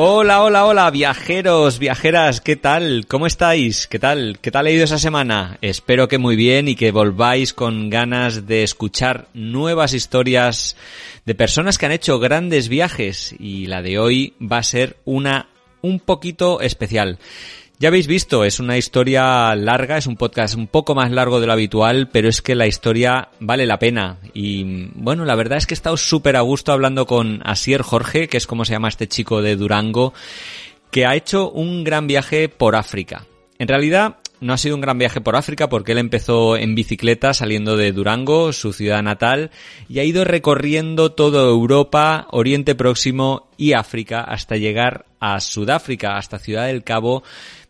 Hola, hola, hola, viajeros, viajeras, ¿qué tal? ¿Cómo estáis? ¿Qué tal? ¿Qué tal ha ido esa semana? Espero que muy bien y que volváis con ganas de escuchar nuevas historias de personas que han hecho grandes viajes y la de hoy va a ser una un poquito especial. Ya habéis visto, es una historia larga, es un podcast un poco más largo de lo habitual, pero es que la historia vale la pena. Y bueno, la verdad es que he estado súper a gusto hablando con Asier Jorge, que es como se llama este chico de Durango, que ha hecho un gran viaje por África. En realidad, no ha sido un gran viaje por África porque él empezó en bicicleta saliendo de Durango, su ciudad natal, y ha ido recorriendo toda Europa, Oriente Próximo y África hasta llegar a Sudáfrica, hasta Ciudad del Cabo,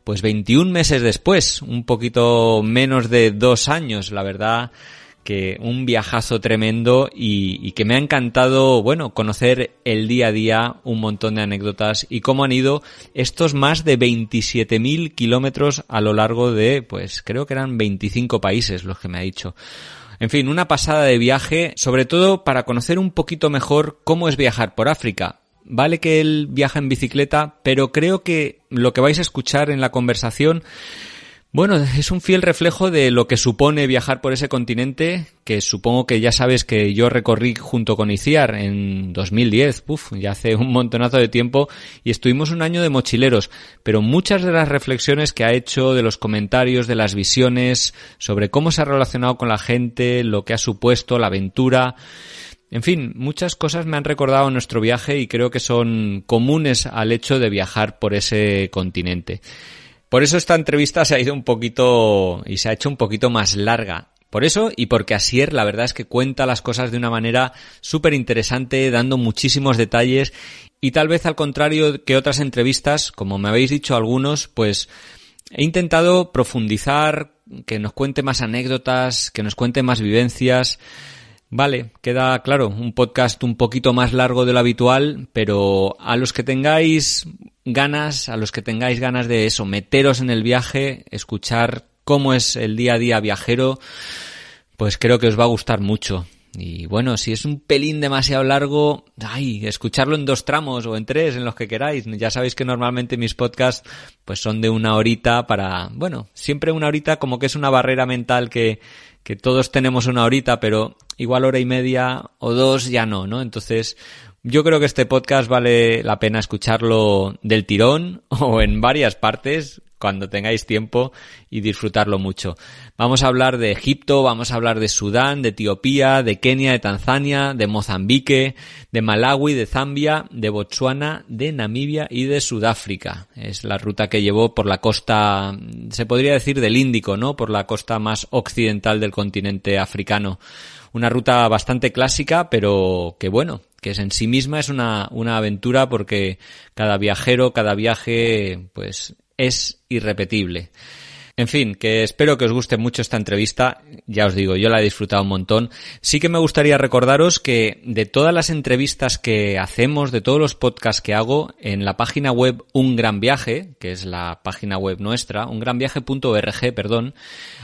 pues 21 meses después, un poquito menos de dos años, la verdad que un viajazo tremendo y, que me ha encantado, bueno, conocer el día a día, un montón de anécdotas y cómo han ido estos más de 27.000 kilómetros a lo largo de, pues creo que eran 25 países los que me ha dicho. En fin, una pasada de viaje, sobre todo para conocer un poquito mejor cómo es viajar por África. Vale que él viaja en bicicleta, pero creo que lo que vais a escuchar en la conversación, bueno, es un fiel reflejo de lo que supone viajar por ese continente, que supongo que ya sabes que yo recorrí junto con Iciar en 2010, puf, ya hace un montonazo de tiempo, y estuvimos un año de mochileros, pero muchas de las reflexiones que ha hecho, de los comentarios, de las visiones, sobre cómo se ha relacionado con la gente, lo que ha supuesto, la aventura, en fin, muchas cosas me han recordado nuestro viaje y creo que son comunes al hecho de viajar por ese continente. Por eso esta entrevista se ha ido un poquito y se ha hecho un poquito más larga. Por eso y porque Asier la verdad es que cuenta las cosas de una manera súper interesante, dando muchísimos detalles y tal vez al contrario que otras entrevistas, como me habéis dicho algunos, pues he intentado profundizar, que nos cuente más anécdotas, que nos cuente más vivencias, Vale, queda claro, un podcast un poquito más largo de lo habitual, pero a los que tengáis ganas, a los que tengáis ganas de eso, meteros en el viaje, escuchar cómo es el día a día viajero, pues creo que os va a gustar mucho. Y bueno, si es un pelín demasiado largo, ay, escucharlo en dos tramos o en tres, en los que queráis. Ya sabéis que normalmente mis podcasts pues son de una horita para, bueno, siempre una horita como que es una barrera mental que, que todos tenemos una horita, pero igual hora y media o dos ya no, ¿no? Entonces, yo creo que este podcast vale la pena escucharlo del tirón o en varias partes cuando tengáis tiempo y disfrutarlo mucho. Vamos a hablar de Egipto, vamos a hablar de Sudán, de Etiopía, de Kenia, de Tanzania, de Mozambique, de Malawi, de Zambia, de Botsuana, de Namibia y de Sudáfrica. Es la ruta que llevó por la costa, se podría decir del Índico, ¿no? Por la costa más occidental del continente africano. Una ruta bastante clásica, pero que bueno, que en sí misma es una, una aventura porque cada viajero, cada viaje, pues es irrepetible. En fin, que espero que os guste mucho esta entrevista. Ya os digo, yo la he disfrutado un montón. Sí que me gustaría recordaros que de todas las entrevistas que hacemos, de todos los podcasts que hago, en la página web Un Gran Viaje, que es la página web nuestra, ungranviaje.org, perdón,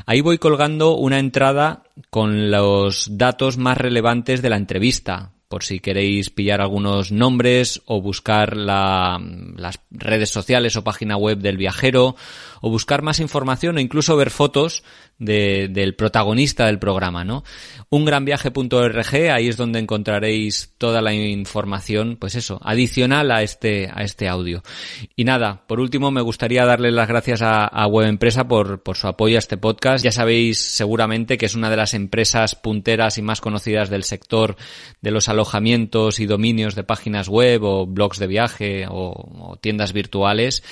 ahí voy colgando una entrada con los datos más relevantes de la entrevista por si queréis pillar algunos nombres o buscar las redes sociales o página web del viajero o buscar más información o incluso ver fotos del protagonista del programa, ¿no? Ungranviaje.org, ahí es donde encontraréis toda la información, pues eso, adicional a este, a este audio. Y nada, por último me gustaría darle las gracias a, a Web Empresa por, por su apoyo a este podcast. Ya sabéis seguramente que es una de las empresas punteras y más conocidas del sector de los alojamientos alojamientos y dominios de páginas web o blogs de viaje o, tiendas virtuales.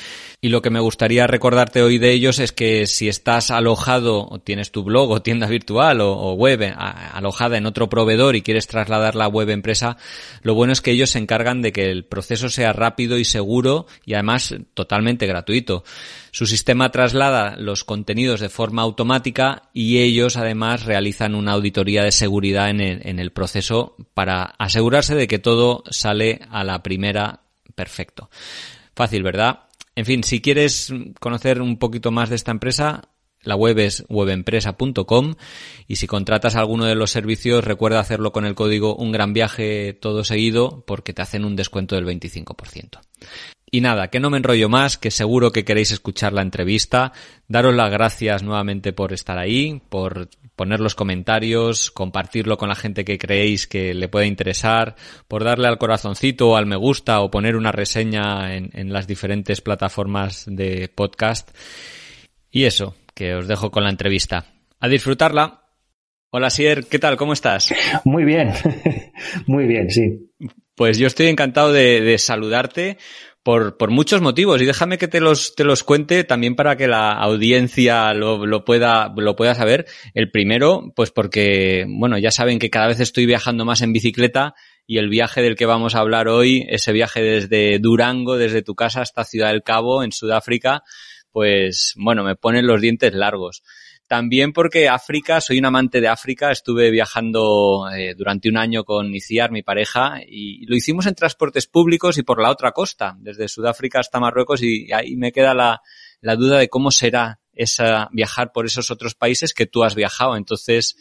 Y lo que me gustaría recordarte hoy de ellos es que si estás alojado o tienes tu blog o tienda virtual o, web eh, alojada en otro proveedor y quieres trasladar la web empresa, lo bueno es que ellos se encargan de que el proceso sea rápido y seguro y además totalmente gratuito. Su sistema traslada los contenidos de forma automática y ellos además realizan una auditoría de seguridad en el, proceso para asegurarse de que todo sale a la primera perfecto. Fácil, ¿verdad? En fin, si quieres conocer un poquito más de esta empresa, la web es webempresa.com y si contratas alguno de los servicios recuerda hacerlo con el código un gran viaje todo seguido porque te hacen un descuento del 25%. Y nada, que no me enrollo más, que seguro que queréis escuchar la entrevista. Daros las gracias nuevamente por estar ahí, por poner los comentarios, compartirlo con la gente que creéis que le puede interesar, por darle al corazoncito o al me gusta o poner una reseña en, en las diferentes plataformas de podcast. Y eso, que os dejo con la entrevista. A disfrutarla. Hola Sier, ¿qué tal? ¿Cómo estás? Muy bien, muy bien, sí. Pues yo estoy encantado de, de saludarte por, por muchos motivos y déjame que te los, te los cuente también para que la audiencia lo, lo, pueda, lo pueda saber. El primero, pues porque, bueno, ya saben que cada vez estoy viajando más en bicicleta y el viaje del que vamos a hablar hoy, ese viaje desde Durango, desde tu casa hasta Ciudad del Cabo, en Sudáfrica, pues bueno, me ponen los dientes largos. También porque África, soy un amante de África, estuve viajando eh, durante un año con Iciar, mi pareja, y lo hicimos en transportes públicos y por la otra costa, desde Sudáfrica hasta Marruecos, y ahí me queda la, duda de cómo será esa, viajar por esos otros países que tú has viajado. Entonces,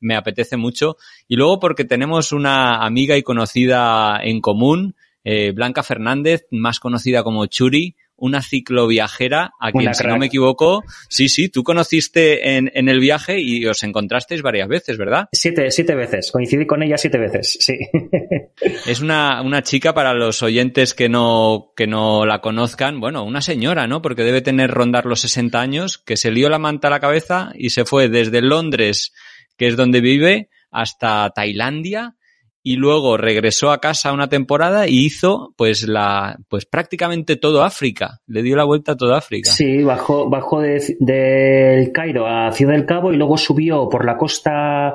me apetece mucho. Y luego porque tenemos una amiga y conocida en común, eh, Blanca Fernández, más conocida como Churi, una cicloviajera a quien, si no me equivoco, sí, sí, tú conociste en, en, el viaje y os encontrasteis varias veces, ¿verdad? Siete, siete veces. Coincidí con ella siete veces, sí. Es una, una chica para los oyentes que no, que no la conozcan, bueno, una señora, ¿no? Porque debe tener rondar los 60 años, que se lió la manta a la cabeza y se fue desde Londres, que es donde vive, hasta Tailandia y luego regresó a casa una temporada y hizo pues la pues prácticamente todo África, le dio la vuelta a toda África. Sí, bajó bajó del de, Cairo a Ciudad del Cabo y luego subió por la costa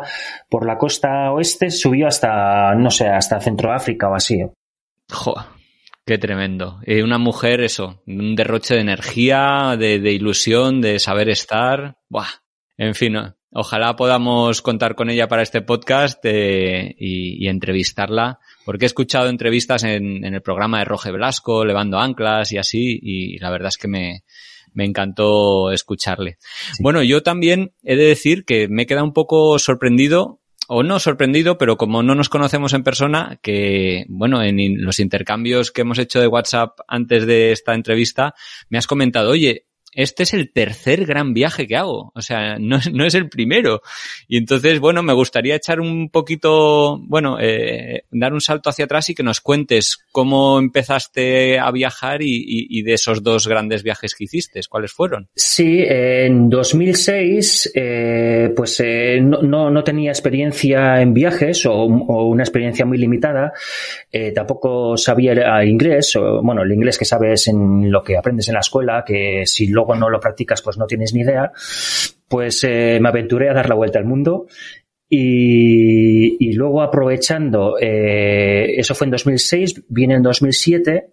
por la costa oeste, subió hasta no sé, hasta Centroáfrica o así. Jo, qué tremendo. Y una mujer eso, un derroche de energía, de, de ilusión, de saber estar. Buah. En fin, Ojalá podamos contar con ella para este podcast eh, y, y, entrevistarla, porque he escuchado entrevistas en, en, el programa de Roge Blasco, Levando Anclas y así, y la verdad es que me, me encantó escucharle. Sí. Bueno, yo también he de decir que me he quedado un poco sorprendido, o no sorprendido, pero como no nos conocemos en persona, que, bueno, en los intercambios que hemos hecho de WhatsApp antes de esta entrevista, me has comentado, oye, este es el tercer gran viaje que hago, o sea, no no es el primero. Y entonces, bueno, me gustaría echar un poquito, bueno, eh, dar un salto hacia atrás y que nos cuentes cómo empezaste a viajar y, y, y de esos dos grandes viajes que hiciste, ¿cuáles fueron? Sí, en 2006, eh, pues eh, no, no, no, tenía experiencia en viajes o, o una experiencia muy limitada, eh, tampoco sabía inglés, o, bueno, el inglés que sabes en lo que aprendes en la escuela, que si lo luego no lo practicas, pues no tienes ni idea, pues eh, me aventuré a dar la vuelta al mundo y, luego aprovechando, eh, eso fue en 2006, viene en 2007,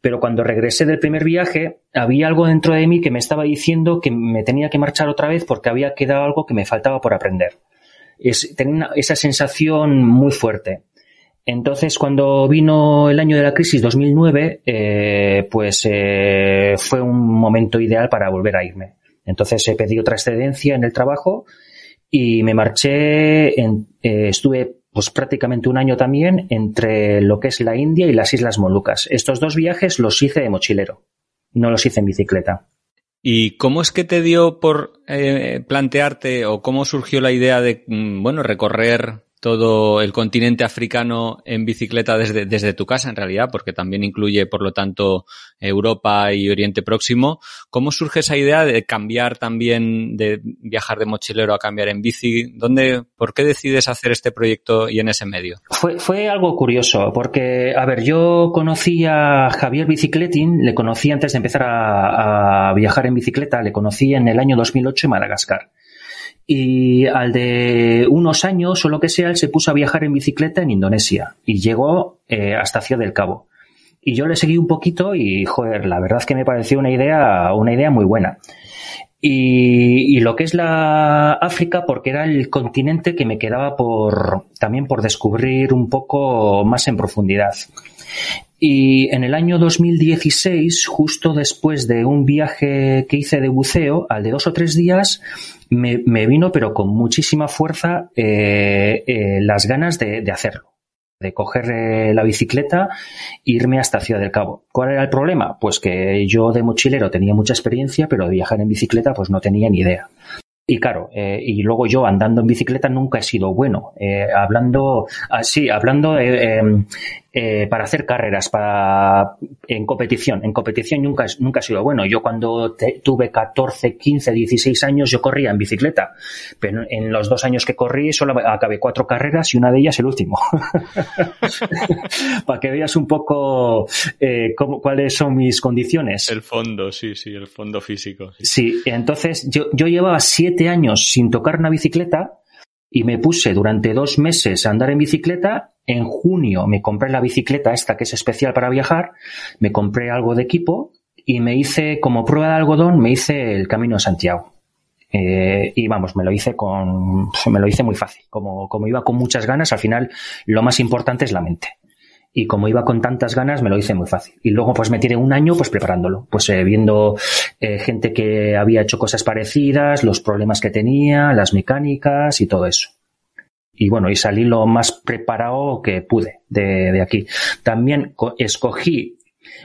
pero cuando regresé del primer viaje, había algo dentro de mí que me estaba diciendo que me tenía que marchar otra vez porque había quedado algo que me faltaba por aprender. Es, tenía esa sensación muy fuerte. Entonces, cuando vino el año de la crisis 2009, eh, pues eh, fue un momento ideal para volver a irme. Entonces, he pedido otra excedencia en el trabajo y me marché, eh, estuve pues prácticamente un año también entre lo que es la India y las Islas Molucas. Estos dos viajes los hice de mochilero, no los hice en bicicleta. ¿Y cómo es que te dio por eh, plantearte o cómo surgió la idea de, mm, bueno, recorrer todo el continente africano en bicicleta desde, desde tu casa, en realidad, porque también incluye, por lo tanto, Europa y Oriente Próximo. ¿Cómo surge esa idea de cambiar también, de viajar de mochilero a cambiar en bici? ¿Dónde, ¿Por qué decides hacer este proyecto y en ese medio? Fue, fue algo curioso, porque, a ver, yo conocí a Javier Bicicletín, le conocí antes de empezar a, a viajar en bicicleta, le conocí en el año 2008 en Madagascar y al de unos años o lo que sea, él se puso a viajar en bicicleta en Indonesia y llegó eh, hasta Ciudad del Cabo. Y yo le seguí un poquito y, joder, la verdad es que me pareció una idea, una idea muy buena. Y, y, lo que es la África, porque era el continente que me quedaba por, también por descubrir un poco más en profundidad. Y en el año 2016, justo después de un viaje que hice de buceo, al de dos o tres días, me, vino, pero con muchísima fuerza, eh, eh, las ganas de, hacerlo. De coger eh, la bicicleta e irme hasta Ciudad del Cabo. ¿Cuál era el problema? Pues que yo de mochilero tenía mucha experiencia, pero de viajar en bicicleta pues no tenía ni idea. Y claro, eh, y luego yo andando en bicicleta nunca he sido bueno. Eh, hablando, así, ah, hablando eh, eh, para hacer carreras, para en competición. En competición nunca, nunca he sido bueno. Yo cuando te, tuve 14, 15, 16 años yo corría en bicicleta. Pero en los dos años que corrí solo acabé cuatro carreras y una de ellas el último. para que veas un poco cómo, cuáles son mis condiciones. El fondo, sí, sí, el fondo físico. Sí, sí entonces yo, yo llevaba siete años sin tocar una bicicleta y me puse durante dos meses a andar en bicicleta. En junio me compré la bicicleta esta que es especial para viajar, me compré algo de equipo y me hice, como prueba de algodón, me hice el Camino de Santiago. Eh, y vamos, me lo hice con, me lo hice muy fácil. Como, como iba con muchas ganas, al final lo más importante es la mente y como iba con tantas ganas me lo hice muy fácil. Y luego pues me tiré un año pues preparándolo, pues eh, viendo eh, gente que había hecho cosas parecidas, los problemas que tenía, las mecánicas y todo eso. Y bueno, y salí lo más preparado que pude de, de aquí. También escogí,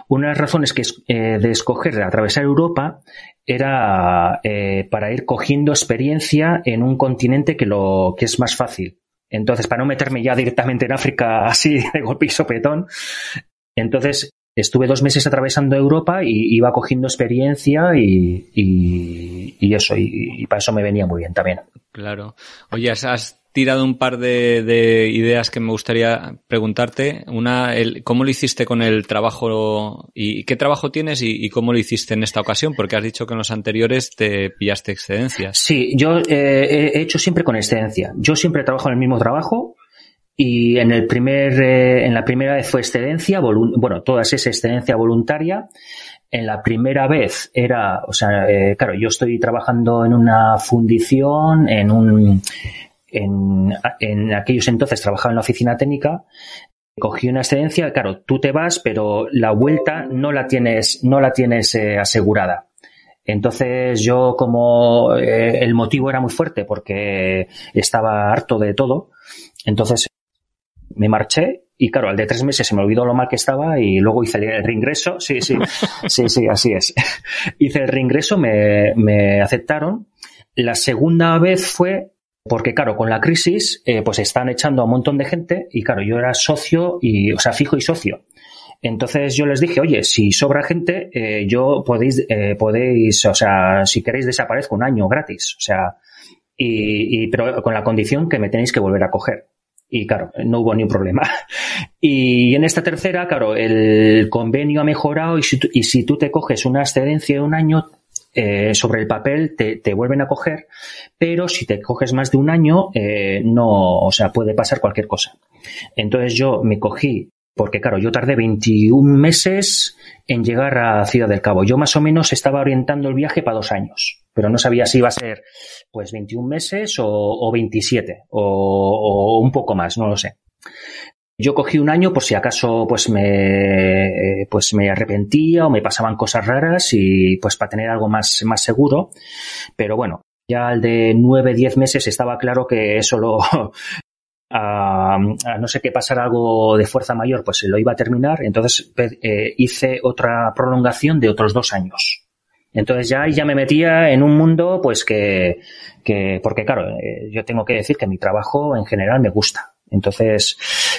una de las razones que eh, de escoger de atravesar Europa era eh, para ir cogiendo experiencia en un continente que lo que es más fácil entonces, para no meterme ya directamente en África así de golpe y sopetón, entonces estuve dos meses atravesando Europa y iba cogiendo experiencia y, y, y eso, y, y, para eso me venía muy bien también. Claro. Oye, has tirado un par de, de, ideas que me gustaría preguntarte. Una, el, ¿cómo lo hiciste con el trabajo y qué trabajo tienes y, cómo lo hiciste en esta ocasión? Porque has dicho que en los anteriores te pillaste excedencias. Sí, yo eh, he hecho siempre con excedencia. Yo siempre trabajo en el mismo trabajo y en el primer, eh, en la primera vez fue excedencia, bueno, toda es excedencia voluntaria. En la primera vez era, o sea, eh, claro, yo estoy trabajando en una fundición, en un, en, en aquellos entonces trabajaba en la oficina técnica, cogí una excedencia, claro, tú te vas, pero la vuelta no la tienes, no la tienes eh, asegurada. Entonces yo como eh, el motivo era muy fuerte porque estaba harto de todo, entonces me marché y claro, al de tres meses se me olvidó lo mal que estaba y luego hice el reingreso, sí, sí, sí, sí, así es. hice el reingreso, me, me aceptaron. La segunda vez fue porque claro, con la crisis, eh, pues están echando a un montón de gente y claro, yo era socio y, o sea, fijo y socio. Entonces yo les dije, oye, si sobra gente, eh, yo podéis, eh, podéis, o sea, si queréis desaparezco un año gratis, o sea, y, pero con la condición que me tenéis que volver a coger. Y claro, no hubo ni un problema. Y en esta tercera, claro, el convenio ha mejorado y si, tú, y si tú te coges una excedencia de un año, eh, sobre el papel te, te, vuelven a coger, pero si te coges más de un año, eh, no, o sea, puede pasar cualquier cosa. Entonces yo me cogí, porque claro, yo tardé 21 meses en llegar a Ciudad del Cabo. Yo más o menos estaba orientando el viaje para dos años, pero no sabía si iba a ser pues 21 meses o, o 27 o, o un poco más, no lo sé. Yo cogí un año por si acaso pues me, pues me arrepentía o me pasaban cosas raras y pues para tener algo más, más seguro. Pero bueno, ya al de nueve, diez meses estaba claro que eso lo, a, a, no sé qué pasar algo de fuerza mayor, pues se lo iba a terminar. Entonces eh, hice otra prolongación de otros dos años. Entonces ya ya me metía en un mundo, pues que, que porque claro, eh, yo tengo que decir que mi trabajo en general me gusta Entonces,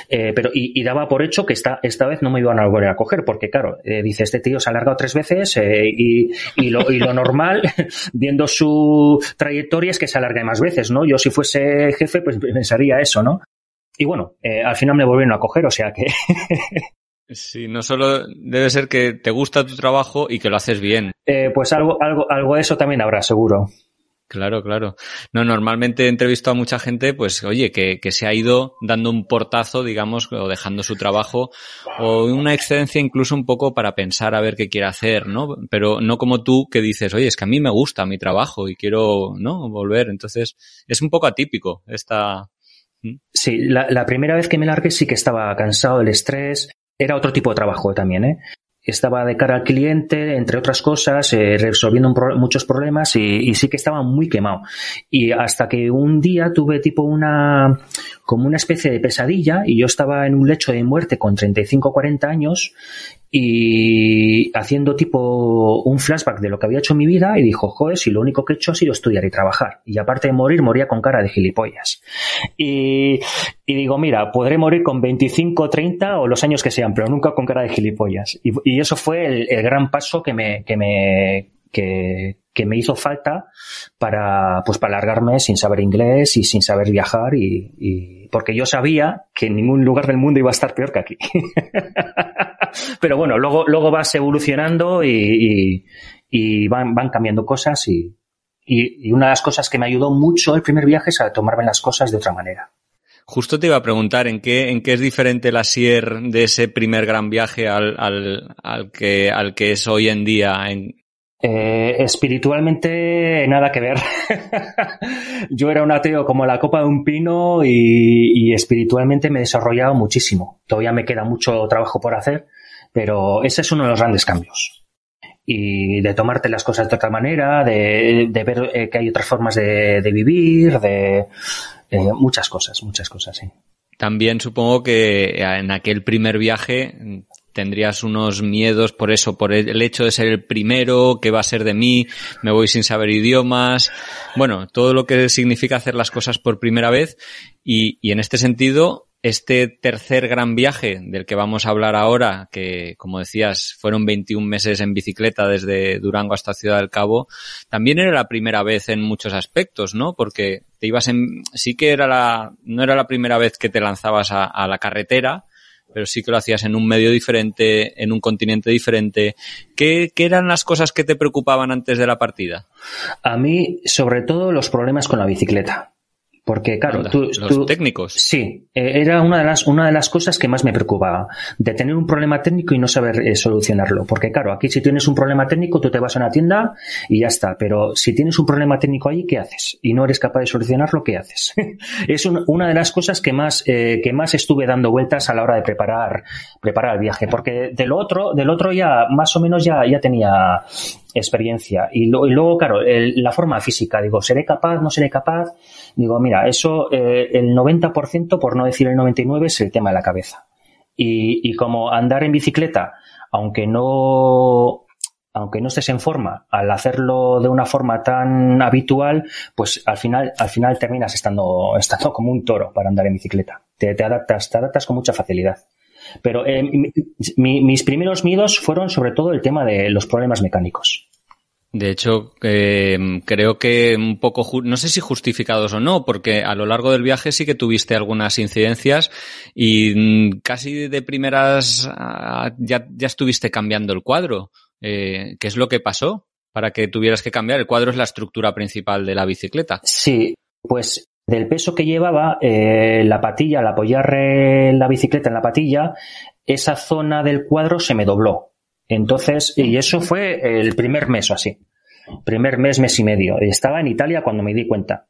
eh, pero y, daba por hecho que esta, esta vez no me iban a volver a coger, porque claro, eh, dice, este tío se ha alargado tres veces eh, y, y, lo, y lo normal, viendo su trayectoria, es que se alargue más veces, ¿no? Yo si fuese jefe, pues pensaría eso, ¿no? Y bueno, al final me volvieron a coger, o sea que... Sí, no solo debe ser que te gusta tu trabajo y que lo haces bien. pues algo, algo, algo de eso también habrá, seguro. Claro, claro. No, normalmente he entrevistado a mucha gente, pues, oye, que, que, se ha ido dando un portazo, digamos, o dejando su trabajo, o una excedencia incluso un poco para pensar a ver qué quiere hacer, ¿no? Pero no como tú que dices, oye, es que a mí me gusta mi trabajo y quiero, ¿no? Volver. Entonces, es un poco atípico esta. Sí, la, la primera vez que me largué sí que estaba cansado del estrés. Era otro tipo de trabajo también, ¿eh? Estaba de cara al cliente, entre otras cosas, eh, resolviendo muchos problemas y, sí que estaba muy quemado. Y hasta que un día tuve tipo una, como una especie de pesadilla y yo estaba en un lecho de muerte con 35 o 40 años y haciendo tipo un flashback de lo que había hecho en mi vida y dijo, joder, si lo único que he hecho ha sido estudiar y trabajar. Y aparte de morir, moría con cara de gilipollas. Y, digo, mira, podré morir con 25, 30 o los años que sean, pero nunca con cara de gilipollas. Y, y eso fue el, el, gran paso que me, que me, que, que me hizo falta para, pues, para largarme sin saber inglés y sin saber viajar y, y, porque yo sabía que en ningún lugar del mundo iba a estar peor que aquí. Pero bueno, luego, luego vas evolucionando y, y, van, van cambiando cosas y, y, una de las cosas que me ayudó mucho el primer viaje es a tomarme las cosas de otra manera. Justo te iba a preguntar en qué, en qué es diferente la Sier de ese primer gran viaje al, al, al, que, al que es hoy en día en, eh, espiritualmente nada que ver. Yo era un ateo como la copa de un pino y, y, espiritualmente me he desarrollado muchísimo. Todavía me queda mucho trabajo por hacer, pero ese es uno de los grandes cambios. Y de tomarte las cosas de otra manera, de, de ver eh, que hay otras formas de, de vivir, de eh, muchas cosas, muchas cosas, sí. También supongo que en aquel primer viaje tendrías unos miedos por eso, por el hecho de ser el primero, qué va a ser de mí, me voy sin saber idiomas, bueno, todo lo que significa hacer las cosas por primera vez y, y en este sentido, este tercer gran viaje del que vamos a hablar ahora, que como decías, fueron 21 meses en bicicleta desde Durango hasta Ciudad del Cabo, también era la primera vez en muchos aspectos, ¿no? Porque te ibas en, sí que era la, no era la primera vez que te lanzabas a, a la carretera, pero sí que lo hacías en un medio diferente, en un continente diferente. ¿Qué, ¿Qué, eran las cosas que te preocupaban antes de la partida? A mí, sobre todo, los problemas con la bicicleta. Porque, claro, tú, los técnicos. Sí, eh, era una de, las, una de las cosas que más me preocupaba, de tener un problema técnico y no saber eh, solucionarlo. Porque, claro, aquí si tienes un problema técnico, tú te vas a una tienda y ya está. Pero si tienes un problema técnico ahí, ¿qué haces? Y no eres capaz de solucionarlo, ¿qué haces? es una de las cosas que más, eh, que más estuve dando vueltas a la hora de preparar, preparar el viaje. Porque del otro, del otro ya, más o menos ya, ya tenía experiencia. Y, luego, claro, la forma física, digo, ¿seré capaz? ¿No seré capaz? Digo, mira, eso, eh, el 90%, por no decir el 99%, es el tema de la cabeza. Y, y como andar en bicicleta, aunque no, aunque no estés en forma, al hacerlo de una forma tan habitual, pues al final, al final terminas estando, estando como un toro para andar en bicicleta. Te, te adaptas, te adaptas con mucha facilidad. Pero eh, mis primeros miedos fueron sobre todo el tema de los problemas mecánicos. De hecho, eh, creo que un poco, no sé si justificados o no, porque a lo largo del viaje sí que tuviste algunas incidencias y mm, casi de primeras ah, ya, ya estuviste cambiando el cuadro. Eh, ¿Qué es lo que pasó para que tuvieras que cambiar? El cuadro es la estructura principal de la bicicleta. Sí, pues del peso que llevaba eh, la patilla, al apoyar la bicicleta en la patilla, esa zona del cuadro se me dobló. Entonces, y eso fue el primer mes o así. Primer mes, mes y medio. Estaba en Italia cuando me di cuenta.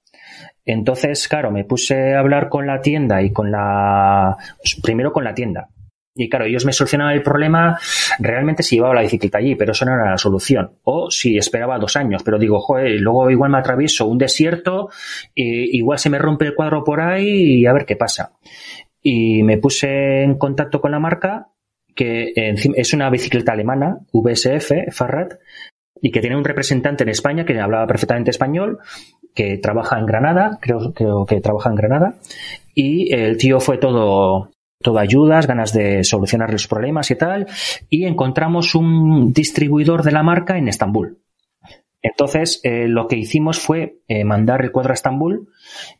Entonces, claro, me puse a hablar con la tienda y con la, pues, primero con la tienda. Y claro, ellos me solucionaban el problema realmente si llevaba la bicicleta allí, pero eso no era la solución. O si esperaba dos años, pero digo, joder, luego igual me atravieso un desierto, igual se me rompe el cuadro por ahí y a ver qué pasa. Y me puse en contacto con la marca, que es una bicicleta alemana, VSF, Farrad, y que tiene un representante en España que hablaba perfectamente español que trabaja en Granada, creo, creo que trabaja en Granada, y el tío fue todo, todo ayudas, ganas de solucionar los problemas y tal, y encontramos un distribuidor de la marca en Estambul. Entonces, eh, lo que hicimos fue eh, mandar el cuadro a Estambul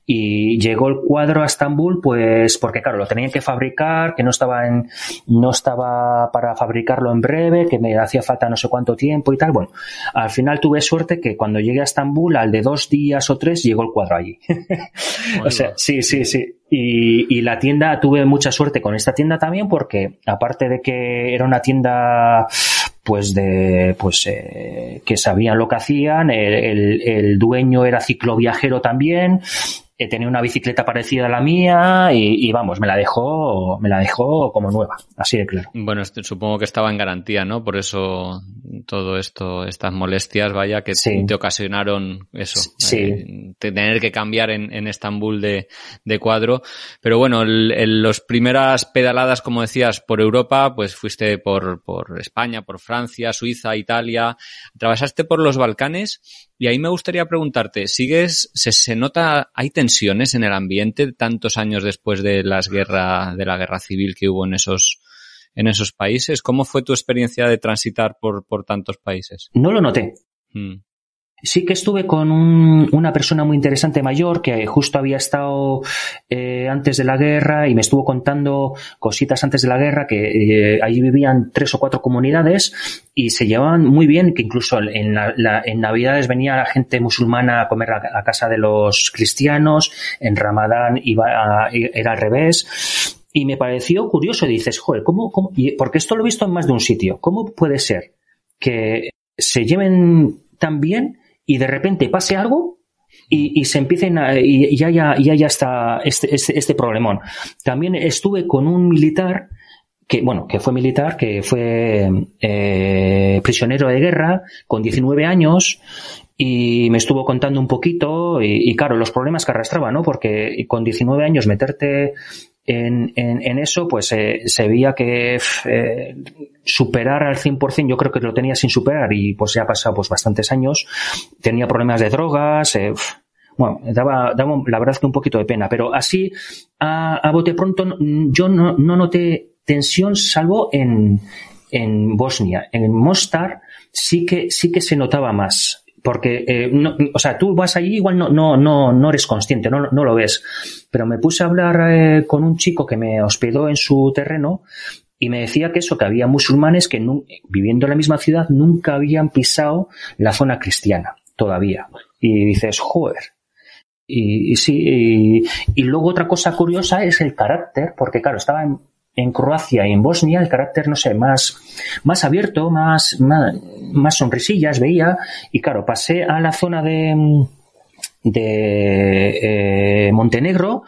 y llegó el cuadro a Estambul, pues porque claro, lo tenían que fabricar, que no estaba en, no estaba para fabricarlo en breve, que me hacía falta no sé cuánto tiempo y tal. Bueno, al final tuve suerte que cuando llegué a Estambul, al de dos días o tres, llegó el cuadro allí. o sea, sí, sí, sí. Y, y, la tienda, tuve mucha suerte con esta tienda también porque, aparte de que era una tienda pues de pues eh, que sabían lo que hacían el, el, el, dueño era cicloviajero también tenía una bicicleta parecida a la mía y, y, vamos, me la dejó, me la dejó como nueva, así de claro. Bueno, supongo que estaba en garantía, ¿no? Por eso todo esto, estas molestias, vaya, que sí. te ocasionaron eso, sí. eh, tener que cambiar en, en Estambul de, de, cuadro. Pero bueno, las primeras pedaladas, como decías, por Europa, pues fuiste por, por España, por Francia, Suiza, Italia, atravesaste por los Balcanes y ahí me gustaría preguntarte, ¿sigues, se, se nota, hay tensiones en el ambiente tantos años después de las guerra, de la guerra civil que hubo en esos, en esos países? ¿Cómo fue tu experiencia de transitar por, por tantos países? No lo noté. Mm. Sí que estuve con un, una persona muy interesante mayor que justo había estado eh, antes de la guerra y me estuvo contando cositas antes de la guerra que eh, allí vivían tres o cuatro comunidades y se llevaban muy bien, que incluso en, la, la, en Navidades venía la gente musulmana a comer a, a, casa de los cristianos, en Ramadán iba a, era al revés. Y me pareció curioso, dices, joder, ¿cómo, cómo? Porque esto lo he visto en más de un sitio. ¿Cómo puede ser que se lleven tan bien y de repente pase algo y, y se empiecen a, y ya ya ya ya está este, este, este problemón. También estuve con un militar que bueno, que fue militar, que fue eh, prisionero de guerra con 19 años y me estuvo contando un poquito y, y, claro, los problemas que arrastraba, ¿no? Porque con 19 años meterte en, en, en eso, pues eh, se veía que eh, superar al 100%, yo creo que lo tenía sin superar y pues ya ha pasado pues bastantes años, tenía problemas de drogas, eh, bueno, daba, daba la verdad que un poquito de pena, pero así a, a bote pronto yo no, no noté tensión salvo en, en Bosnia. En Mostar sí que, sí que se notaba más porque eh, no, o sea tú vas allí igual no no no no eres consciente no no lo ves. Pero me puse a hablar eh, con un chico que me hospedó en su terreno y me decía que eso que había musulmanes que viviendo en la misma ciudad nunca habían pisado la zona cristiana todavía. Y dices joder y, y sí y, y luego otra cosa curiosa es el carácter porque claro estaba en, en Croacia y en Bosnia el carácter, no sé, más, más abierto, más, más, sonrisillas veía. Y claro, pasé a la zona de, de eh, Montenegro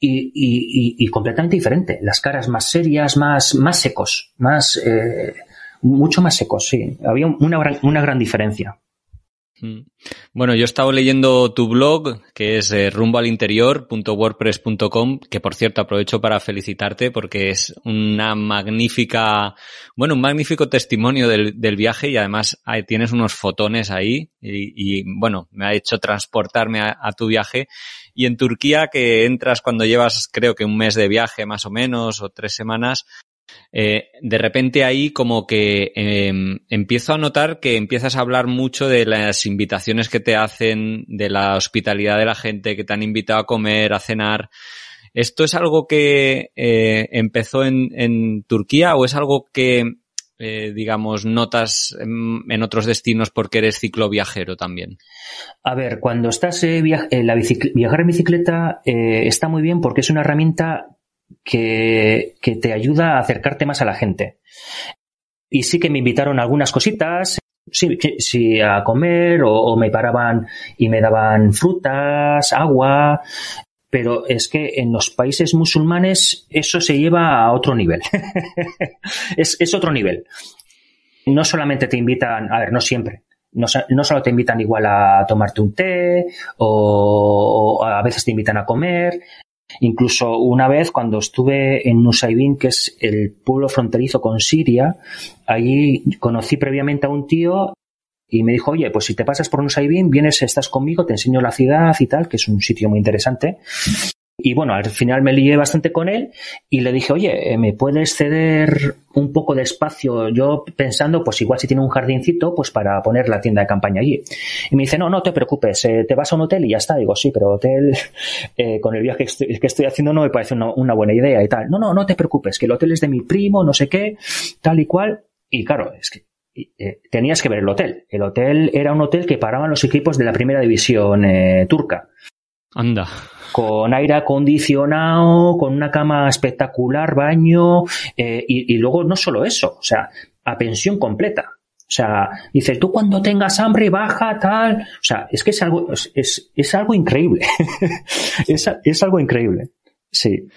y, completamente diferente. Las caras más serias, más, más secos, más, eh, mucho más secos, sí. Había una una gran diferencia. Bueno, yo he estado leyendo tu blog, que es eh, rumboalinterior.wordpress.com, que por cierto aprovecho para felicitarte porque es una magnífica, bueno, un magnífico testimonio del, del viaje y además tienes unos fotones ahí y, bueno, me ha hecho transportarme a tu viaje. Y en Turquía, que entras cuando llevas creo que un mes de viaje más o menos o tres semanas, eh, de repente ahí como que eh, empiezo a notar que empiezas a hablar mucho de las invitaciones que te hacen, de la hospitalidad de la gente que te han invitado a comer, a cenar. ¿Esto es algo que eh, empezó en, Turquía o es algo que, eh, digamos, notas en, otros destinos porque eres cicloviajero también? A ver, cuando estás eh, via la viajar en bicicleta está muy bien porque es una herramienta que, te ayuda a acercarte más a la gente. Y sí que me invitaron algunas cositas, sí, a comer o, me paraban y me daban frutas, agua, pero es que en los países musulmanes eso se lleva a otro nivel. es, es, otro nivel. No solamente te invitan, a ver, no siempre. No, no, solo te invitan igual a tomarte un té o a veces te invitan a comer, Incluso una vez cuando estuve en Nusaybin, que es el pueblo fronterizo con Siria, allí conocí previamente a un tío y me dijo, oye, pues si te pasas por un Saibin, vienes, estás conmigo, te enseño la ciudad y tal, que es un sitio muy interesante. Y bueno, al final me lié bastante con él y le dije, oye, eh, ¿me puedes ceder un poco de espacio? Yo pensando, pues igual si tiene un jardincito, pues para poner la tienda de campaña allí. Y me dice, no, no te preocupes, eh, te vas a un hotel y ya está. Digo, sí, pero hotel, eh, con el viaje que estoy, haciendo no me parece una, buena idea y tal. No, no, no te preocupes, que el hotel es de mi primo, no sé qué, tal y cual. Y claro, es que tenías que ver el hotel. El hotel era un hotel que paraban los equipos de la primera división turca. Anda con aire acondicionado, con una cama espectacular, baño, eh, y, luego no solo eso, o sea, a pensión completa. O sea, dice, tú cuando tengas hambre baja, tal. O sea, es que es algo, es, es, algo increíble. es, es algo increíble. Sí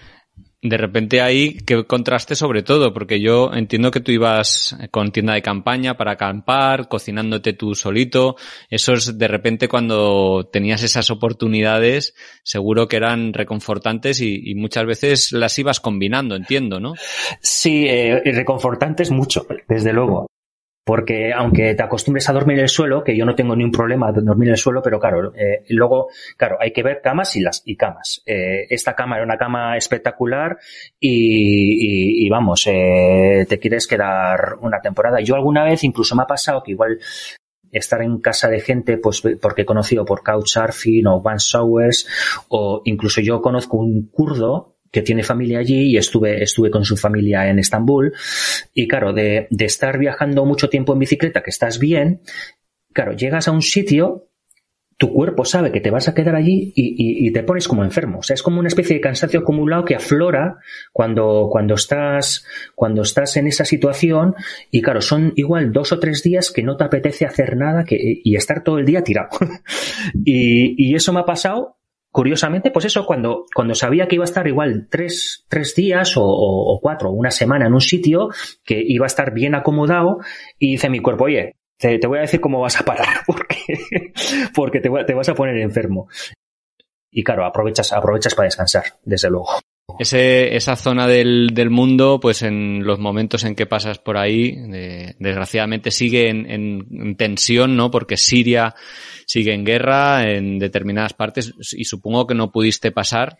de repente ahí que contraste sobre todo, porque yo entiendo que tú ibas con tienda de campaña para acampar, cocinándote tú solito. Esos de repente cuando tenías esas oportunidades, seguro que eran reconfortantes y, muchas veces las ibas combinando, entiendo, ¿no? Sí, eh, reconfortantes mucho, desde luego. Porque aunque te acostumbres a dormir en el suelo, que yo no tengo ni un problema de dormir en el suelo, pero claro, eh, luego, claro, hay que ver camas y las y camas. Eh, esta cama era una cama espectacular y, y, vamos, eh, te quieres quedar una temporada. Yo alguna vez incluso me ha pasado que igual estar en casa de gente, pues porque he conocido por Couchsurfing o Van Showers, o incluso yo conozco un kurdo que tiene familia allí y estuve, estuve con su familia en Estambul. Y claro, de, de estar viajando mucho tiempo en bicicleta, que estás bien, claro, llegas a un sitio tu cuerpo sabe que te vas a quedar allí y, y, te pones como enfermo. O sea, es como una especie de cansancio acumulado que aflora cuando, cuando estás, cuando estás en esa situación. Y claro, son igual dos o tres días que no te apetece hacer nada que, y estar todo el día tirado. y, y eso me ha pasado curiosamente, pues eso, cuando, cuando sabía que iba a estar igual tres, tres días o, o, cuatro, una semana en un sitio, que iba a estar bien acomodado, y dice mi cuerpo, oye, te, voy a decir cómo vas a parar, porque, porque te, te vas a poner enfermo. Y claro, aprovechas, aprovechas para descansar, desde luego. Ese, esa zona del, del, mundo, pues en los momentos en que pasas por ahí, desgraciadamente sigue en, en, tensión, ¿no? Porque Siria sigue en guerra en determinadas partes y supongo que no pudiste pasar.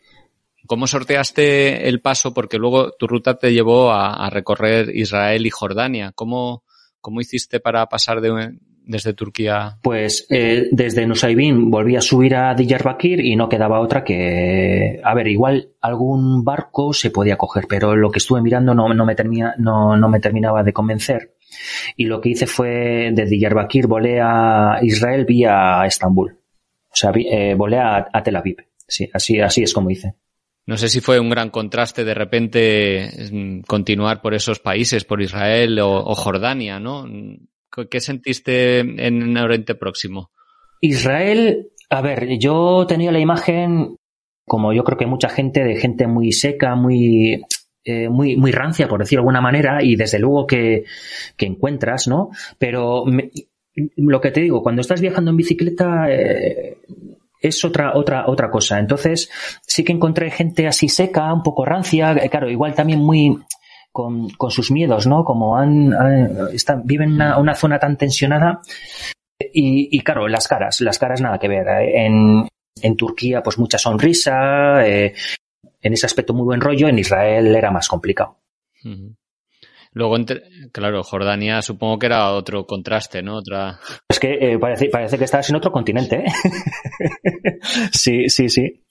¿Cómo sorteaste el paso? Porque luego tu ruta te llevó a, a recorrer Israel y Jordania. ¿Cómo, cómo hiciste para pasar de, desde Turquía? Pues eh, desde Nusaybin volví a subir a Diyarbakir y no quedaba otra que, a ver, igual algún barco se podía coger, pero lo que estuve mirando no, no, me, termina, no, no me terminaba de convencer. Y lo que hice fue de Diyarbakir volé a Israel vía Estambul. O sea, eh, volé a, Tel Aviv. Sí, así, así es como hice. No sé si fue un gran contraste de repente mm, continuar por esos países, por Israel o, o Jordania, ¿no? ¿Qué sentiste en Oriente Próximo? Israel, a ver, yo tenía la imagen, como yo creo que mucha gente, de gente muy seca, muy, eh, muy, muy rancia, por decirlo de alguna manera, y desde luego que, que encuentras, ¿no? Pero lo que te digo, cuando estás viajando en bicicleta, eh, es otra, otra, otra cosa. Entonces, sí que encontré gente así seca, un poco rancia, claro, igual también muy, con, con sus miedos, ¿no? Como han, están, viven una, una zona tan tensionada. Y, y, claro, las caras, las caras nada que ver. ¿eh? En, en Turquía, pues mucha sonrisa, eh, en ese aspecto muy buen rollo, en Israel era más complicado. Luego, claro, Jordania supongo que era otro contraste, ¿no? Otra... Es que eh, parece, parece que estás en otro continente, ¿eh? sí, sí, sí.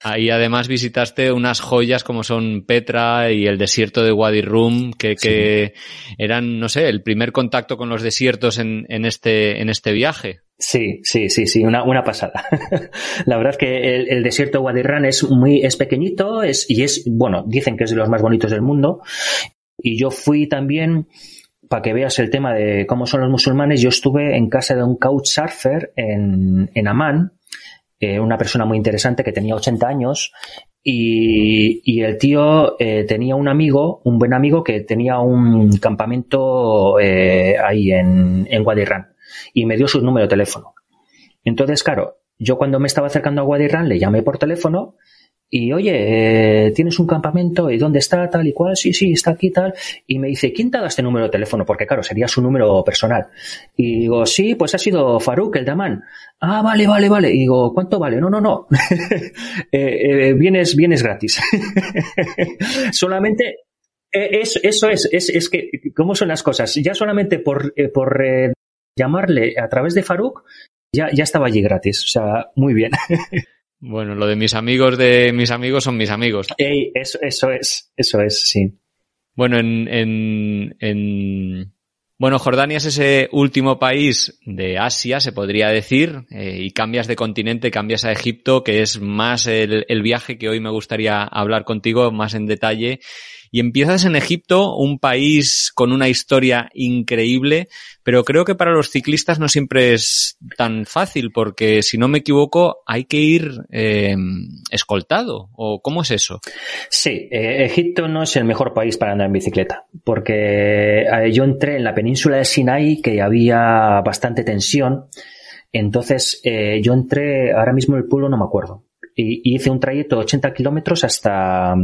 Ahí además visitaste unas joyas como son Petra y el desierto de Wadi Rum, que, que eran, no sé, el primer contacto con los desiertos en, en, este, en este viaje. Sí, sí, sí, sí, una, una pasada. la verdad es que el, el desierto de Wadi Rum es muy, es pequeñito, es, y es, bueno, dicen que es de los más bonitos del mundo. Y yo fui también, para que veas el tema de cómo son los musulmanes, yo estuve en casa de un couchsurfer en, en Amán, eh, una persona muy interesante que tenía 80 años y, y el tío eh, tenía un amigo, un buen amigo que tenía un campamento eh, ahí en, en Guadirran y me dio su número de teléfono. Entonces, claro, yo cuando me estaba acercando a Guadirran le llamé por teléfono y oye, eh, tienes un campamento y dónde está tal y cual, sí, sí, está aquí tal. Y me dice, ¿quién te ha dado este número de teléfono? Porque claro, sería su número personal. Y digo, sí, pues ha sido Faruk, el damán. Ah, vale, vale, vale. Y digo, ¿cuánto vale? No, no, no. eh, eh, vienes, vienes gratis. solamente, eh, eso, eso es, es, es que, ¿cómo son las cosas? Ya solamente por, por llamarle a través de Faruk, ya, ya estaba allí gratis. O sea, muy bien. Bueno, lo de mis amigos de mis amigos son mis amigos. Ey, eso, eso es, eso es, sí. Bueno, en, en, en, bueno, Jordania es ese último país de Asia, se podría decir, eh, y cambias de continente, cambias a Egipto, que es más el, el viaje que hoy me gustaría hablar contigo más en detalle y empiezas en Egipto, un país con una historia increíble, pero creo que para los ciclistas no siempre es tan fácil, porque si no me equivoco, hay que ir eh, escoltado, ¿o cómo es eso? Sí, eh, Egipto no es el mejor país para andar en bicicleta, porque eh, yo entré en la península de Sinai, que había bastante tensión, entonces eh, yo entré, ahora mismo el pueblo no me acuerdo, y, hice un trayecto de 80 kilómetros hasta,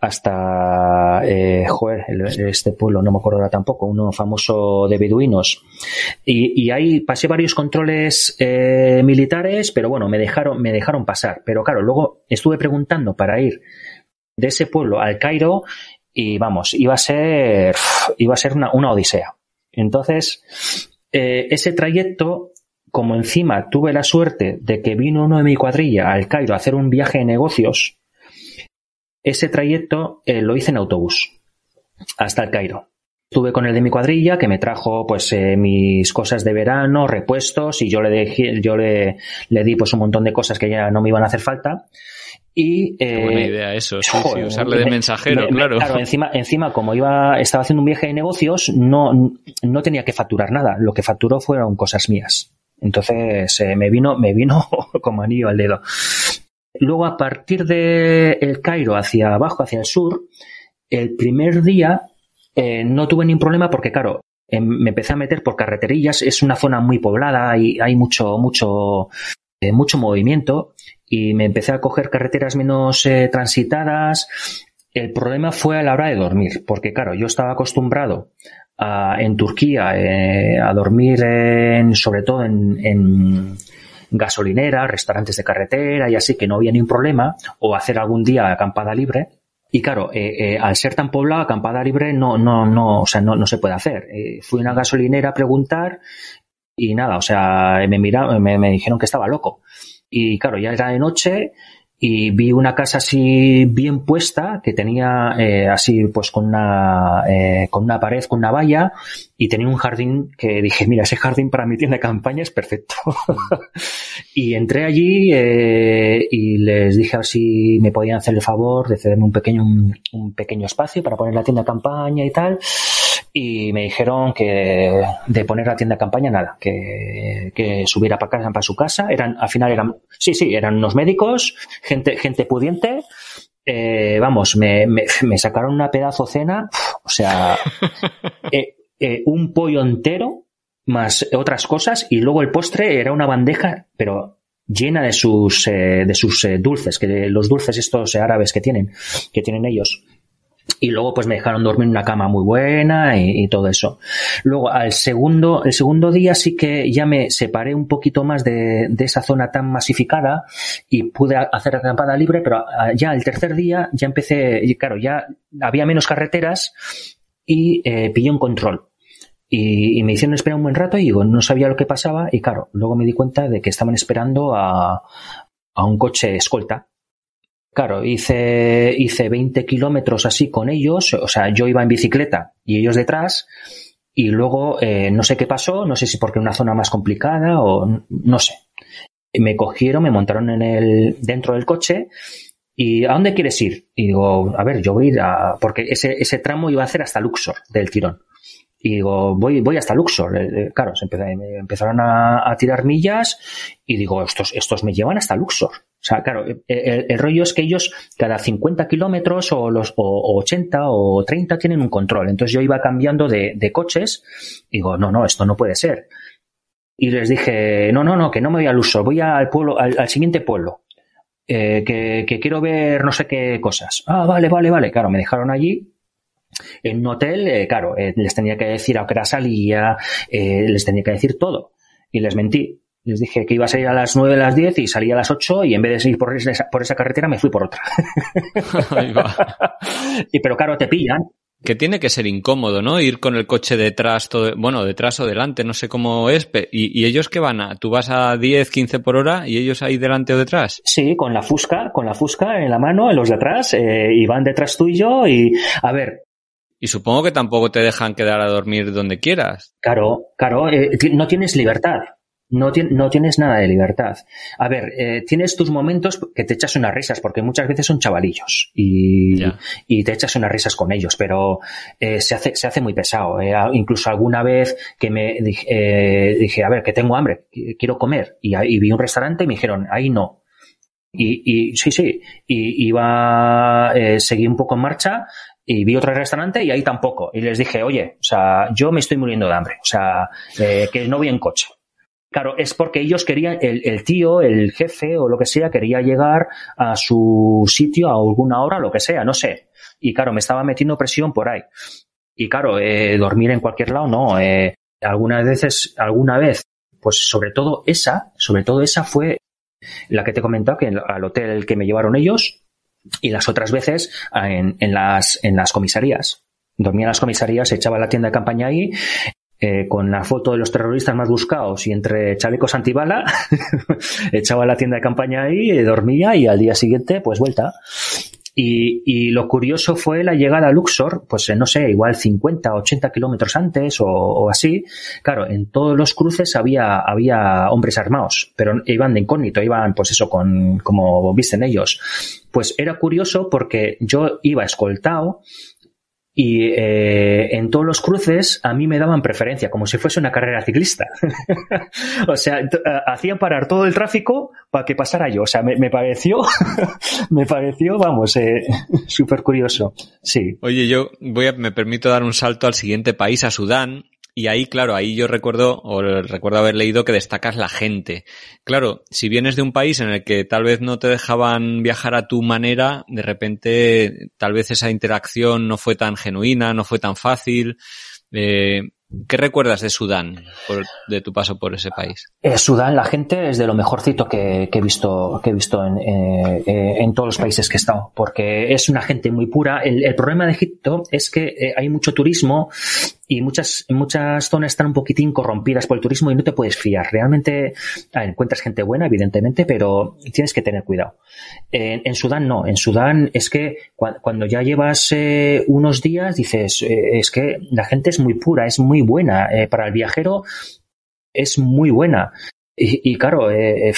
hasta, eh, joder, este pueblo, no me acuerdo ahora tampoco, uno famoso de beduinos. Y, y ahí pasé varios controles eh, militares, pero bueno, me dejaron, me dejaron pasar. Pero claro, luego estuve preguntando para ir de ese pueblo al Cairo y vamos, iba a ser, iba a ser una, una odisea. Entonces, eh, ese trayecto como encima tuve la suerte de que vino uno de mi cuadrilla al Cairo a hacer un viaje de negocios, ese trayecto eh, lo hice en autobús hasta el Cairo. Estuve con el de mi cuadrilla que me trajo pues eh, mis cosas de verano, repuestos y yo le dejé, yo le, le di pues un montón de cosas que ya no me iban a hacer falta. Y, eh, buena idea eso, sí, joder, sí, usarle de mensajero, me, claro. Claro, encima, encima, como iba, estaba haciendo un viaje de negocios, no, no tenía que facturar nada. Lo que facturó fueron cosas mías. Entonces eh, me vino, me vino como anillo al dedo. Luego a partir de el Cairo hacia abajo, hacia el sur, el primer día eh, no tuve ningún problema porque claro, eh, me empecé a meter por carreterillas, es una zona muy poblada y hay mucho, mucho, eh, mucho movimiento y me empecé a coger carreteras menos transitadas. El problema fue a la hora de dormir, porque claro, yo estaba acostumbrado a, en Turquía eh, a dormir sobre todo en, en gasolineras, restaurantes de carretera y así que no había ningún problema, o hacer algún día acampada libre. Y claro, eh, eh, al ser tan poblado, acampada libre no, no, no, o sea, no, no se puede hacer. Fui a una gasolinera a preguntar y nada, o sea, me miraron, me, me dijeron que estaba loco. Y claro, ya era de noche y vi una casa así bien puesta que tenía eh, así pues con una eh, con una pared con una valla y tenía un jardín que dije mira ese jardín para mi tienda de campaña es perfecto y entré allí eh, y les dije a si me podían hacer el favor de cederme un pequeño un, un pequeño espacio para poner la tienda de campaña y tal y me dijeron que de poner la tienda de campaña nada, que, que subiera para casa, para su casa. Eran, al final eran, sí, sí, eran unos médicos, gente, gente pudiente. Eh, vamos, me, me, me, sacaron una pedazo cena, o sea, eh, eh, un pollo entero más otras cosas y luego el postre era una bandeja, pero llena de sus eh, de sus eh, dulces, que los dulces estos árabes que tienen, que tienen ellos y luego pues me dejaron dormir en una cama muy buena y, todo eso. Luego al segundo, el segundo día sí que ya me separé un poquito más de, de esa zona tan masificada y pude hacer acampada libre, pero ya el tercer día ya empecé, y claro, ya había menos carreteras y eh, pillé un control. Y, y, me hicieron esperar un buen rato y digo, no sabía lo que pasaba y claro, luego me di cuenta de que estaban esperando a, a un coche escolta Claro, hice, hice 20 kilómetros así con ellos, o sea, yo iba en bicicleta y ellos detrás, y luego eh, no sé qué pasó, no sé si porque una zona más complicada o no sé. Me cogieron, me montaron en el, dentro del coche y ¿a dónde quieres ir? Y digo, a ver, yo voy a ir a, porque ese, ese tramo iba a hacer hasta Luxor del tirón. Y digo, voy, voy hasta Luxor. Eh, claro, se empezaron a, a, tirar millas y digo, estos, estos me llevan hasta Luxor. O sea, claro, el, el, rollo es que ellos cada 50 kilómetros o, los, o, o 80 o 30 tienen un control. Entonces yo iba cambiando de, coches y digo, no, no, esto no puede ser. Y les dije, no, no, no, que no me voy al uso, voy al pueblo, al, siguiente pueblo. eh, que, quiero ver no sé qué cosas. Ah, vale, vale, vale. Claro, me dejaron allí. En un hotel, eh, claro, eh, les tenía que decir a qué hora salía, les tenía que decir todo. Y les mentí. Les dije que iba a salir a las 9 a las 10 y salía a las 8 y en vez de por esa, por esa carretera me fui por otra. Ahí va. y pero claro, te pillan que tiene que ser incómodo, ¿no? Ir con el coche detrás, todo, bueno, detrás o delante, no sé cómo es. ¿Y, ¿Y, ellos qué van a? ¿Tú vas a 10, 15 por hora y ellos ahí delante o detrás? Sí, con la fusca, con la fusca en la mano, en los de atrás, eh, y van detrás tuyo y, a ver. Y supongo que tampoco te dejan quedar a dormir donde quieras. Claro, claro, eh, no tienes libertad no, no, tienes nada de libertad. A ver, eh, tienes tus momentos que te echas unas risas, porque muchas veces son chavalillos y, y te echas unas risas con ellos, pero eh, se, hace, se hace muy pesado. Eh. Incluso alguna vez que me dije, dije, a ver, que tengo hambre, quiero comer, y, y vi un restaurante y me dijeron, ahí no. Y, y sí, sí, y iba, seguí un poco en marcha y vi otro restaurante y ahí tampoco. Y les dije, oye, o sea, yo me estoy muriendo de hambre, o sea, que no voy en coche. Claro, es porque ellos querían, el, el, tío, el jefe o lo que sea, quería llegar a su sitio a alguna hora, lo que sea, no sé. Y claro, me estaba metiendo presión por ahí. Y claro, eh, dormir en cualquier lado, no. Eh, algunas veces, alguna vez, pues sobre todo esa, sobre todo esa fue la que te he comentado, que al hotel que me llevaron ellos, y las otras veces en, en, las, en las comisarías. Dormía en las comisarías, echaba la tienda de campaña ahí eh, con la foto de los terroristas más buscados y entre chalecos antibala, echaba la tienda de campaña ahí, dormía y al día siguiente, pues vuelta. Y, y, lo curioso fue la llegada a Luxor, pues eh, no sé, igual 50, 80 kilómetros antes o, o, así. Claro, en todos los cruces había, había hombres armados, pero iban de incógnito, iban pues eso, con, como visten ellos. Pues era curioso porque yo iba escoltado y eh, en todos los cruces a mí me daban preferencia, como si fuese una carrera ciclista. o sea, hacían parar todo el tráfico para que pasara yo. O sea, me, me pareció, me pareció, vamos, eh, súper curioso. Sí. Oye, yo voy a, me permito dar un salto al siguiente país, a Sudán, y ahí, claro, ahí yo recuerdo, o recuerdo haber leído que destacas la gente. Claro, si vienes de un país en el que tal vez no te dejaban viajar a tu manera, de repente tal vez esa interacción no fue tan genuina, no fue tan fácil. Eh, ¿Qué recuerdas de Sudán, de tu paso por ese país? Eh, Sudán, la gente es de lo mejorcito que, he visto, que he visto en, eh, en, todos los países que he estado, porque es una gente muy pura. El, problema de Egipto es que hay mucho turismo y muchas, muchas zonas están un poquitín corrompidas por el turismo y no te puedes fiar. Realmente encuentras gente buena, evidentemente, pero tienes que tener cuidado. En, Sudán no. En Sudán es que cuando ya llevas eh, unos días dices, eh, es que la gente es muy pura, es muy buena. Eh, para el viajero es muy buena. Y, claro, eh,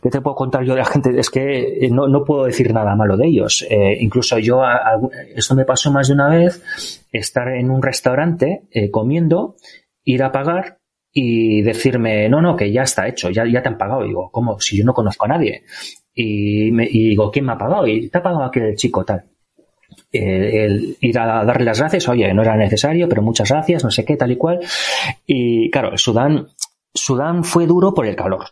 ¿qué te puedo contar yo de la gente? Es que no, no puedo decir nada malo de ellos. Eh, incluso yo, a, esto me pasó más de una vez, estar en un restaurante eh, comiendo, ir a pagar y decirme, no, no, que ya está hecho, ya, ya te han pagado. Y digo, ¿cómo? Si yo no conozco a nadie. Y, me, y digo, ¿quién me ha pagado? Y te ha pagado aquel chico tal. Eh, el ir a darle las gracias, oye, no era necesario, pero muchas gracias, no sé qué, tal y cual. Y claro, Sudán Sudán fue duro por el calor.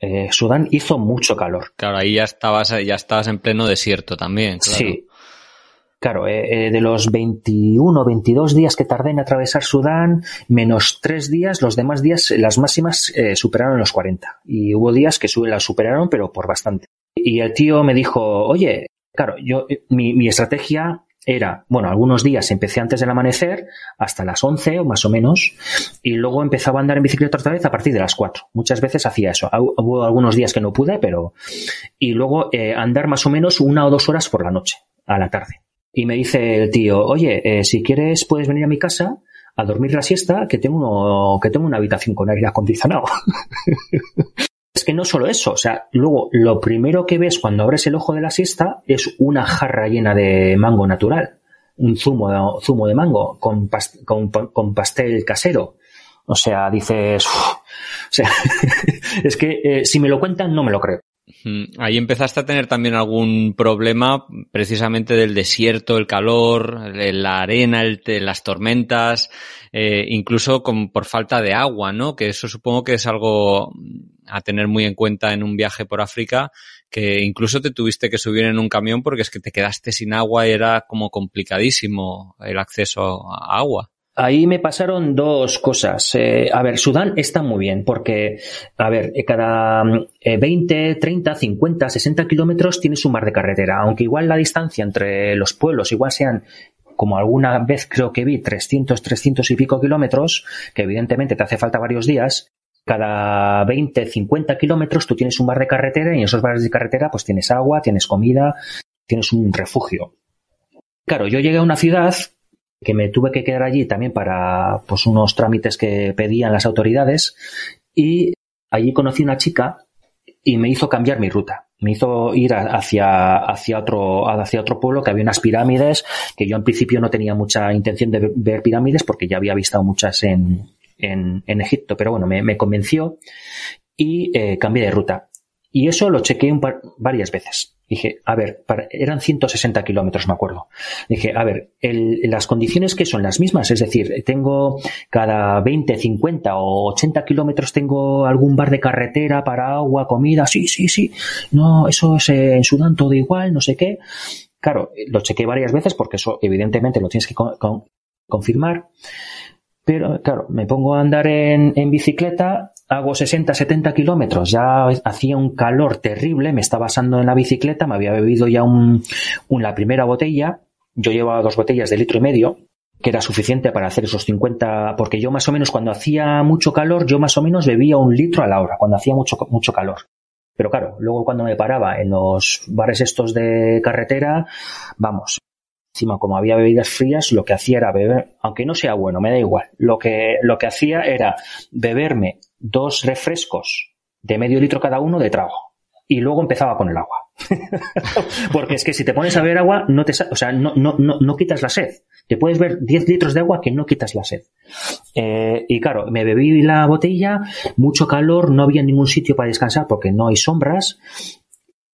Eh, Sudán hizo mucho calor. Claro, ahí ya estabas, ya estabas en pleno desierto también. Claro. Sí. Claro, eh, de los 21, 22 días que tardé en atravesar Sudán, menos tres días, los demás días, las máximas eh, superaron los 40. Y hubo días que las superaron, pero por bastante. Y el tío me dijo, oye, claro, yo, mi, mi estrategia era, bueno, algunos días empecé antes del amanecer, hasta las 11 o más o menos, y luego empezaba a andar en bicicleta otra vez a partir de las 4. Muchas veces hacía eso. Hubo algunos días que no pude, pero... Y luego eh, andar más o menos una o dos horas por la noche, a la tarde. Y me dice el tío, oye, eh, si quieres puedes venir a mi casa a dormir la siesta, que tengo, uno, que tengo una habitación con aire acondicionado. Es que no solo eso, o sea, luego lo primero que ves cuando abres el ojo de la siesta es una jarra llena de mango natural, un zumo zumo de mango con, past con, con pastel casero. O sea, dices, uff, o sea, es que eh, si me lo cuentan no me lo creo. Ahí empezaste a tener también algún problema precisamente del desierto, el calor, la arena, las tormentas, eh, incluso por falta de agua, ¿no? Que eso supongo que es algo a tener muy en cuenta en un viaje por África, que incluso te tuviste que subir en un camión porque es que te quedaste sin agua y era como complicadísimo el acceso a agua. Ahí me pasaron dos cosas. Eh, a ver, Sudán está muy bien porque, a ver, eh, cada 20, 30, 50, 60 kilómetros tienes un mar de carretera, aunque igual la distancia entre los pueblos igual sean como alguna vez creo que vi 300, 300 y pico kilómetros, que evidentemente te hace falta varios días, cada 20, 50 kilómetros tú tienes un bar de carretera y en esos bares de carretera pues tienes agua, tienes comida, tienes un refugio. Claro, yo llegué a una ciudad que me tuve que quedar allí también para pues unos trámites que pedían las autoridades y allí conocí una chica y me hizo cambiar mi ruta. Me hizo ir hacia, hacia, otro, hacia otro pueblo que había unas pirámides, que yo en principio no tenía mucha intención de ver pirámides porque ya había visto muchas en, en, en Egipto, pero bueno, me, me convenció y eh, cambié de ruta. Y eso lo chequeé un par, varias veces. Dije, a ver, eran 160 kilómetros, me acuerdo. Dije, a ver, el, las condiciones que son las mismas, es decir, tengo cada 20, 50 o 80 kilómetros tengo algún bar de carretera para agua, comida, sí, sí, sí. No, eso es eh, en Sudán todo igual, no sé qué. Claro, lo chequeé varias veces porque eso evidentemente lo tienes que con, con, confirmar. Pero claro, me pongo a andar en, en bicicleta, hago 60, 70 kilómetros, ya hacía un calor terrible, me estaba asando en la bicicleta, me había bebido ya un, un, la primera botella, yo llevaba dos botellas de litro y medio, que era suficiente para hacer esos 50, porque yo más o menos cuando hacía mucho calor, yo más o menos bebía un litro a la hora, cuando hacía mucho, mucho calor. Pero claro, luego cuando me paraba en los bares estos de carretera, vamos, encima como había bebidas frías, lo que hacía era beber, aunque no sea bueno, me da igual, lo que, lo que hacía era beberme dos refrescos de medio litro cada uno de trago. Y luego empezaba con el agua. Porque es que si te pones a beber agua, no te, o sea, no, no, no, no quitas la sed. Te puedes ver 10 litros de agua que no quitas la sed. Eh, y claro, me bebí la botella, mucho calor, no había ningún sitio para descansar porque no hay sombras.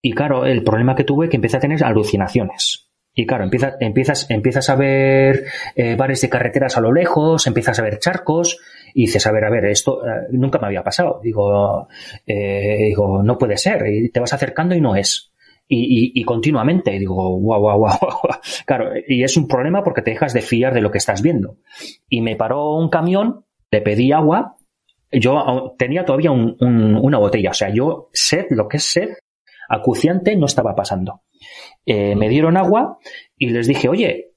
Y claro, el problema que tuve que empecé a tener alucinaciones. Y claro, empiezas, empiezas, empiezas a ver eh, bares de carreteras a lo lejos, empiezas a ver charcos y dices, a ver, a ver, esto eh, nunca me había pasado. Digo, eh, digo, no puede ser. Y te vas acercando y no es. Y, y, y continuamente. Y digo, guau, guau, guau. claro, y es un problema porque te dejas de fiar de lo que estás viendo. Y me paró un camión, le pedí agua. Yo tenía todavía un, un, una botella. O sea, yo sed, lo que es sed, acuciante, no estaba pasando eh, me dieron agua y les dije, oye,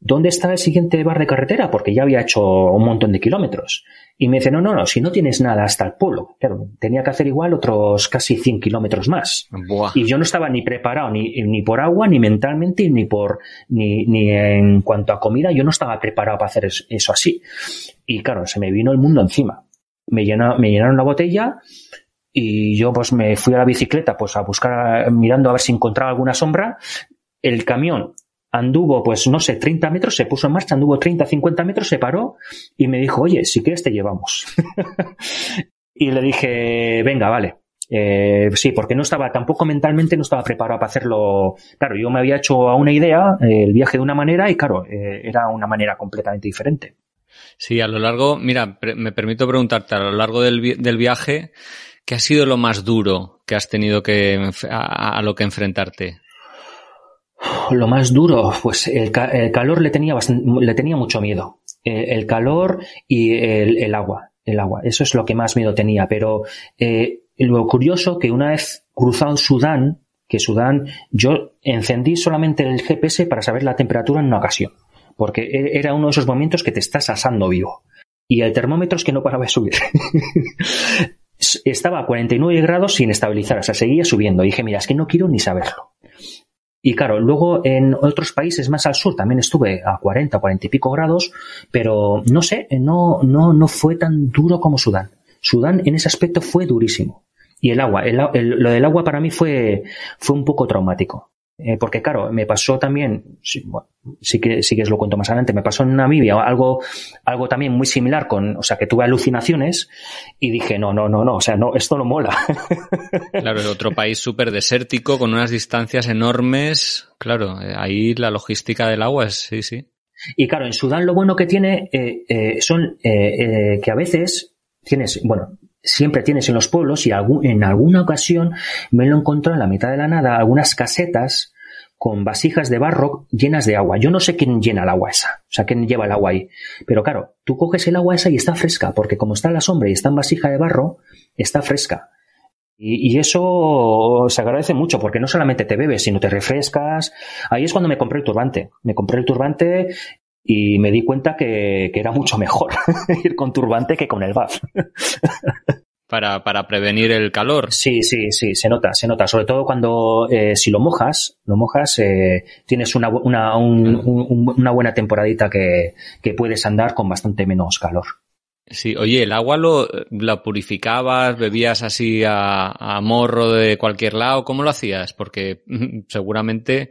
¿dónde está el siguiente bar de carretera? Porque ya había hecho un montón de kilómetros. Y me dice, no, no, no, si no tienes nada hasta el pueblo. Claro, tenía que hacer igual otros casi 100 kilómetros más. Buah. Y yo no estaba ni preparado ni, ni por agua, ni mentalmente, ni por, ni, ni en cuanto a comida, yo no estaba preparado para hacer eso así. Y claro, se me vino el mundo encima. Me, llenó, me llenaron la botella, y yo pues me fui a la bicicleta pues a buscar mirando a ver si encontraba alguna sombra el camión anduvo pues no sé 30 metros se puso en marcha anduvo 30 50 metros se paró y me dijo oye si quieres te llevamos y le dije venga vale eh, sí, porque no estaba, tampoco mentalmente no estaba preparado para hacerlo. Claro, yo me había hecho a una idea eh, el viaje de una manera y claro, eh, era una manera completamente diferente. Sí, a lo largo, mira, me permito preguntarte, a lo largo del, del viaje, ¿Qué ha sido lo más duro que has tenido que a, lo que enfrentarte? Lo más duro, pues el, ca el calor le tenía le tenía mucho miedo. Eh, el calor y el, el, agua, el agua. Eso es lo que más miedo tenía. Pero eh, lo curioso que una vez cruzado Sudán, que Sudán, yo encendí solamente el GPS para saber la temperatura en una ocasión, porque e, era uno de esos momentos que te estás asando vivo. Y el termómetro es que no paraba de subir. estaba a 49 grados sin estabilizar, o sea, seguía subiendo. Y dije, mira, es que no quiero ni saberlo. Y claro, luego en otros países más al sur también estuve a 40, 40 y pico grados, pero no sé, no, no, no fue tan duro como Sudán. Sudán en ese aspecto fue durísimo. Y el agua, el, el, lo del agua para mí fue, fue un poco traumático. Eh, porque claro, me pasó también, sí, bueno, sí, que sí que os lo cuento más adelante, me pasó en Namibia algo, algo también muy similar con, o sea, que tuve alucinaciones y dije, no, no, no, no, o sea, no, esto no mola. Claro, es otro país súper desértico con unas distancias enormes, claro, eh, ahí la logística del agua es, sí, sí. Y claro, en Sudán lo bueno que tiene eh, eh, son eh, que a veces tienes, bueno, siempre tienes en los pueblos y en alguna ocasión me lo encontré en la mitad de la nada, algunas casetas con vasijas de barro llenas de agua. Yo no sé quién llena el agua esa, o sea, quién lleva el agua ahí. Pero claro, tú coges el agua esa y está fresca, porque como está en la sombra y está en vasija de barro, está fresca. Y, eso se agradece mucho, porque no solamente te bebes, sino te refrescas. Ahí es cuando me compré el turbante. Me compré el turbante y me di cuenta que, que era mucho mejor ir con turbante que con el BAF. para, para prevenir el calor. Sí, sí, sí, se nota, se nota. Sobre todo cuando eh, si lo mojas, lo mojas, eh, tienes una, una, una buena temporadita que, que puedes andar con bastante menos calor. Sí, oye, ¿el agua lo, la purificabas, bebías así a, a, morro de cualquier lado? ¿Cómo lo hacías? Porque seguramente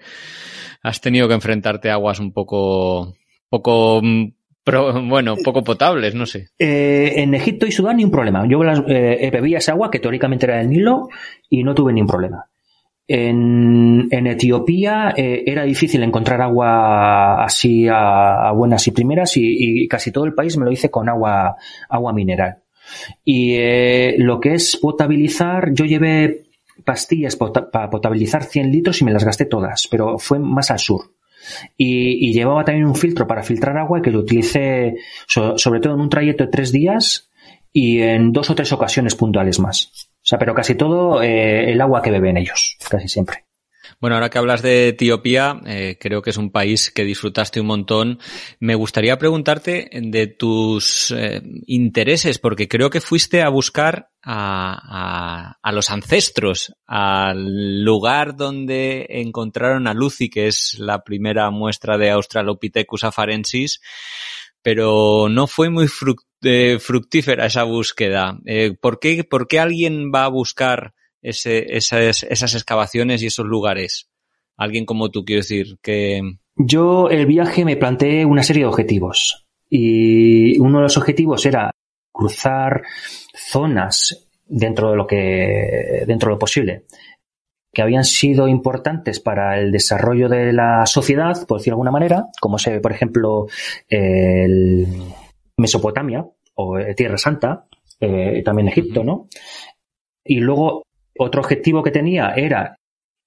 has tenido que enfrentarte a aguas un poco, poco mm, pero bueno, poco potables, no sé. Eh, en Egipto y Sudán ni un problema. Yo eh, bebía esa agua que teóricamente era del Nilo y no tuve ni un problema. En, Etiopía eh, era difícil encontrar agua así a, buenas y primeras y, casi todo el país me lo hice con agua, agua mineral. Y eh, lo que es potabilizar, yo llevé pastillas para potabilizar 100 litros y me las gasté todas, pero fue más al sur. Y, llevaba también un filtro para filtrar agua que lo utilicé sobre todo en un trayecto de tres días y en dos o tres ocasiones puntuales más. O sea, pero casi todo eh, el agua que beben ellos, casi siempre. Bueno, ahora que hablas de Etiopía, eh, creo que es un país que disfrutaste un montón. Me gustaría preguntarte de tus eh, intereses, porque creo que fuiste a buscar a, a, los ancestros, al lugar donde encontraron a Lucy, que es la primera muestra de Australopithecus afarensis, pero no fue muy eh, fructífera esa búsqueda. ¿por, qué, ¿Por qué alguien va a buscar ese, esas, esas excavaciones y esos lugares? Alguien como tú, quiero decir, que... Yo el viaje me planteé una serie de objetivos y uno de los objetivos era cruzar zonas dentro de lo que dentro de lo posible que habían sido importantes para el desarrollo de la sociedad, por decir de alguna manera, como se ve, por ejemplo, el Mesopotamia o Tierra Santa, eh, también Egipto, ¿no? Y luego otro objetivo que tenía era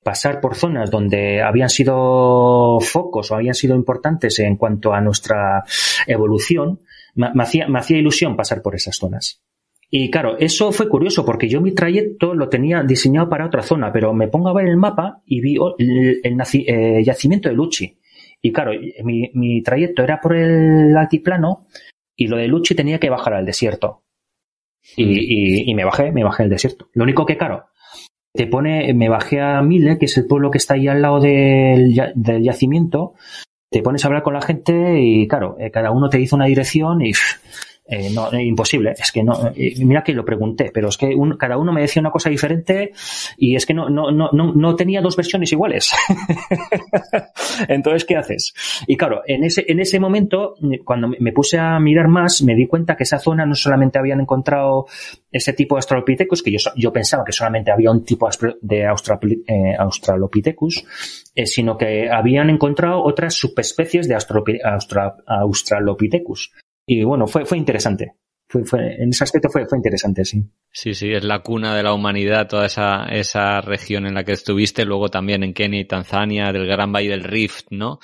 pasar por zonas donde habían sido focos o habían sido importantes en cuanto a nuestra evolución, me, hacía, me hacía ilusión pasar por esas zonas. Y claro, eso fue curioso porque yo mi trayecto lo tenía diseñado para otra zona, pero me pongo a ver el mapa y vi el, eh, yacimiento de Luchi. Y claro, mi, mi, trayecto era por el altiplano y lo de Luchi tenía que bajar al desierto. Y, y, y me bajé, me bajé al desierto. Lo único que, claro, te pone, me bajé a Mille, que es el pueblo que está ahí al lado del, del yacimiento, te pones a hablar con la gente y claro, eh, cada uno te dice una dirección y eh, no, eh, imposible. Es que no, eh, mira que lo pregunté, pero es que cada uno me decía una cosa diferente y es que no, no, no, no, tenía dos versiones iguales. Entonces, ¿qué haces? Y claro, en ese, en ese momento, cuando me puse a mirar más, me di cuenta que esa zona no solamente habían encontrado ese tipo de Australopithecus, que yo, yo pensaba que solamente había un tipo de Australopithecus, sino que habían encontrado otras subespecies de Australopithecus. Y bueno, fue, fue interesante. Fue, fue, en ese aspecto fue, fue interesante, sí. Sí, sí, es la cuna de la humanidad, toda esa, esa región en la que estuviste, luego también en Kenia y Tanzania, del Gran Valle del Rift, ¿no?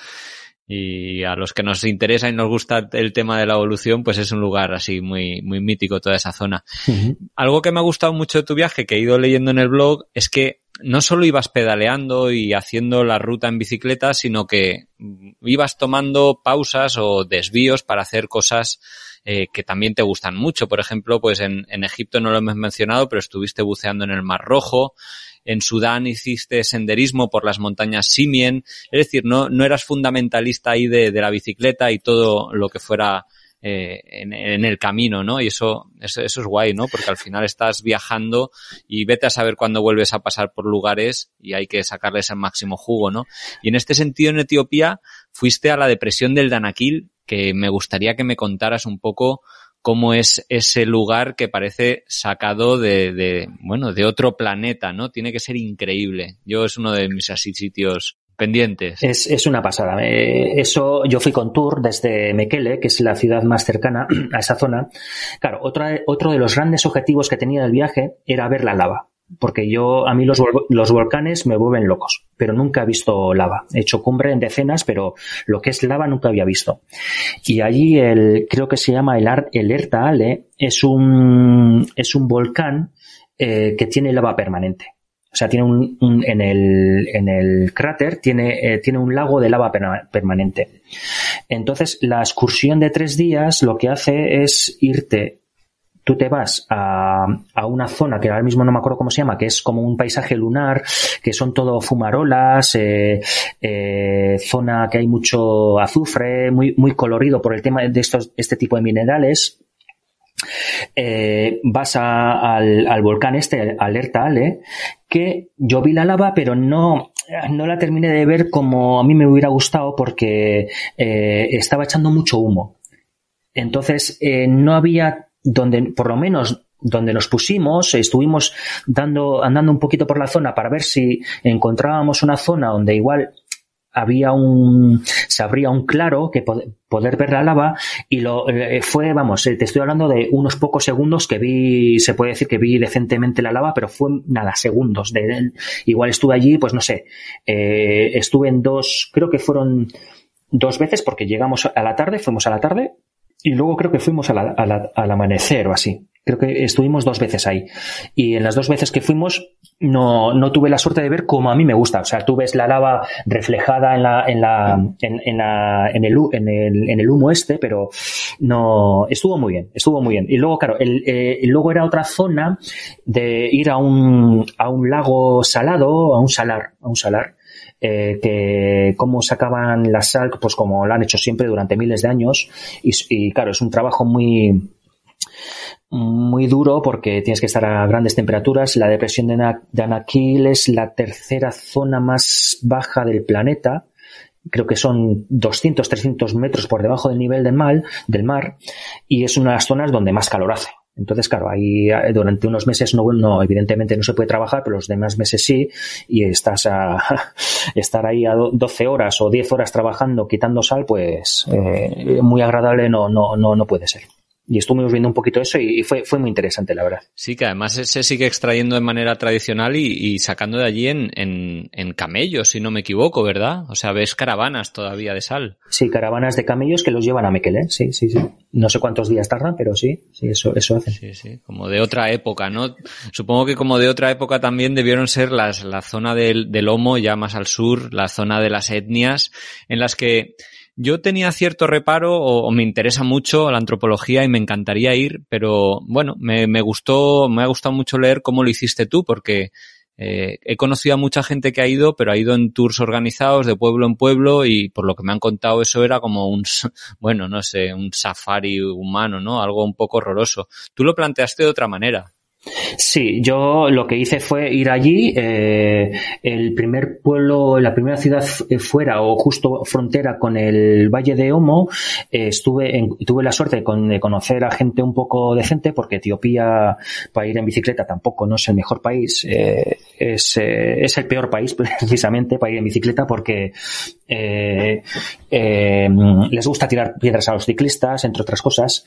Y a los que nos interesa y nos gusta el tema de la evolución, pues es un lugar así muy, muy mítico toda esa zona. Algo que me ha gustado mucho de tu viaje, que he ido leyendo en el blog, es que no solo ibas pedaleando y haciendo la ruta en bicicleta, sino que ibas tomando pausas o desvíos para hacer cosas eh, que también te gustan mucho. Por ejemplo, pues en, en, Egipto no lo hemos mencionado, pero estuviste buceando en el Mar Rojo. En Sudán hiciste senderismo por las montañas Simien. Es decir, no, no eras fundamentalista ahí de, de la bicicleta y todo lo que fuera eh, en, el camino, ¿no? Y eso, eso, eso, es guay, ¿no? Porque al final estás viajando y vete a saber cuándo vuelves a pasar por lugares y hay que sacarles el máximo jugo, ¿no? Y en este sentido, en Etiopía, fuiste a la depresión del Danakil, que me gustaría que me contaras un poco cómo es ese lugar que parece sacado de, de, bueno, de otro planeta, ¿no? Tiene que ser increíble. Yo es uno de mis así sitios pendientes. Es, es una pasada. Eh, eso, yo fui con tour desde Mekele, que es la ciudad más cercana a esa zona. Claro, otra, otro de los grandes objetivos que tenía del viaje era ver la lava. Porque yo, a mí los, los volcanes me vuelven locos, pero nunca he visto lava. He hecho cumbre en decenas, pero lo que es lava nunca había visto. Y allí el, creo que se llama el, el Erta Ale, es un, es un volcán eh, que tiene lava permanente. O sea, tiene un, en, el, en el cráter tiene, eh, tiene un lago de lava permanente. Entonces, la excursión de tres días lo que hace es irte tú te vas a, a, una zona que ahora mismo no me acuerdo cómo se llama, que es como un paisaje lunar, que son todo fumarolas, eh, eh, zona que hay mucho azufre, muy, muy colorido por el tema de estos, este tipo de minerales. Eh, vas al, volcán este, Alerta Ale, que yo vi la lava, pero no, no la terminé de ver como a mí me hubiera gustado porque eh, estaba echando mucho humo. Entonces, eh, no había donde, por lo menos donde nos pusimos, estuvimos dando, andando un poquito por la zona para ver si encontrábamos una zona donde igual había un, se abría un claro que poder ver la lava y lo eh, fue, vamos, eh, te estoy hablando de unos pocos segundos que vi, se puede decir que vi decentemente la lava, pero fue nada, segundos. De, igual estuve allí, pues no sé, eh, estuve en dos, creo que fueron dos veces porque llegamos a la tarde, fuimos a la tarde y luego creo que fuimos a la, a la, al amanecer o así. Creo que estuvimos dos veces ahí. Y en las dos veces que fuimos, no, no tuve la suerte de ver como a mí me gusta. O sea, tú ves la lava reflejada en la, en la, en, en, la, en, el, en, el, en el humo este, pero no, estuvo muy bien, estuvo muy bien. Y luego, claro, el, eh, luego era otra zona de ir a un, a un lago salado, a un salar, a un salar, eh, que cómo sacaban la sal, pues como lo han hecho siempre durante miles de años. Y, y claro, es un trabajo muy, muy duro porque tienes que estar a grandes temperaturas. La depresión de, Anaquil es la tercera zona más baja del planeta. Creo que son 200, 300 metros por debajo del nivel del mar, del mar y es una de las zonas donde más calor hace. Entonces, claro, ahí eh, durante unos meses no, no, evidentemente no se puede trabajar, pero los demás meses sí, y estás a estar ahí a 12 horas o 10 horas trabajando quitando sal, pues eh, muy agradable no, no, no, no puede ser y estuvimos viendo un poquito eso y, fue, fue muy interesante, la verdad. Sí, que además se sigue extrayendo de manera tradicional y, sacando de allí en, en, camellos, si no me equivoco, ¿verdad? O sea, ves caravanas todavía de sal. Sí, caravanas de camellos que los llevan a Mekele, sí, sí, sí. No sé cuántos días tardan, pero sí, sí, eso, eso hacen. Sí, sí, como de otra época, ¿no? Supongo que como de otra época también debieron ser las, la zona del, del Homo, ya más al sur, la zona de las etnias, en las que yo tenía cierto reparo o, me interesa mucho la antropología y me encantaría ir, pero bueno, me, me gustó, me ha gustado mucho leer cómo lo hiciste tú, porque eh, he conocido a mucha gente que ha ido, pero ha ido en tours organizados de pueblo en pueblo y por lo que me han contado eso era como un, bueno, no sé, un safari humano, ¿no? Algo un poco horroroso. Tú lo planteaste de otra manera. Sí, yo lo que hice fue ir allí, eh, el primer pueblo, la primera ciudad fuera o justo frontera con el Valle de Omo, eh, estuve en, tuve la suerte de, conocer a gente un poco decente porque Etiopía para ir en bicicleta tampoco no es el mejor país, eh, es, es el peor país precisamente para ir en bicicleta porque les gusta tirar piedras a los ciclistas, entre otras cosas,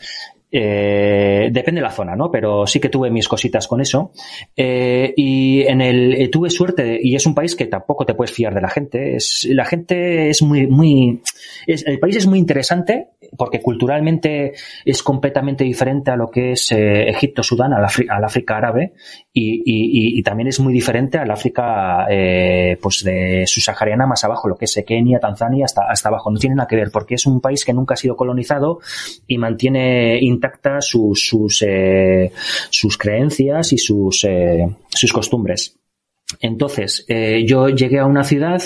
eh, depende de la zona, ¿no? Pero sí que tuve mis cositas con eso. Eh, y en el eh, tuve suerte y es un país que tampoco te puedes fiar de la gente. Es, la gente es muy, muy, es, el país es muy interesante porque culturalmente es completamente diferente a lo que es eh, Egipto, Sudán, al, África árabe y, también es muy diferente al África, eh, pues de subsahariana más abajo, lo que es Kenia, Tanzania, hasta, hasta abajo. No tiene nada que ver porque es un país que nunca ha sido colonizado y mantiene intactas sus, sus, eh, sus creencias y sus, eh, sus costumbres. Entonces, eh, yo llegué a una ciudad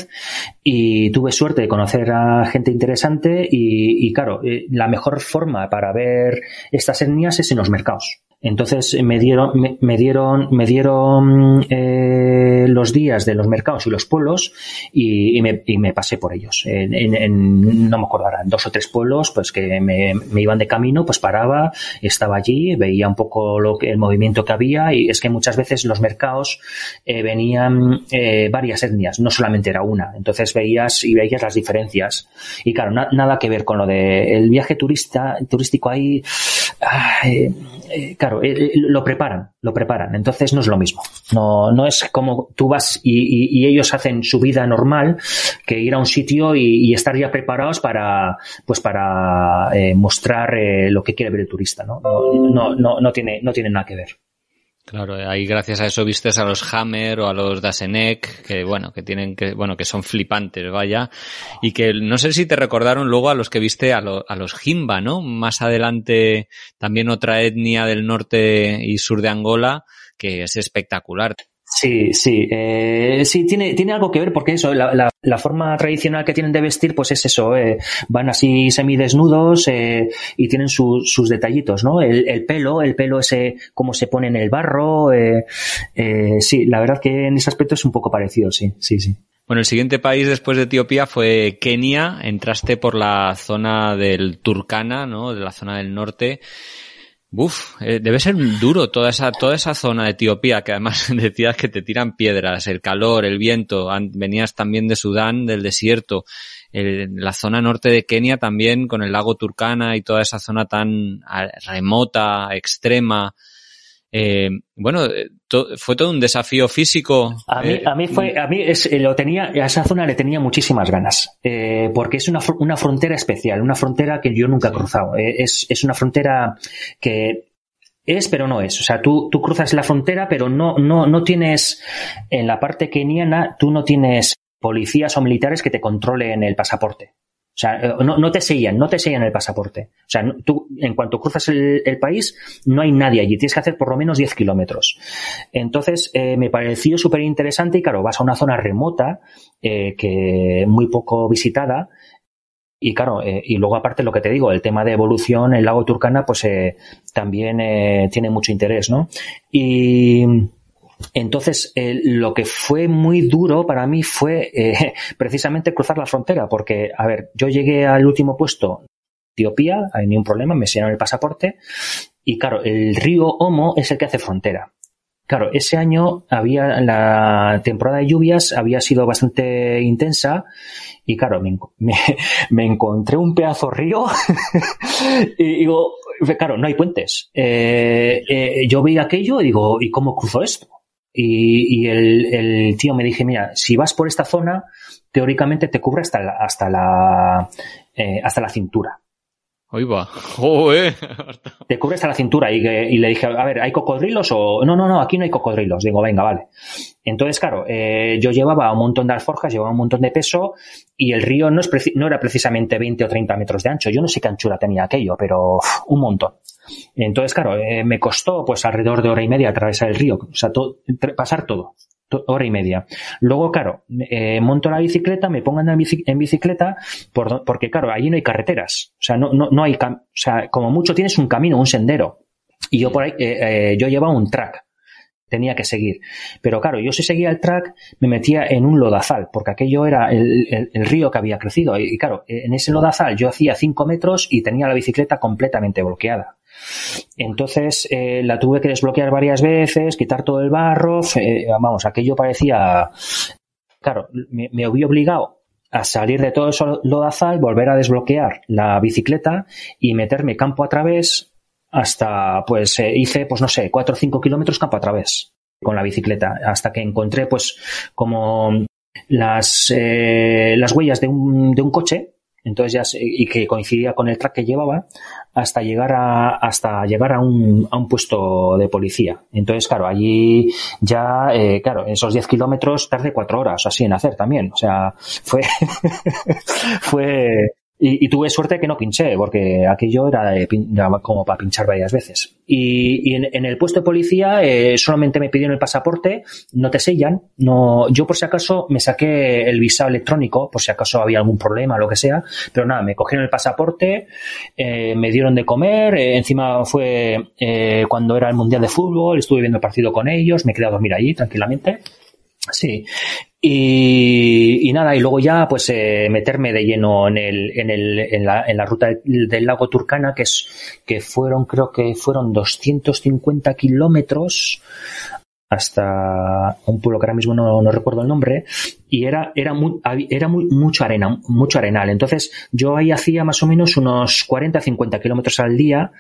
y tuve suerte de conocer a gente interesante y, claro, eh, la mejor forma para ver estas etnias es en los mercados. Entonces me dieron, me, dieron, me dieron eh, los días de los mercados y los pueblos y, me, y me, pasé por ellos. No me acuerdo ahora, en dos o tres pueblos, pues que me, me, iban de camino, pues paraba, estaba allí, veía un poco lo que, el movimiento que había y es que muchas veces los mercados eh, venían eh, varias etnias, no solamente era una. Entonces veías y veías las diferencias. Y claro, nada que ver con lo de el viaje turista, turístico ahí. Ah, eh, eh, claro, eh, lo preparan, lo preparan. Entonces no es lo mismo. No, no es como tú vas y, ellos hacen su vida normal que ir a un sitio y, estar ya preparados para, pues para mostrar lo que quiere ver el turista. ¿no? No, no, no, tiene, no tiene nada que ver. Claro, ahí gracias a eso vistes a los Hammer o a los Dasenek, que bueno, que tienen que, bueno, que son flipantes, vaya, y que no sé si te recordaron luego a los que viste a, a los Jimba, ¿no? Más adelante también otra etnia del norte y sur de Angola, que es espectacular. Sí, sí, eh, sí, tiene, tiene algo que ver porque eso, la, la, la, forma tradicional que tienen de vestir, pues es eso, eh, van así semidesnudos eh, y tienen sus detallitos, ¿no? El, el, pelo, el pelo ese, cómo se pone en el barro, eh, eh, sí, la verdad que en ese aspecto es un poco parecido, sí, sí, sí. Bueno, el siguiente país después de Etiopía fue Kenia, entraste por la zona del Turkana, ¿no? De la zona del norte. Uf, eh, debe ser duro toda esa, toda esa zona de Etiopía, que además decías que te tiran piedras, el calor, el viento, venías también de Sudán, del desierto, la zona norte de Kenia también, con el lago Turkana y toda esa zona tan remota, extrema, eh, bueno, eh, fue todo un desafío físico. A mí, a mí fue, a mí es, lo tenía, a esa zona le tenía muchísimas ganas, eh, porque es una, una frontera especial, una frontera que yo nunca he cruzado. es, es una frontera que es, pero no es. O sea, tú, tú cruzas la frontera, pero no, no, no tienes, en la parte keniana, tú no tienes policías o militares que te controlen el pasaporte. O sea, eh, no, te sellan, no te sellan el pasaporte. O sea, tú, en cuanto cruzas el, país, no hay nadie allí. Tienes que hacer por lo menos 10 kilómetros. Entonces, eh, me pareció súper interesante y claro, vas a una zona remota, eh, que muy poco visitada. Y claro, y luego aparte lo que te digo, el tema de evolución, el lago Turcana, pues también tiene mucho interés, ¿no? Y, entonces, eh, lo que fue muy duro para mí fue eh, precisamente cruzar la frontera, porque, a ver, yo llegué al último puesto, Etiopía, hay ningún problema, me enseñaron el pasaporte, y claro, el río Omo es el que hace frontera. Claro, ese año había, la temporada de lluvias había sido bastante intensa y claro, me, encontré un pedazo río y digo, claro, no hay puentes. Eh, yo vi aquello y digo, ¿y cómo cruzo esto? Y, el, el, tío me dije, mira, si vas por esta zona, teóricamente te cubre hasta la, hasta la, eh, hasta la cintura. Ahí va. Te cubre hasta la cintura y, y, le dije, a ver, ¿hay cocodrilos o...? No, no, no, aquí no hay cocodrilos. Digo, venga, vale. Entonces, claro, eh, yo llevaba un montón de alforjas, llevaba un montón de peso y el río no, es no era precisamente 20 o 30 metros de ancho. Yo no sé qué anchura tenía aquello, pero un montón. Entonces, claro, eh, me costó pues alrededor de hora y media atravesar el río, o sea, pasar todo, hora y media. Luego, claro, eh, monto la bicicleta, me pongo en, bicicleta, porque claro, allí no hay carreteras, o sea, no, no, no hay, o sea, como mucho tienes un camino, un sendero. Y yo por ahí, eh, yo llevaba un track, tenía que seguir. Pero claro, yo si seguía el track me metía en un lodazal, porque aquello era el, río que había crecido. Y, claro, en ese lodazal yo hacía 5 metros y tenía la bicicleta completamente bloqueada. Entonces eh, la tuve que desbloquear varias veces, quitar todo el barro, vamos, aquello parecía, claro, me, me había obligado a salir de todo eso lodazal, volver a desbloquear la bicicleta y meterme campo a través hasta, pues eh, hice, pues no sé, 4 o 5 kilómetros campo a través con la bicicleta, hasta que encontré pues como las, eh, las huellas de un, de un coche entonces ya y que coincidía con el track que llevaba hasta llegar a hasta llegar a un, a un puesto de policía. Entonces claro allí ya eh, claro esos 10 kilómetros tardé cuatro horas así en hacer también. O sea fue fue Y, tuve suerte que no pinché, porque aquello era, como para pinchar varias veces. Y, en, el puesto de policía eh, solamente me pidieron el pasaporte, no te sellan. No, yo por si acaso me saqué el visado electrónico, por si acaso había algún problema lo que sea, pero nada, me cogieron el pasaporte, eh, me dieron de comer, eh, encima fue cuando era el Mundial de Fútbol, estuve viendo el partido con ellos, me quedé a dormir allí tranquilamente. Sí, y, nada, y luego ya pues eh, meterme de lleno en, el, en, el, en, la, en la ruta del, lago Turcana, que es que fueron, creo que fueron 250 kilómetros hasta un pueblo que ahora mismo no, recuerdo el nombre, y era, era, muy, era mucho arena, mucho arenal. Entonces, yo ahí hacía más o menos unos 40, 50 kilómetros al día,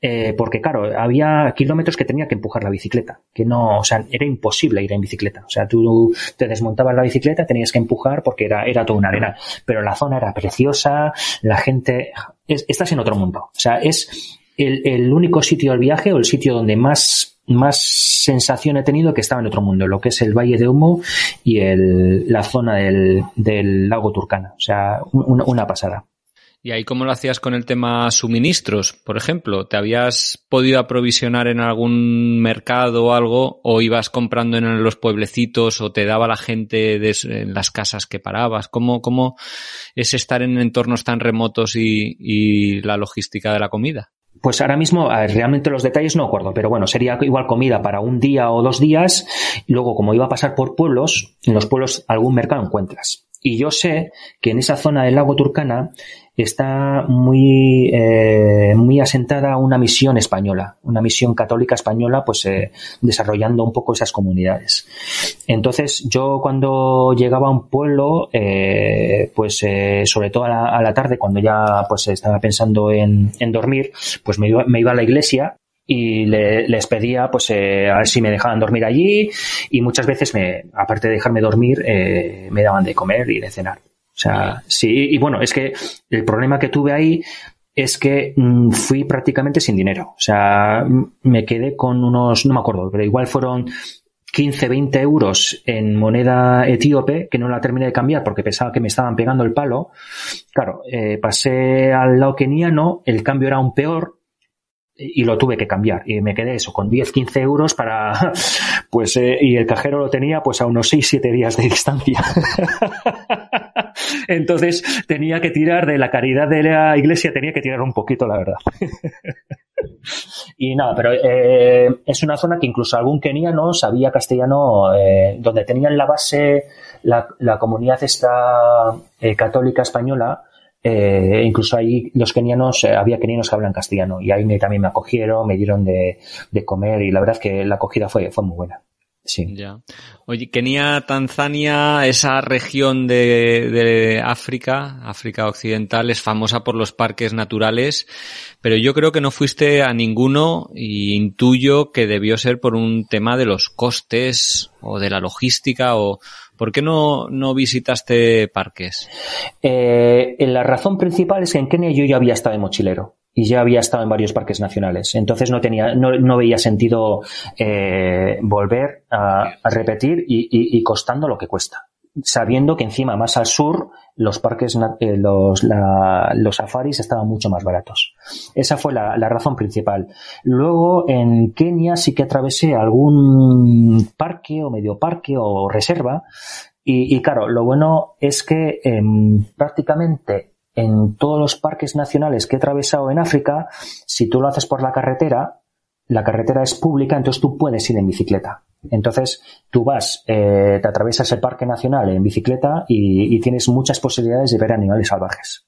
eh, porque claro, había kilómetros que tenía que empujar la bicicleta, que no, o sea, era imposible ir en bicicleta. O sea, tú te desmontabas la bicicleta, tenías que empujar porque era, era toda una arena. Pero la zona era preciosa, la gente, estás en otro mundo. O sea, es el, el único sitio del viaje o el sitio donde más más sensación he tenido que estaba en otro mundo, lo que es el Valle de Humo y el, la zona del, del lago Turcana. O sea, una, pasada. ¿Y ahí cómo lo hacías con el tema suministros, por ejemplo? ¿Te habías podido aprovisionar en algún mercado o algo? ¿O ibas comprando en los pueblecitos o te daba la gente en las casas que parabas? ¿Cómo, ¿Cómo es estar en entornos tan remotos y, y la logística de la comida? Pues ahora mismo, realmente los detalles no acuerdo, pero bueno, sería igual comida para un día o dos días. Luego, como iba a pasar por pueblos, en los pueblos algún mercado encuentras. Y yo sé que en esa zona del lago Turcana está muy, eh, muy asentada una misión española, una misión católica española, pues eh, desarrollando un poco esas comunidades. Entonces, yo cuando llegaba a un pueblo, eh, pues sobre todo a la, tarde, cuando ya pues estaba pensando en, en dormir, pues me iba, me iba a la iglesia y les pedía pues eh, a ver si me dejaban dormir allí y muchas veces me aparte de dejarme dormir eh, me daban de comer y de cenar o sea sí y bueno es que el problema que tuve ahí es que mm, fui prácticamente sin dinero o sea me quedé con unos no me acuerdo pero igual fueron 15, 20 euros en moneda etíope, que no la terminé de cambiar porque pensaba que me estaban pegando el palo. Claro, eh, pasé al lado keniano, el cambio era aún peor, y lo tuve que cambiar. Y me quedé eso con 10 15 euros para pues eh, y el cajero lo tenía pues a unos 6 7 días de distancia. Entonces tenía que tirar de la caridad de la iglesia tenía que tirar un poquito la verdad. Y nada pero eh, es una zona que incluso algún keniano sabía castellano eh, donde tenían la base la, la comunidad esta católica española eh, incluso ahí los kenianos, eh, había kenianos que hablan castellano y ahí me, también me acogieron, me dieron de, comer y la verdad que la acogida fue, fue muy buena. Sí. Ya. Oye, Kenia, Tanzania, esa región de, de, África, África Occidental, es famosa por los parques naturales, pero yo creo que no fuiste a ninguno y intuyo que debió ser por un tema de los costes o de la logística o, ¿Por qué no, no visitaste parques? Eh, la razón principal es que en Kenia yo ya había estado de mochilero y ya había estado en varios parques nacionales. Entonces no tenía, no, no veía sentido eh, volver a, repetir y, costando lo que cuesta. Sabiendo que encima más al sur los parques, eh, los, los safaris estaban mucho más baratos. Esa fue la, razón principal. Luego en Kenia sí que atravesé algún parque o medio parque o reserva y, claro, lo bueno es que em, prácticamente en todos los parques nacionales que he atravesado en África, si tú lo haces por la carretera, la carretera es pública, entonces tú puedes ir en bicicleta. Entonces tú vas, eh, te atravesas el parque nacional en bicicleta y, tienes muchas posibilidades de ver animales salvajes.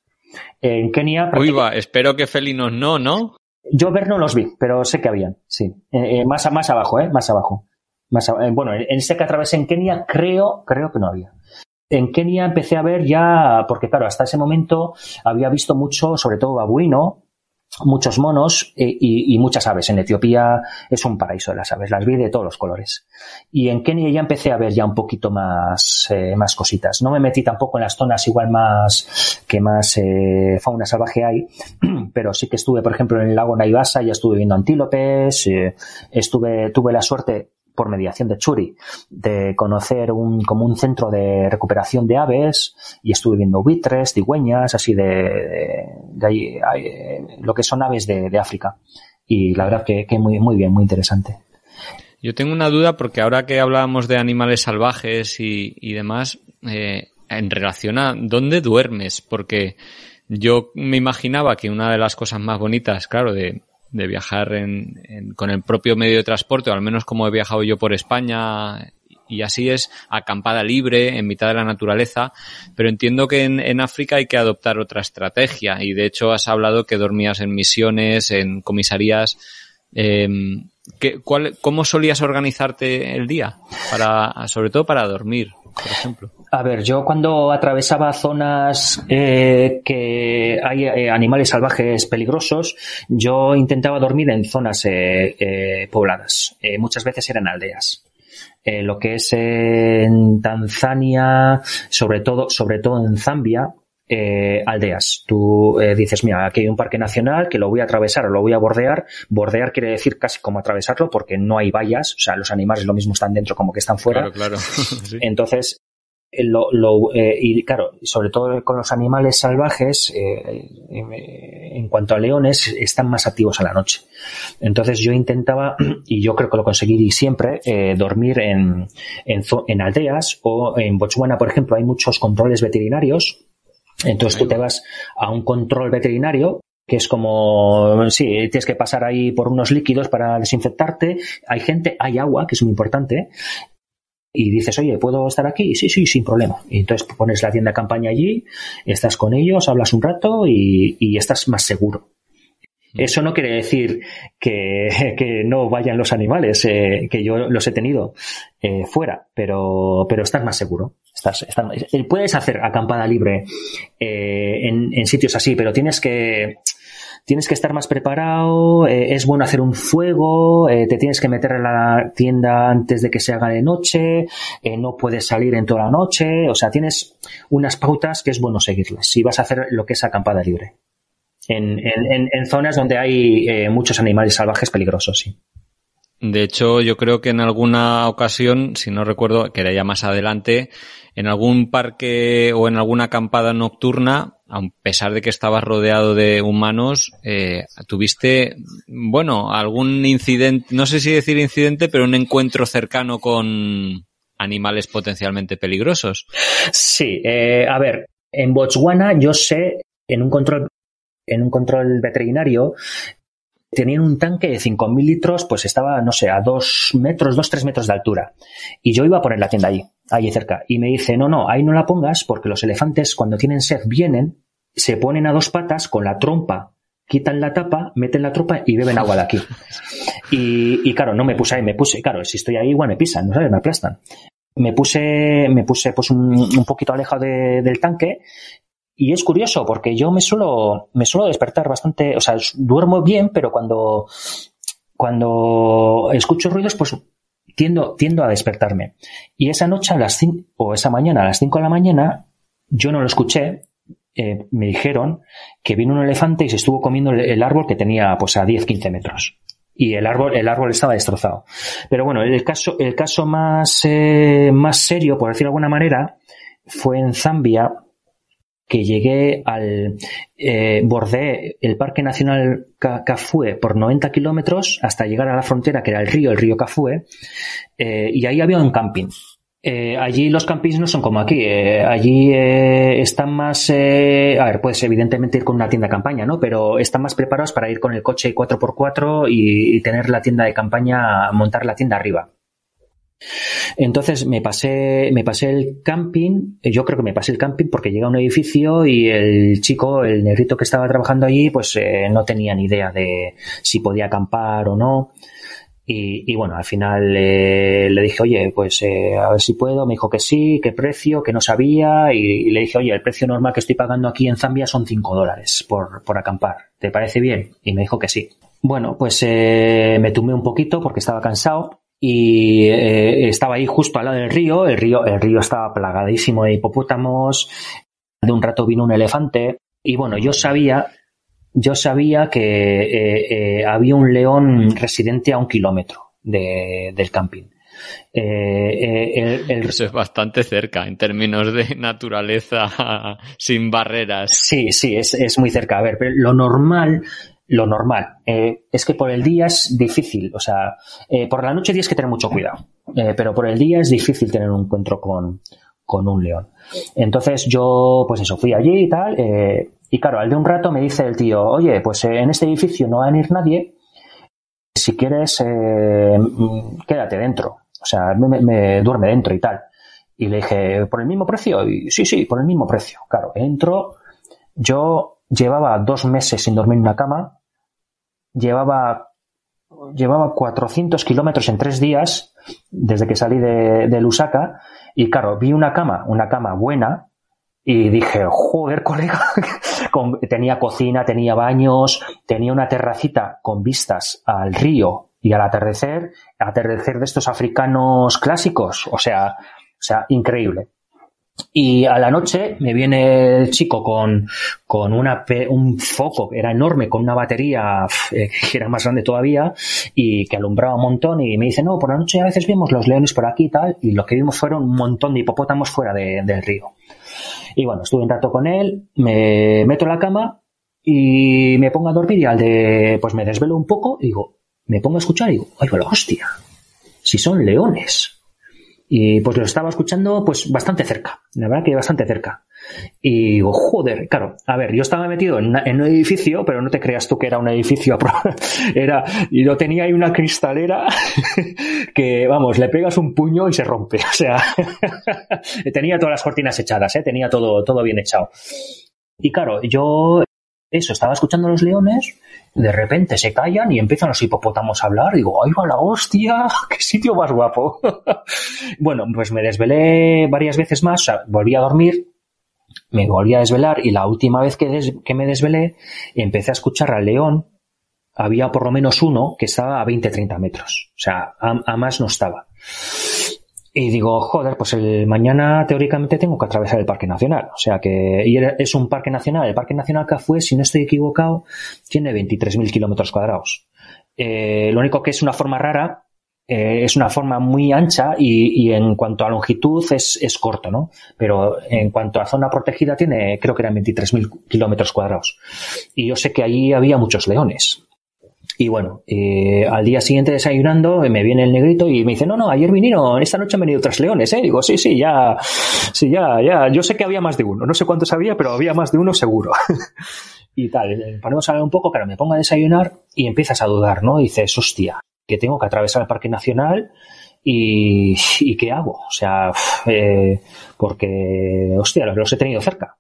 En Kenia. Uy, va, espero que felinos no, ¿no? Yo ver no los vi, pero sé que habían, sí. Eh, eh, más, más abajo, ¿eh? Más abajo. Más bueno, en este que atravesé en Kenia creo, creo que no había. En Kenia empecé a ver ya, porque claro, hasta ese momento había visto mucho, sobre todo babuino, muchos monos eh, y, muchas aves. En Etiopía es un paraíso de las aves, las vi de todos los colores. Y en Kenia ya empecé a ver ya un poquito más, eh, más cositas. No me metí tampoco en las zonas igual más que más eh, fauna salvaje hay, pero sí que estuve, por ejemplo, en el lago Naivasa, ya estuve viendo antílopes, estuve, tuve la suerte por mediación de Churi, de conocer un, como un centro de recuperación de aves y estuve viendo buitres, cigüeñas, así de, de, ahí, lo que son aves de, de África. Y la verdad que, que muy, muy bien, muy interesante. Yo tengo una duda porque ahora que hablábamos de animales salvajes y, y demás, eh, en relación a dónde duermes, porque yo me imaginaba que una de las cosas más bonitas, claro, de, de viajar en, con el propio medio de transporte, o al menos como he viajado yo por España, y así es acampada libre en mitad de la naturaleza, pero entiendo que en, en, África hay que adoptar otra estrategia y de hecho has hablado que dormías en misiones, en comisarías. Eh, ¿qué, cuál, ¿Cómo solías organizarte el día? Para, sobre todo para dormir, por ejemplo. A ver, yo cuando atravesaba zonas eh, que hay eh, animales salvajes peligrosos, yo intentaba dormir en zonas eh, pobladas. Muchas veces eran aldeas. lo que es en Tanzania, sobre todo, sobre todo en Zambia, eh, aldeas. Tú eh, dices, mira, aquí hay un parque nacional que lo voy a atravesar o lo voy a bordear. Bordear quiere decir casi como atravesarlo porque no hay vallas, o sea, los animales lo mismo están dentro como que están fuera. Claro, claro. sí. Entonces, lo, lo, eh, y claro, sobre todo con los animales salvajes, eh, en cuanto a leones, están más activos a la noche. Entonces yo intentaba, y yo creo que lo conseguí siempre, eh, dormir en, en, en, aldeas o en Botswana, por ejemplo, hay muchos controles veterinarios. Entonces tú te vas a un control veterinario que es como, sí, tienes que pasar ahí por unos líquidos para desinfectarte. Hay gente, hay agua, que es muy importante, y dices, oye, ¿puedo estar aquí? Sí, sí, sin problema. Y entonces pones la tienda de campaña allí, estás con ellos, hablas un rato y, y estás más seguro. Eso no quiere decir que, que no vayan los animales, eh, que yo los he tenido eh, fuera, pero, pero estás más seguro. Estás, estás, puedes hacer acampada libre eh, en, en, sitios así, pero tienes que tienes que estar más preparado, eh, es bueno hacer un fuego, eh, te tienes que meter en la tienda antes de que se haga de noche, no puedes salir en toda la noche, o sea, tienes unas pautas que es bueno seguirlas si vas a hacer lo que es acampada libre. En, en, en zonas donde hay muchos animales salvajes peligrosos, sí. De hecho, yo creo que en alguna ocasión, si no recuerdo, que era ya más adelante, en algún parque o en alguna acampada nocturna, a pesar de que estabas rodeado de humanos, eh, tuviste, bueno, algún incidente, no sé si decir incidente, pero un encuentro cercano con animales potencialmente peligrosos. Sí, eh, a ver, en Botswana yo sé, en un control en un control veterinario, tenían un tanque de 5.000 litros, pues estaba, no sé, a dos metros, dos, tres metros de altura. Y yo iba a poner la tienda allí, allí cerca. Y me dice, no, no, ahí no la pongas porque los elefantes cuando tienen sed vienen, se ponen a dos patas con la trompa, quitan la tapa, meten la tropa y beben agua de aquí. Y, y claro, no me puse ahí, me puse, claro, si estoy ahí igual me pisan, ¿no sabes? Me aplastan. Me puse, me puse pues un, un poquito alejado de, del tanque y es curioso porque yo me suelo, me suelo despertar bastante, o sea, duermo bien, pero cuando, cuando escucho ruidos, pues tiendo, tiendo a despertarme. Y esa noche a las cinco, o esa mañana a las 5 de la mañana, yo no lo escuché, eh, me dijeron que vino un elefante y se estuvo comiendo el, el árbol que tenía pues a 10, 15 metros y el árbol, el árbol estaba destrozado. Pero bueno, el caso, el caso más, eh, más serio, por decirlo de alguna manera, fue en Zambia, que llegué al eh, bordé el Parque Nacional Cafue por 90 kilómetros hasta llegar a la frontera que era el río, el río Cafue, eh, y ahí había un camping. Eh, allí los campings no son como aquí. Eh, allí eh, están más. Eh, a ver, puedes evidentemente ir con una tienda de campaña, ¿no? Pero están más preparados para ir con el coche 4x4 y, y tener la tienda de campaña, montar la tienda arriba. Entonces me pasé, me pasé el camping, yo creo que me pasé el camping porque llegué a un edificio y el chico, el negrito que estaba trabajando allí, pues eh, no tenía ni idea de si podía acampar o no. Y, bueno, al final eh, le dije, oye, pues eh, a ver si puedo. Me dijo que sí, qué precio, que no sabía. Y, le dije, oye, el precio normal que estoy pagando aquí en Zambia son 5 dólares por, por acampar. ¿Te parece bien? Y me dijo que sí. Bueno, pues eh, me tumbé un poquito porque estaba cansado y eh, estaba ahí justo al lado del río, el río, el río estaba plagadísimo de hipopótamos, de un rato vino un elefante, y bueno, yo sabía, yo sabía que eh, eh, había un león residente a un kilómetro de, del camping. Eso es bastante cerca en términos de naturaleza sin barreras. Sí, sí, es, es muy cerca. A ver, pero lo normal lo normal. Eh, es que por el día es difícil, o sea, eh, por la noche tienes que tener mucho cuidado, eh, pero por el día es difícil tener un encuentro con, con un león. Entonces yo, pues eso, fui allí y tal, y claro, al de un rato me dice el tío, oye, pues en este edificio no va a venir nadie, si quieres, quédate dentro, o sea, me, me, duerme dentro y tal. Y le dije, ¿por el mismo precio? Y sí, sí, por el mismo precio. Claro, entro, yo llevaba dos meses sin dormir en una cama, llevaba, llevaba 400 kilómetros en tres días desde que salí de, Lusaka y claro, vi una cama, una cama buena y dije, joder, colega, tenía cocina, tenía baños, tenía una terracita con vistas al río y al atardecer, atardecer de estos africanos clásicos, o sea, o sea, increíble. Y a la noche me viene el chico con, con un foco, era enorme, con una batería eh, que era más grande todavía y que alumbraba un montón y me dice, no, por la noche a veces vemos los leones por aquí y tal, y lo que vimos fueron un montón de hipopótamos fuera del río. Y bueno, estuve un rato con él, me meto en la cama y me pongo a dormir y al de, pues me desvelo un poco y digo, me pongo a escuchar y digo, ay, la hostia, si son leones. Y pues lo estaba escuchando pues bastante cerca, la verdad que bastante cerca. Y digo, joder, claro, a ver, yo estaba metido en, un edificio, pero no te creas tú que era un edificio, era, y lo tenía ahí una cristalera que, vamos, le pegas un puño y se rompe, o sea, tenía todas las cortinas echadas, ¿eh? tenía todo, todo bien echado. Y claro, yo eso, estaba escuchando a los leones, de repente se callan y empiezan los hipopótamos a hablar. Digo, ¡ay, va la hostia! ¡Qué sitio más guapo! bueno, pues me desvelé varias veces más, volví a dormir, me volví a desvelar y la última vez que, que me desvelé empecé a escuchar al león. Había por lo menos uno que estaba a 20-30 metros. O sea, a más no estaba. Y digo, joder, pues el mañana teóricamente tengo que atravesar el Parque Nacional. O sea que y es un parque nacional. El Parque Nacional fue, si no estoy equivocado, tiene 23.000 kilómetros cuadrados. Eh, lo único que es una forma rara, eh, es una forma muy ancha y, y en cuanto a longitud es, es, corto, ¿no? Pero en cuanto a zona protegida tiene, creo que eran 23.000 kilómetros cuadrados. Y yo sé que allí había muchos leones. Y bueno, eh, al día siguiente desayunando me viene el negrito y me dice, no, no, ayer vinieron, esta noche han venido tres leones, ¿eh? digo, sí, sí, ya, sí, ya, ya, yo sé que había más de uno, no sé cuántos había, pero había más de uno seguro. y tal, eh, ponemos a hablar un poco, claro, me pongo a desayunar y empiezas a dudar, ¿no? Dices, hostia, que tengo que atravesar el Parque Nacional y, y ¿qué hago? O sea, eh, porque, hostia, los he tenido cerca.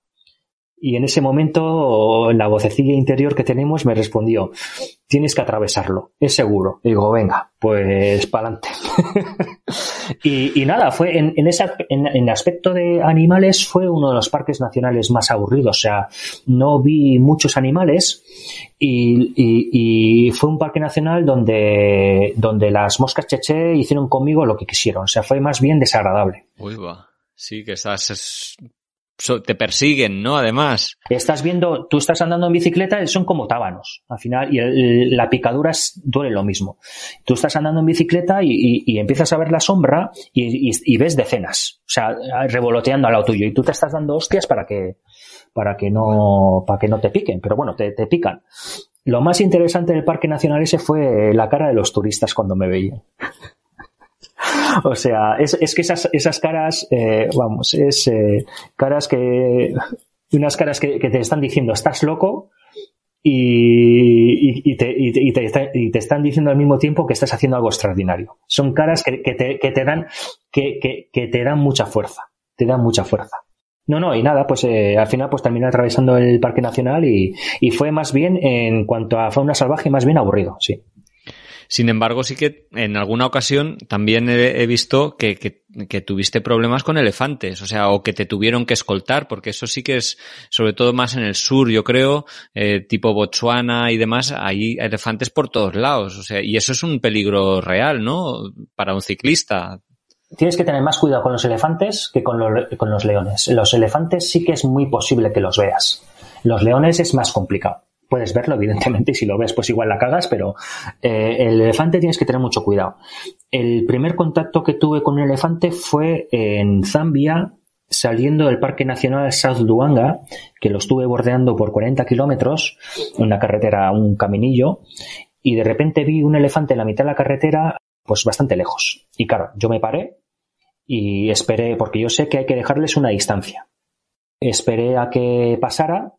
Y en ese momento la vocecilla interior que tenemos me respondió, tienes que atravesarlo, es seguro. digo, venga, pues para adelante. y, nada, fue en, en, en, en, aspecto de animales fue uno de los parques nacionales más aburridos. O sea, no vi muchos animales y, y, y fue un parque nacional donde, donde las moscas cheche hicieron conmigo lo que quisieron. O sea, fue más bien desagradable. Uy, va. Sí, que estás te persiguen, ¿no? Además. Estás viendo, tú estás andando en bicicleta, son como tábanos, al final, y la picadura duele lo mismo. Tú estás andando en bicicleta y, empiezas a ver la sombra y, ves decenas, o sea, revoloteando al lado tuyo, y tú te estás dando hostias para que, para que no, para que no te piquen, pero bueno, te, te pican. Lo más interesante del Parque Nacional ese fue la cara de los turistas cuando me veían. o sea, es, es que esas, esas caras, eh, vamos, es eh, caras que, unas caras que, te están diciendo, estás loco, y, y, te, y, te, están diciendo al mismo tiempo que estás haciendo algo extraordinario. Son caras que, que te, dan, que, que, te dan mucha fuerza. Te dan mucha fuerza. No, no, y nada, pues eh, al final pues terminé atravesando el Parque Nacional y, y fue más bien, en cuanto a fauna salvaje, más bien aburrido, sí. Sin embargo, sí que en alguna ocasión también he, visto que, que, tuviste problemas con elefantes, o sea, o que te tuvieron que escoltar, porque eso sí que es, sobre todo más en el sur, yo creo, eh, tipo Botswana y demás, hay elefantes por todos lados, o sea, y eso es un peligro real, ¿no? Para un ciclista. Tienes que tener más cuidado con los elefantes que con, con los leones. Los elefantes sí que es muy posible que los veas. Los leones es más complicado puedes verlo, evidentemente, y si lo ves, pues igual la cagas, pero eh, el elefante tienes que tener mucho cuidado. el primer contacto que tuve con un elefante fue en Zambia, saliendo del Parque Nacional South Luanga, que lo estuve bordeando por 40 kilómetros, una carretera, un caminillo, y de repente vi un elefante en la mitad de la carretera, pues bastante lejos. Y claro, yo me paré y esperé, porque yo sé que hay que dejarles una distancia. Esperé a que pasara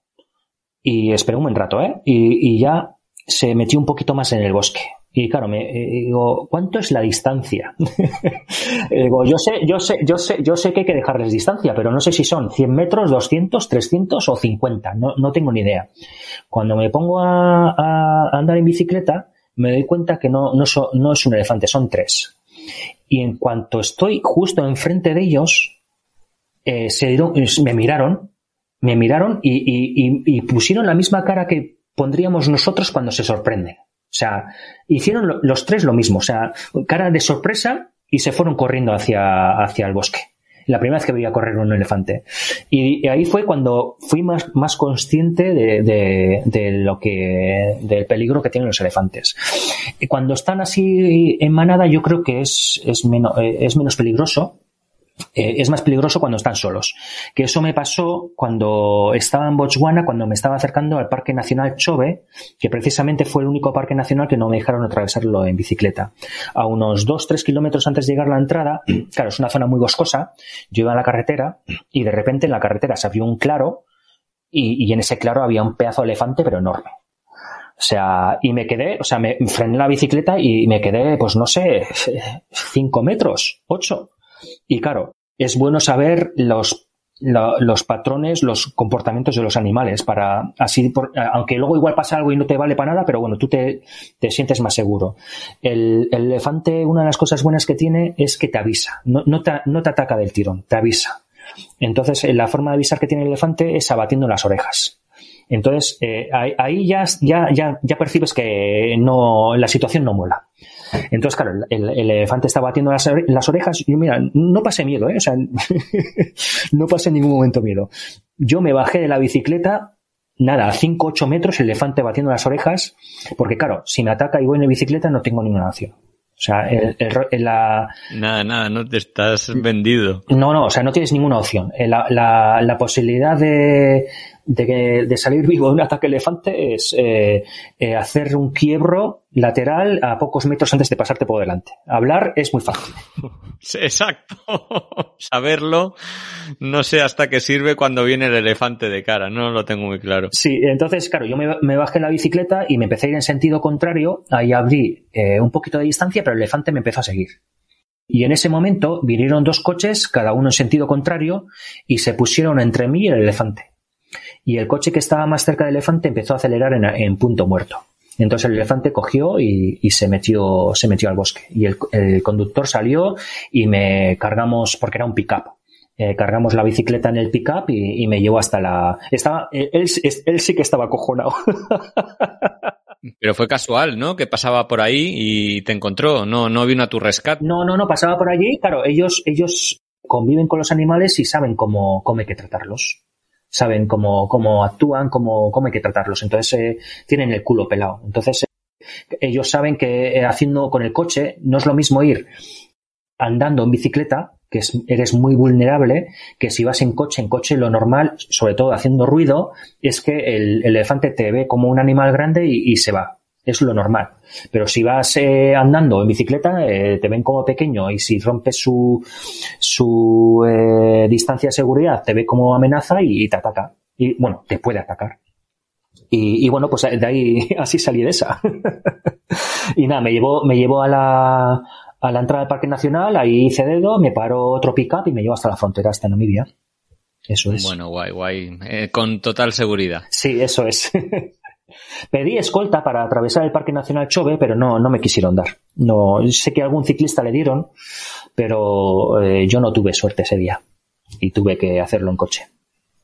y esperé un buen rato, ¿eh? Y, y ya se metió un poquito más en el bosque. Y claro, me eh, digo, ¿cuánto es la distancia? digo, yo sé, yo sé, yo sé, yo sé que hay que dejarles distancia, pero no sé si son 100 metros, 200, 300 o 50. No, no tengo ni idea. Cuando me pongo a, andar en bicicleta, me doy cuenta que no, no, no es un elefante, son tres. Y en cuanto estoy justo enfrente de ellos, eh, se me miraron, me miraron y, pusieron la misma cara que pondríamos nosotros cuando se sorprenden. O sea, hicieron los tres lo mismo, o sea, cara de sorpresa y se fueron corriendo hacia, hacia el bosque. La primera vez que veía correr un elefante. Y, ahí fue cuando fui más, más consciente de, de, lo que, del peligro que tienen los elefantes. Y cuando están así en manada, yo creo que es, es, menos, es menos peligroso eh, es más peligroso cuando están solos. Que eso me pasó cuando estaba en Botswana, cuando me estaba acercando al Parque Nacional Chobe, que precisamente fue el único parque nacional que no me dejaron atravesarlo en bicicleta. A unos 2-3 kilómetros antes de llegar a la entrada, claro, es una zona muy boscosa, yo iba a la carretera y de repente en la carretera se abrió un claro y, en ese claro había un pedazo de elefante pero enorme. O sea, y me quedé, o sea, me frené la bicicleta y me quedé, pues no sé, 5 metros, 8 y claro, es bueno saber los, los patrones, los comportamientos de los animales para así, aunque luego igual pasa algo y no te vale para nada, pero bueno, tú te, te sientes más seguro. El, el, elefante, una de las cosas buenas que tiene es que te avisa, no, no, te, no te ataca del tirón, te avisa. Entonces, la forma de avisar que tiene el elefante es abatiendo las orejas. Entonces, eh, ahí ya, ya, ya, ya percibes que no, la situación no mola. Entonces, claro, el, elefante está batiendo las, orejas y yo, mira, no pasé miedo, ¿eh? O sea, no pasé en ningún momento miedo. Yo me bajé de la bicicleta, nada, a 5 8 metros, el elefante batiendo las orejas, porque claro, si me ataca y voy en la bicicleta no tengo ninguna opción. O sea, el, la... Nada, nada, no te estás vendido. No, no, o sea, no tienes ninguna opción. La, la, la posibilidad de, de, de, salir vivo de un ataque elefante es eh, eh, hacer un quiebro lateral a pocos metros antes de pasarte por delante. Hablar es muy fácil. Exacto. Saberlo, no sé hasta qué sirve cuando viene el elefante de cara, no lo tengo muy claro. Sí, entonces, claro, yo me, me bajé en la bicicleta y me empecé a ir en sentido contrario, ahí abrí eh, un poquito de distancia, pero el elefante me empezó a seguir. Y en ese momento vinieron dos coches, cada uno en sentido contrario, y se pusieron entre mí y el elefante y el coche que estaba más cerca del elefante empezó a acelerar en, punto muerto. Entonces el elefante cogió y, se metió, se metió al bosque. Y el, conductor salió y me cargamos, porque era un pick-up. Eh, cargamos la bicicleta en el pick-up y, me llevó hasta la. Estaba, él, él, sí que estaba acojonado. Pero fue casual, ¿no? Que pasaba por ahí y te encontró, no, no vino a tu rescate. No, no, no, pasaba por allí. Claro, ellos, ellos conviven con los animales y saben cómo, cómo hay que tratarlos saben cómo, cómo actúan, cómo, cómo hay que tratarlos. Entonces eh, tienen el culo pelado. Entonces eh, ellos saben que eh, haciendo con el coche no es lo mismo ir andando en bicicleta, que es, eres muy vulnerable, que si vas en coche, en coche lo normal, sobre todo haciendo ruido, es que el, elefante te ve como un animal grande y se va es lo normal. Pero si vas eh, andando en bicicleta, eh, te ven como pequeño y si rompes su, su eh, distancia de seguridad, te ve como amenaza y, te ataca. Y bueno, te puede atacar. Y, y, bueno, pues de ahí así salí de esa. y nada, me llevó, me llevó a la, a la entrada del Parque Nacional, ahí hice dedo, me paró otro pick-up y me llevó hasta la frontera, hasta Namibia. Eso es. Bueno, guay, guay. con total seguridad. Sí, eso es. Pedí escolta para atravesar el Parque Nacional Chove, pero no, no me quisieron dar. No, sé que algún ciclista le dieron, pero eh, yo no tuve suerte ese día y tuve que hacerlo en coche.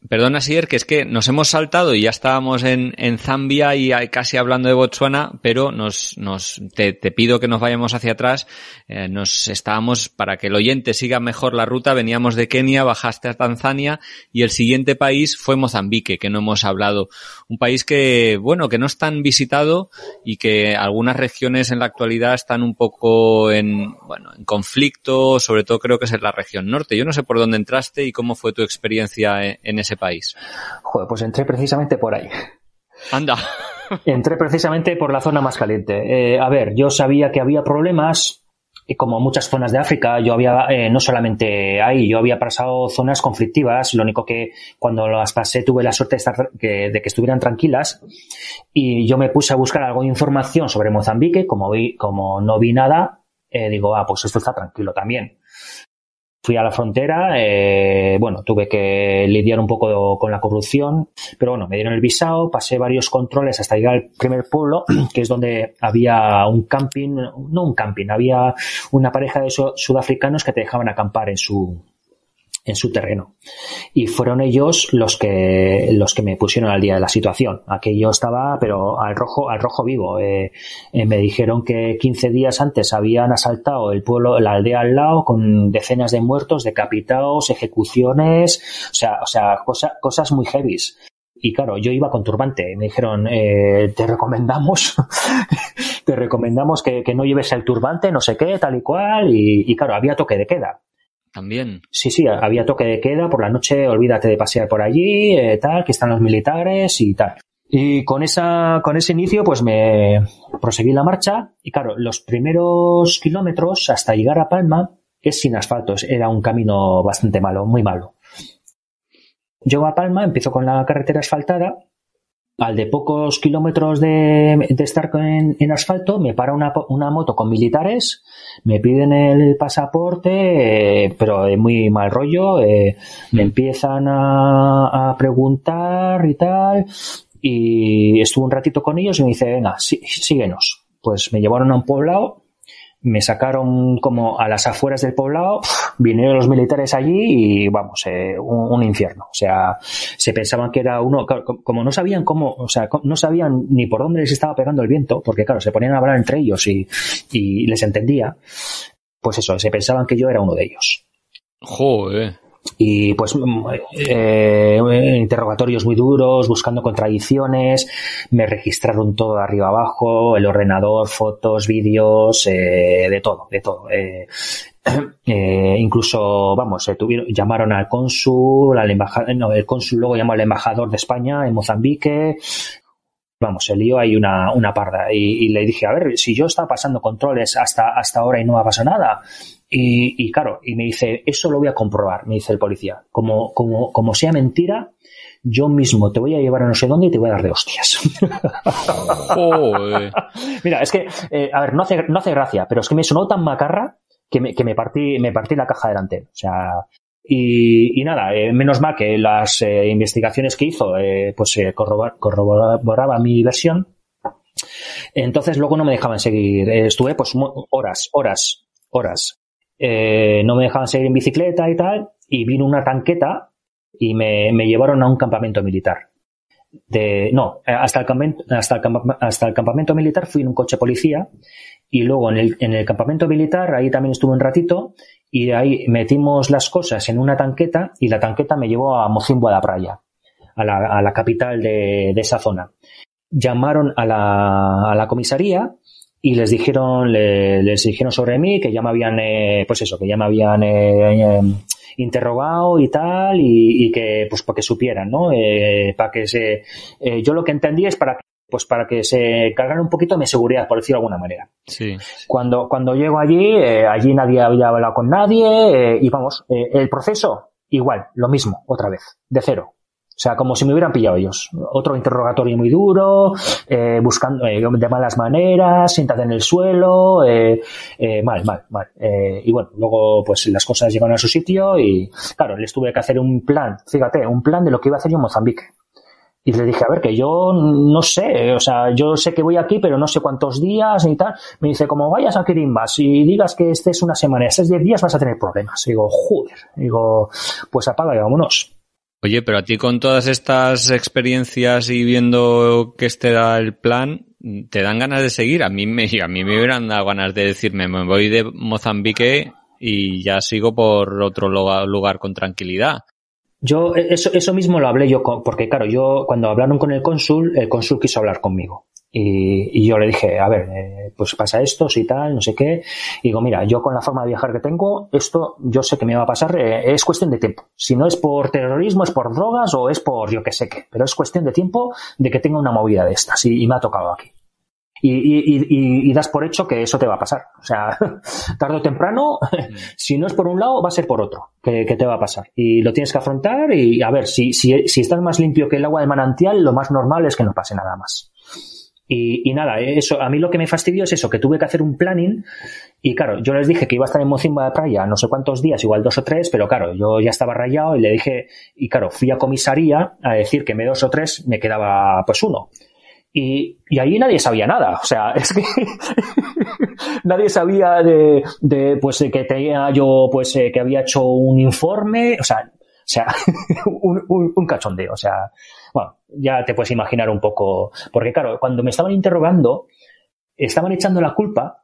Perdona, Sier, que es que nos hemos saltado y ya estábamos en, en Zambia y casi hablando de Botswana, pero nos, nos, te, pido que nos vayamos hacia atrás. Eh, nos estábamos, para que el oyente siga mejor la ruta, veníamos de Kenia, bajaste a Tanzania y el siguiente país fue Mozambique, que no hemos hablado. Un país que, bueno, que no es tan visitado y que algunas regiones en la actualidad están un poco en, bueno, en conflicto, sobre todo creo que es la región norte. Yo no sé por dónde entraste y cómo fue tu experiencia en, en ese país? Joder, pues entré precisamente por ahí. Anda. Entré precisamente por la zona más caliente. Eh, a ver, yo sabía que había problemas, y como muchas zonas de África, yo había, eh, no solamente ahí, yo había pasado zonas conflictivas, lo único que cuando las pasé tuve la suerte de, estar, que, de que estuvieran tranquilas, y yo me puse a buscar algo de información sobre Mozambique, como, vi, como no vi nada, eh, digo, ah, pues esto está tranquilo también. Fui a la frontera, eh, bueno, tuve que lidiar un poco con la corrupción, pero bueno, me dieron el visado, pasé varios controles hasta llegar al primer pueblo, que es donde había un camping, no un camping, había una pareja de sudafricanos que te dejaban acampar en su, en su terreno. Y fueron ellos los que, los que me pusieron al día de la situación. Aquello estaba, pero al rojo, al rojo vivo. Eh, eh, me dijeron que 15 días antes habían asaltado el pueblo, la aldea al lado, con decenas de muertos, decapitados, ejecuciones, o sea, o sea, cosas muy heavies. Y claro, yo iba con turbante. Me dijeron, eh, te recomendamos, te recomendamos que, que, no lleves el turbante, no sé qué, tal y cual. Y, y claro, había toque de queda. También. Sí, sí, había toque de queda por la noche, olvídate de pasear por allí, eh, tal, que están los militares y tal. Y con esa, con ese inicio, pues me proseguí la marcha. Y claro, los primeros kilómetros hasta llegar a Palma es sin asfaltos. Era un camino bastante malo, muy malo. Llego a Palma, empiezo con la carretera asfaltada al de pocos kilómetros de, estar en, asfalto, me para una, una, moto con militares, me piden el pasaporte, eh, pero de muy mal rollo, eh, me empiezan a, a, preguntar y tal, y estuve un ratito con ellos y me dice, venga, sí, síguenos. Pues me llevaron a un poblado me sacaron como a las afueras del poblado, vinieron los militares allí y vamos, eh, un, infierno. O sea, se pensaban que era uno, como no sabían cómo, o sea, no sabían ni por dónde les estaba pegando el viento, porque claro, se ponían a hablar entre ellos y, y les entendía, pues eso, se pensaban que yo era uno de ellos. Joder y pues mm, eh, interrogatorios muy duros, buscando contradicciones, me registraron todo de arriba abajo, el ordenador, fotos, vídeos, eh, de todo, de todo. Eh, eh incluso, vamos, tuvieron, llamaron al cónsul, al embajador, no, el cónsul luego llamó al embajador de España en Mozambique, vamos, se lió ahí una, una parda. Y, y, le dije, a ver, si yo estaba pasando controles hasta, hasta ahora y no ha pasado nada. Y, y, claro, y me dice, eso lo voy a comprobar, me dice el policía. Como, como, como sea mentira, yo mismo te voy a llevar a no sé dónde y te voy a dar de hostias. Mira, es que, eh, a ver, no hace, no hace gracia, pero es que me sonó tan macarra que me, que me partí, me partí la caja delante. O sea, y, y, nada, eh, menos mal que las eh, investigaciones que hizo eh, pues corroboraba, corroboraba mi versión. Entonces luego no me dejaban seguir. estuve pues horas, horas, horas. No me dejaban seguir en bicicleta y tal. Y vino una tanqueta y me, llevaron a un campamento militar. De, no, hasta el, campamento, hasta, el, hasta el campamento militar fui en un coche policía y luego en el, en el campamento militar, ahí también estuve un ratito y ahí metimos las cosas en una tanqueta y la tanqueta me llevó a Mocimbo a la playa, a la, a la capital de, de, esa zona. Llamaron a la, a la comisaría y les dijeron, le, les dijeron sobre mí que ya me habían, eh, pues eso, que ya me habían eh, interrogado y tal y, y, que, pues para que supieran, ¿no? Eh, para que se, eh, yo lo que entendí es para que pues para que se cargara un poquito de seguridad, por decirlo de alguna manera. Sí. Cuando, cuando llego allí, eh, allí nadie había hablado con nadie, eh, y vamos, eh, el proceso, igual, lo mismo, otra vez, de cero. O sea, como si me hubieran pillado ellos. Otro interrogatorio muy duro, eh, buscando eh, de malas maneras, siéntate en el suelo, eh, mal, mal, mal. y bueno, luego pues las cosas llegaron a su sitio y claro, les tuve que hacer un plan, fíjate, un plan de lo que iba a hacer yo en Mozambique. Y le dije, a ver, que yo no sé, o sea, yo sé que voy aquí, pero no sé cuántos días y tal. Me dice, como vayas a Quirimbas y digas que estés una semana y estés diez días, vas a tener problemas. digo, joder. digo, pues apaga y vámonos. Oye, pero a ti con todas estas experiencias y viendo que este da el plan, ¿te dan ganas de seguir? A mí me, a mí me hubieran dado ganas de decirme, me voy de Mozambique y ya sigo por otro lugar con tranquilidad. Yo, eso, eso mismo lo hablé yo, con, porque claro, yo cuando hablaron con el cónsul, el cónsul quiso hablar conmigo. Y, yo le dije, a ver, eh, pues pasa esto, si tal, no sé qué. Y digo, mira, yo con la forma de viajar que tengo, esto yo sé que me va a pasar, eh, es cuestión de tiempo. Si no es por terrorismo, es por drogas o es por yo que sé qué. Pero es cuestión de tiempo de que tenga una movida de estas. Y, me ha tocado aquí. Y, y, das por hecho que eso te va a pasar. O sea, tarde o temprano, mm. si no es por un lado, va a ser por otro que, que, te va a pasar. Y lo tienes que afrontar y a ver, si, si, si estás más limpio que el agua de manantial, lo más normal es que no pase nada más. Y, nada, eso, a mí lo que me fastidió es eso, que tuve que hacer un planning y claro, yo les dije que iba a estar en Mocimba de Praia no sé cuántos días, igual dos o tres, pero claro, yo ya estaba rayado y le dije, y claro, fui a comisaría a decir que me dos o tres me quedaba pues uno. Y, y ahí nadie sabía nada, o sea, es que nadie sabía de, de pues que tenía yo pues eh, que había hecho un informe, o sea, o sea, un, un, un cachondeo, o sea, bueno, ya te puedes imaginar un poco, porque claro, cuando me estaban interrogando, estaban echando la culpa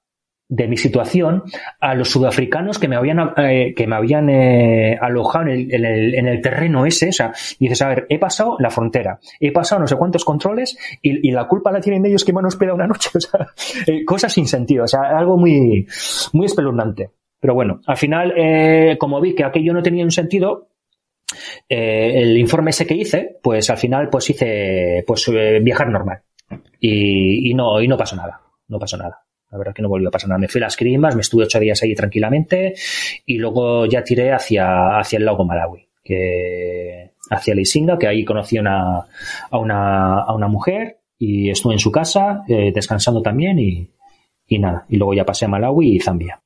de mi situación a los sudafricanos que me habían eh, que me habían eh, alojado en el, en, el, en el, terreno ese, o sea, dices, a ver, he pasado la frontera, he pasado no sé cuántos controles y, y la culpa la tienen ellos que me han hospedado una noche, o sea, eh, cosas sin sentido, o sea, algo muy, muy espeluznante. Pero bueno, al final, eh, como vi que aquello no tenía un sentido, eh, el informe ese que hice, pues al final pues hice pues eh, viajar normal. Y, no, y no pasó nada. No pasó nada. La verdad que no volvió a pasar nada. Me fui a las Crimas, me estuve ocho días allí tranquilamente y luego ya tiré hacia, hacia el lago Malawi, que hacia Lisinga, que ahí conocí a una, a una mujer y estuve en su casa eh, descansando también y, y nada. Y luego ya pasé a Malawi y Zambia.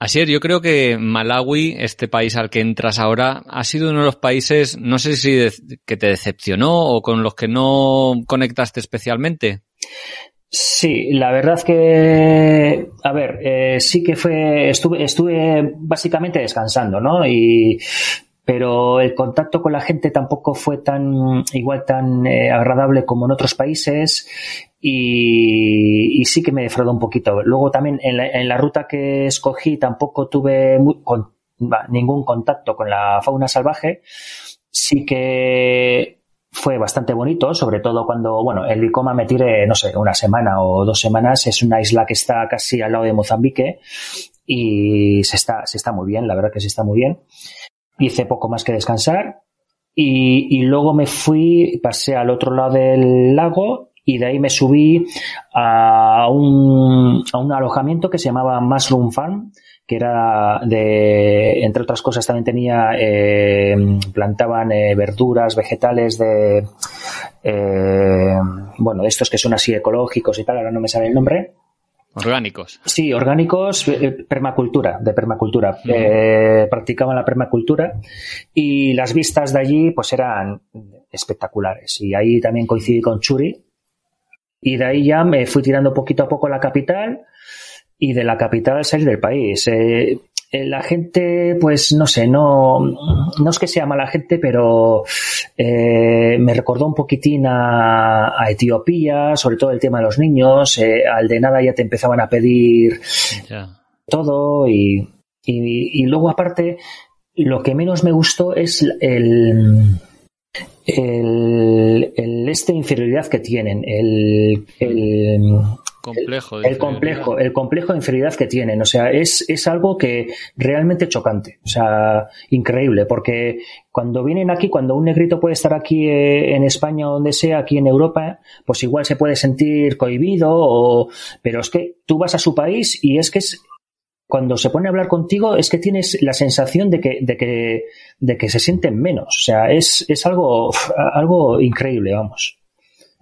Así es, yo creo que Malawi, este país al que entras ahora, ha sido uno de los países, no sé si que te decepcionó o con los que no conectaste especialmente. Sí, la verdad que, a ver, eh, sí que fue, estuve, estuve básicamente descansando, ¿no? Y pero el contacto con la gente tampoco fue tan igual tan eh, agradable como en otros países y, sí que me defraudó un poquito. Luego también en la, ruta que escogí tampoco tuve ningún contacto con la fauna salvaje. Sí que fue bastante bonito, sobre todo cuando, bueno, el Licoma me tire, no sé, una semana o dos semanas. Es una isla que está casi al lado de Mozambique y se está, se está muy bien, la verdad que se está muy bien hice poco más que descansar y, luego me fui, pasé al otro lado del lago y de ahí me subí a un, a un alojamiento que se llamaba Mushroom Farm, que era de, entre otras cosas, también tenía, eh, plantaban eh, verduras, vegetales de, eh, bueno, de estos que son así ecológicos y tal, ahora no me sale el nombre. Orgánicos. Sí, orgánicos, eh, permacultura, de permacultura. Eh, practicaban la permacultura y las vistas de allí pues eran espectaculares. Y ahí también coincidí con Churi. Y de ahí ya me fui tirando poquito a poco a la capital y de la capital salir del país. Eh, eh, la gente, pues no sé, no, no es que sea mala gente, pero eh, me recordó un poquitín a, Etiopía, sobre todo el tema de los niños. Eh, al de nada ya te empezaban a pedir todo y, y, luego aparte, lo que menos me gustó es el, el, el este inferioridad que tienen, el, el, complejo el, complejo, el complejo de inferioridad que tienen. O sea, es, es algo que realmente chocante. O sea, increíble. Porque cuando vienen aquí, cuando un negrito puede estar aquí eh, en España o donde sea, aquí en Europa, pues igual se puede sentir cohibido o, pero es que tú vas a su país y es que es, cuando se pone a hablar contigo es que tienes la sensación de que, de que, de que se sienten menos. O sea, es, es algo, algo increíble, vamos.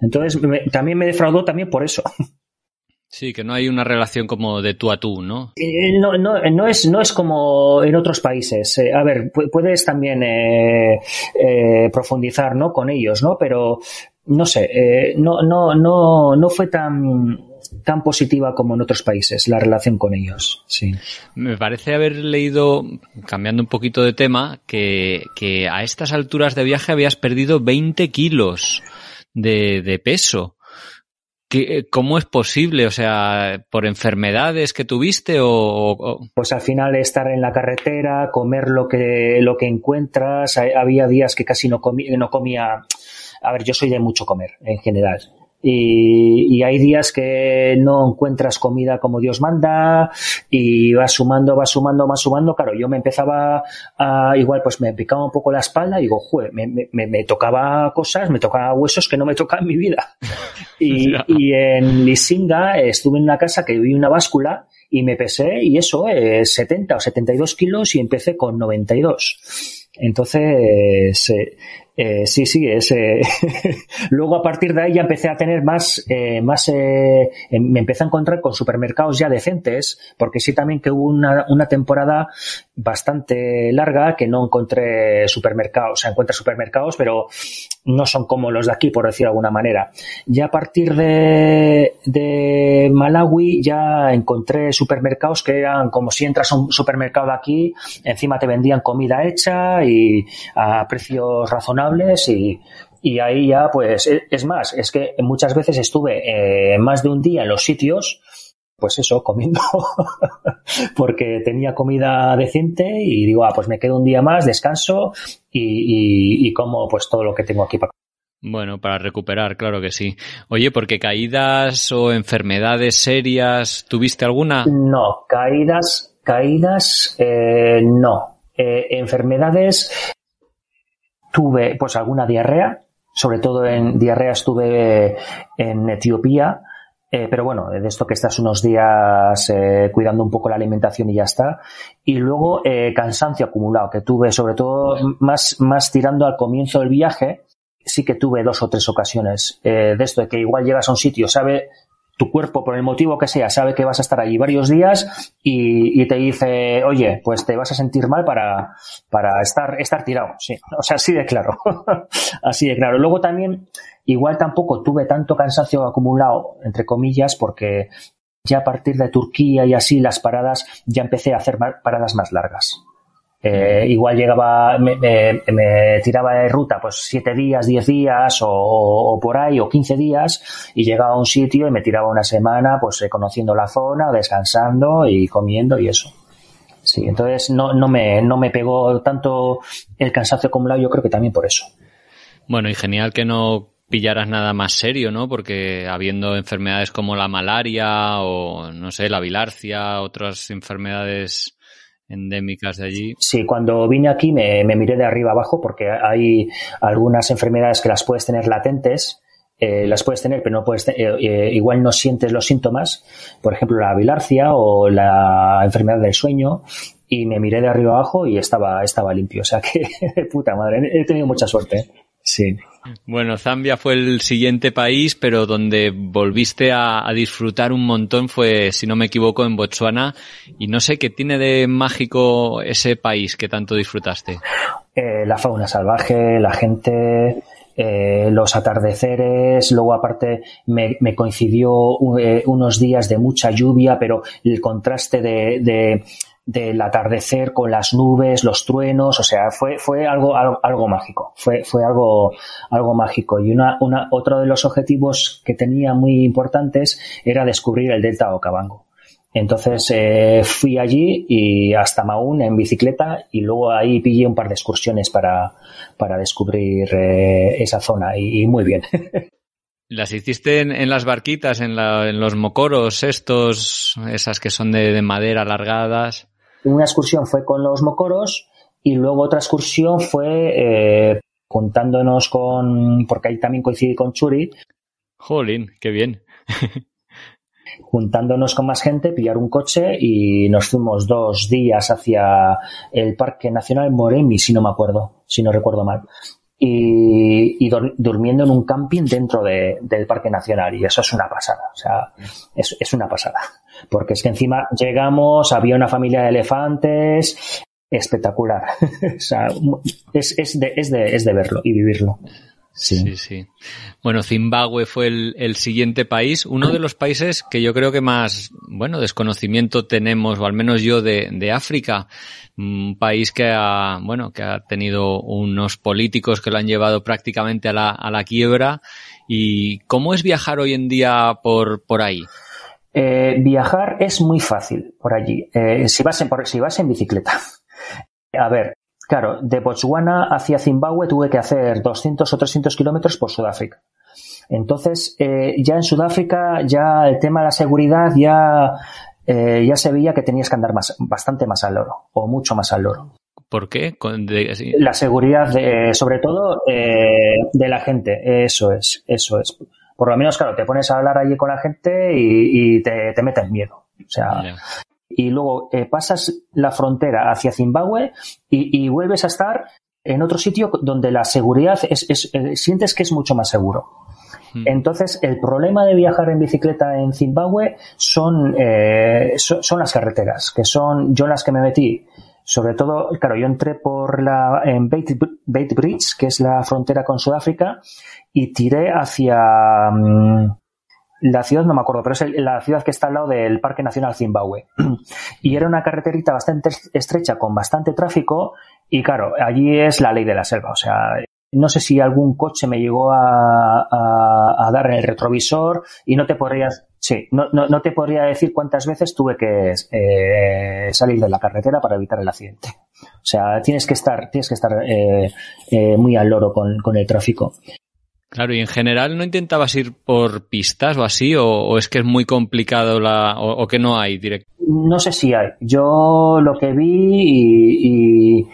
Entonces, también me defraudó también por eso. Sí, que no hay una relación como de tú a tú, ¿no? Eh, no, no, no, es, no es como en otros países. Eh, a ver, puedes también eh, profundizar ¿no? con ellos, ¿no? Pero no sé, no, no, no, no fue tan tan positiva como en otros países, la relación con ellos. Sí. Me parece haber leído, cambiando un poquito de tema, que, que a estas alturas de viaje habías perdido 20 kilos de, de peso. ¿Cómo es posible? O sea, ¿por enfermedades que tuviste o, Pues al final estar en la carretera, comer lo que, lo que encuentras. Había días que casi no comía, no comía. A ver, yo soy de mucho comer en general. Y, hay días que no encuentras comida como Dios manda y vas sumando, vas sumando, vas sumando. Claro, yo me empezaba a, igual pues me picaba un poco la espalda y digo, jue, me, me, me, tocaba cosas, me tocaba huesos que no me tocan en mi vida. Y, y en Lisinga estuve en una casa que vi una báscula y me pesé y eso, es 70 o 72 kilos y empecé con 92. Entonces, eh, eh, sí, sí, es, eh, luego a partir de ahí ya empecé a tener más, eh, más eh, em, me empecé a encontrar con supermercados ya decentes, porque sí también que hubo una, una temporada bastante larga que no encontré supermercados, o sea, encuentra supermercados, pero no son como los de aquí, por decir de alguna manera. Ya a partir de, Malawi ya encontré supermercados que eran como si entras a un supermercado aquí, encima te vendían comida hecha y a precios razonables y, y ahí ya pues e, es más, es que muchas veces estuve eh, más de un día en los sitios pues eso, comiendo, porque tenía comida decente y digo, ah, pues me quedo un día más, descanso y, y, como pues todo lo que tengo aquí para bueno, para recuperar, claro que sí. Oye, porque caídas o enfermedades serias, ¿tuviste alguna? No, caídas, caídas, eh, no. Eh, enfermedades, tuve pues alguna diarrea, sobre todo en diarrea estuve en Etiopía, eh, pero bueno, de esto que estás unos días eh, cuidando un poco la alimentación y ya está. Y luego eh, cansancio acumulado, que tuve sobre todo más, más tirando al comienzo del viaje, sí que tuve dos o tres ocasiones de esto de que igual llegas a un sitio, sabe tu cuerpo, por el motivo que sea, sabe que vas a estar allí varios días y, y, te dice, oye, pues te vas a sentir mal para, para estar, estar tirado. Sí, o sea, así de claro. así de claro. Luego también, igual tampoco tuve tanto cansancio acumulado, entre comillas, porque ya a partir de Turquía y así las paradas, ya empecé a hacer paradas más largas. Eh, igual llegaba, me, me, tiraba de ruta pues siete días, diez días o, por ahí o quince días y llegaba a un sitio y me tiraba una semana pues eh, conociendo la zona, descansando y comiendo y eso. Sí, entonces no, no, me, no me pegó tanto el cansancio acumulado, yo creo que también por eso. Bueno, y genial que no pillaras nada más serio, ¿no? Porque habiendo enfermedades como la malaria o, no sé, la bilarcia, otras enfermedades endémicas de allí. Sí, cuando vine aquí me, miré de arriba abajo porque hay algunas enfermedades que las puedes tener latentes. Eh, las puedes tener, pero no puedes, eh, eh, igual no sientes los síntomas, por ejemplo la bilarcia o la enfermedad del sueño, y me miré de arriba abajo y estaba, estaba limpio. O sea que, puta madre, he tenido mucha suerte. Sí. Bueno, Zambia fue el siguiente país, pero donde volviste a, disfrutar un montón fue, si no me equivoco, en Botswana. Y no sé qué tiene de mágico ese país que tanto disfrutaste. Eh, la fauna salvaje, la gente, eh, los atardeceres, luego aparte me, coincidió eh, unos días de mucha lluvia, pero el contraste de del atardecer con las nubes, los truenos, o sea, fue, fue algo, algo, mágico, fue, fue algo, algo mágico. Y una, una, otro de los objetivos que tenía muy importantes era descubrir el delta Okavango. Entonces eh, fui allí y hasta Maún en bicicleta y luego ahí pillé un par de excursiones para, para descubrir eh, esa zona y, muy bien. ¿Las hiciste en, las barquitas, en, la, en, los mocoros estos, esas que son de madera alargadas? Una excursión fue con los mocoros y luego otra excursión fue eh, juntándonos con, porque ahí también coincidí con Churi. Jolín, qué bien. juntándonos con más gente, pillar un coche y nos fuimos dos días hacia el Parque Nacional Moremi, si no me acuerdo, si no recuerdo mal. Y, durmiendo en un camping dentro del Parque Nacional. Y eso es una pasada. O sea, es, es una pasada. Porque es que encima llegamos, había una familia de elefantes, espectacular. o sea, es, es, de, es, de, es de verlo y vivirlo. Sí. sí, Bueno, Zimbabue fue el, siguiente país, uno de los países que yo creo que más, bueno, desconocimiento tenemos, o al menos yo, de, de África. Un país que ha, bueno, que ha tenido unos políticos que lo han llevado prácticamente a la, a la quiebra. ¿Y cómo es viajar hoy en día por, por ahí? Eh, viajar es muy fácil por allí, eh, si, vas en, si vas en bicicleta. A ver, Claro, de Botswana hacia Zimbabue tuve que hacer 200 o 300 kilómetros por Sudáfrica. Entonces, eh, ya en Sudáfrica, ya el tema de la seguridad ya, eh, ya se veía que tenías que andar más, bastante más al loro, o mucho más al loro. ¿Por qué? La seguridad, de, sobre todo, eh, de la gente. Eso es, eso es. Por lo menos, claro, te pones a hablar allí con la gente y, te, te metes miedo. O sea, y luego eh, pasas la frontera hacia Zimbabue y, vuelves a estar en otro sitio donde la seguridad es, eh, sientes que es mucho más seguro. Hmm. Entonces, el problema de viajar en bicicleta en Zimbabue son, eh, son, las carreteras, que son yo las que me metí. Sobre todo, claro, yo entré por la, en Bait, Bridge, que es la frontera con Sudáfrica, y tiré hacia, mm, la ciudad no me acuerdo, pero es la ciudad que está al lado del Parque Nacional Zimbabue. y era una carreterita bastante estrecha con bastante tráfico y claro, allí es la ley de la selva. O sea, no sé si algún coche me llegó a, dar en el retrovisor y no te podría, sí, no, no, te podría decir cuántas veces tuve que eh, salir de la carretera para evitar el accidente. O sea, tienes que estar, tienes que estar eh, eh, muy al loro con, con el tráfico. Claro, y en general no intentabas ir por pistas o así, o, es que es muy complicado la, o, que no hay directo. No sé si hay. Yo lo que vi y,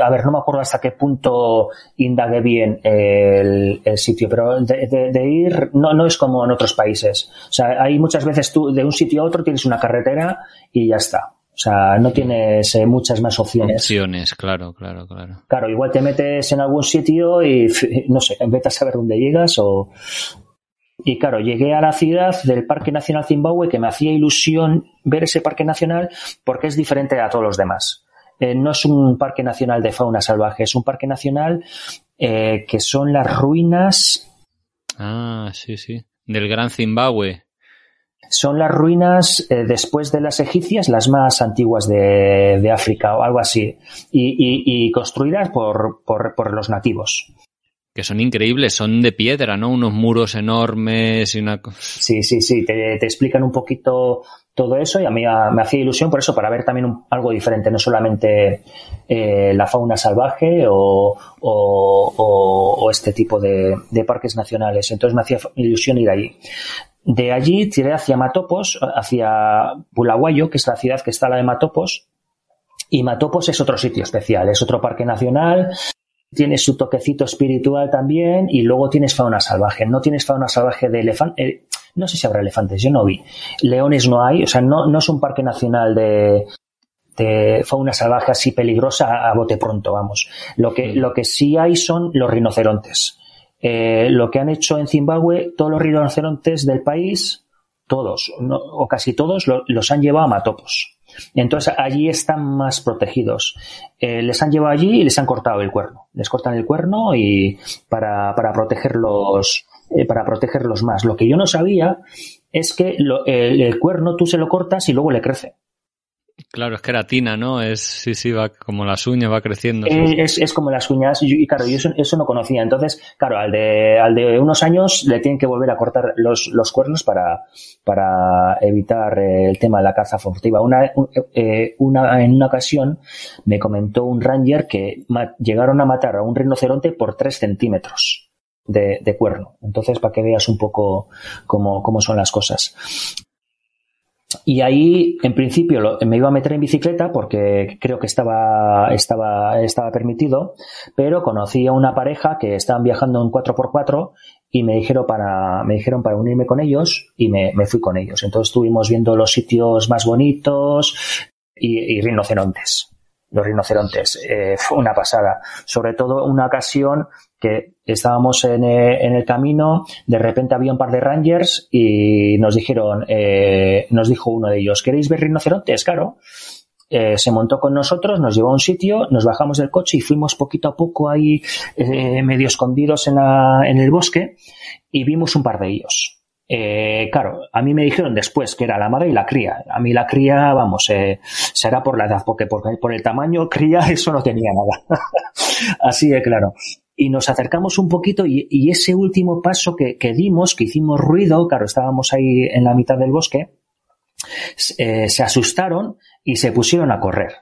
a ver, no me acuerdo hasta qué punto indagué bien el, sitio, pero de, ir no, no es como en otros países. O sea, hay muchas veces tú de un sitio a otro tienes una carretera y ya está. O sea, no tienes eh, muchas más opciones. Opciones, claro, claro, claro. Claro, igual te metes en algún sitio y, no sé, vez a saber dónde llegas o... Y claro, llegué a la ciudad del Parque Nacional Zimbabue que me hacía ilusión ver ese parque nacional porque es diferente a todos los demás. Eh, no es un parque nacional de fauna salvaje, es un parque nacional eh, que son las ruinas. Ah, sí, sí. Del Gran Zimbabue. Son las ruinas eh, después de las egipcias, las más antiguas de, África o algo así, y, construidas por, por, los nativos. Que son increíbles, son de piedra, ¿no? Unos muros enormes y una Sí, sí, sí, te, explican un poquito todo eso y a mí me hacía ilusión por eso, para ver también algo diferente, no solamente eh, la fauna salvaje o, este tipo de, parques nacionales. Entonces me hacía ilusión ir allí. De allí tiré hacia Matopos, hacia Bulawayo, que es la ciudad que está la de Matopos. Y Matopos es otro sitio especial, es otro parque nacional, tiene su toquecito espiritual también y luego tienes fauna salvaje. No tienes fauna salvaje de elefante, eh, no sé si habrá elefantes, yo no vi. Leones no hay, o sea, no, no es un parque nacional de, de fauna salvaje así peligrosa a bote pronto, vamos. Lo que, lo que sí hay son los rinocerontes. Eh, lo que han hecho en Zimbabue, todos los rinocerontes del país, todos, o casi todos, los han llevado a matopos. Entonces allí están más protegidos. Eh, les han llevado allí y les han cortado el cuerno. Les cortan el cuerno y para, para protegerlos, eh, para protegerlos más. Lo que yo no sabía es que el, cuerno tú se lo cortas y luego le crece. Claro, es queratina, ¿no? Es, sí, sí, va como las uñas, va creciendo. Es, es como las uñas, y, claro, yo eso, no conocía. Entonces, claro, al de, al de unos años le tienen que volver a cortar los, los cuernos para, para evitar eh, el tema de la caza furtiva. Una, eh, una, en una ocasión me comentó un ranger que llegaron a matar a un rinoceronte por tres centímetros. De, de, cuerno. Entonces, para que veas un poco cómo, cómo son las cosas. Y ahí, en principio, me iba a meter en bicicleta porque creo que estaba, estaba, estaba permitido, pero conocí a una pareja que estaban viajando en 4x4 y me dijeron para, me dijeron para unirme con ellos y me, me fui con ellos. Entonces estuvimos viendo los sitios más bonitos y, y rinocerontes los rinocerontes. Eh, fue una pasada. Sobre todo una ocasión que estábamos en, eh, en, el camino, de repente había un par de rangers y nos dijeron, eh, nos dijo uno de ellos, ¿queréis ver rinocerontes? Claro. eh, se montó con nosotros, nos llevó a un sitio, nos bajamos del coche y fuimos poquito a poco ahí medio escondidos en, la, en el bosque y vimos un par de ellos. Claro, a mí me dijeron después que era la madre y la cría. A mí la cría, vamos, será por la edad, porque por, por el tamaño cría eso no tenía nada. Así de claro y nos acercamos un poquito y, ese último paso que, que, dimos, que hicimos ruido, claro, estábamos ahí en la mitad del bosque, eh, se asustaron y se pusieron a correr.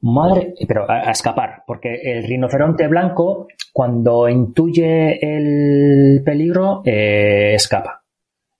Madre, pero a, a, escapar, porque el rinoceronte blanco, cuando intuye el peligro, eh, escapa.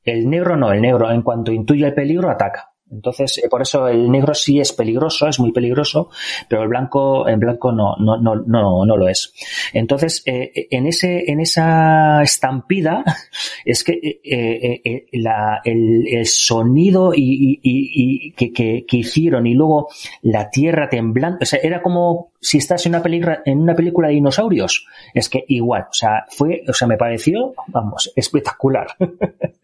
El negro no, el negro, en cuanto intuye el peligro, ataca. Entonces, eh, por eso el negro sí es peligroso, es muy peligroso, pero el blanco, el blanco no, no, no, no, no lo es. Entonces, eh, en ese, en esa estampida, es que eh, eh, eh la, el, el, sonido y, y, y que, que, que, hicieron y luego la tierra temblando, o sea, era como si estás en una película, en una película de dinosaurios. Es que igual, o sea, fue, o sea, me pareció, vamos, espectacular.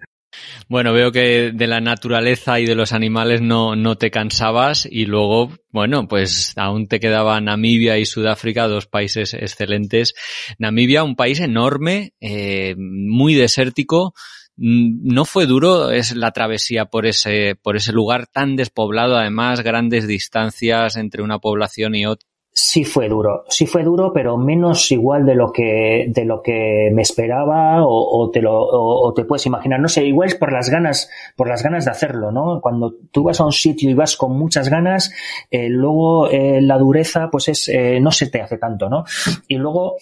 Bueno, veo que de la naturaleza y de los animales no, no te cansabas y luego, bueno, pues aún te quedaba Namibia y Sudáfrica, dos países excelentes. Namibia, un país enorme, eh, muy desértico. No fue duro es la travesía por ese, por ese lugar tan despoblado, además, grandes distancias entre una población y otra sí fue duro, sí fue duro, pero menos igual de lo que, de lo que me esperaba o, o te lo, o, te puedes imaginar. No sé, igual es por las ganas, por las ganas de hacerlo, ¿no? Cuando tú vas a un sitio y vas con muchas ganas, eh, luego eh, la dureza, pues es, eh, no se te hace tanto, ¿no? Y luego,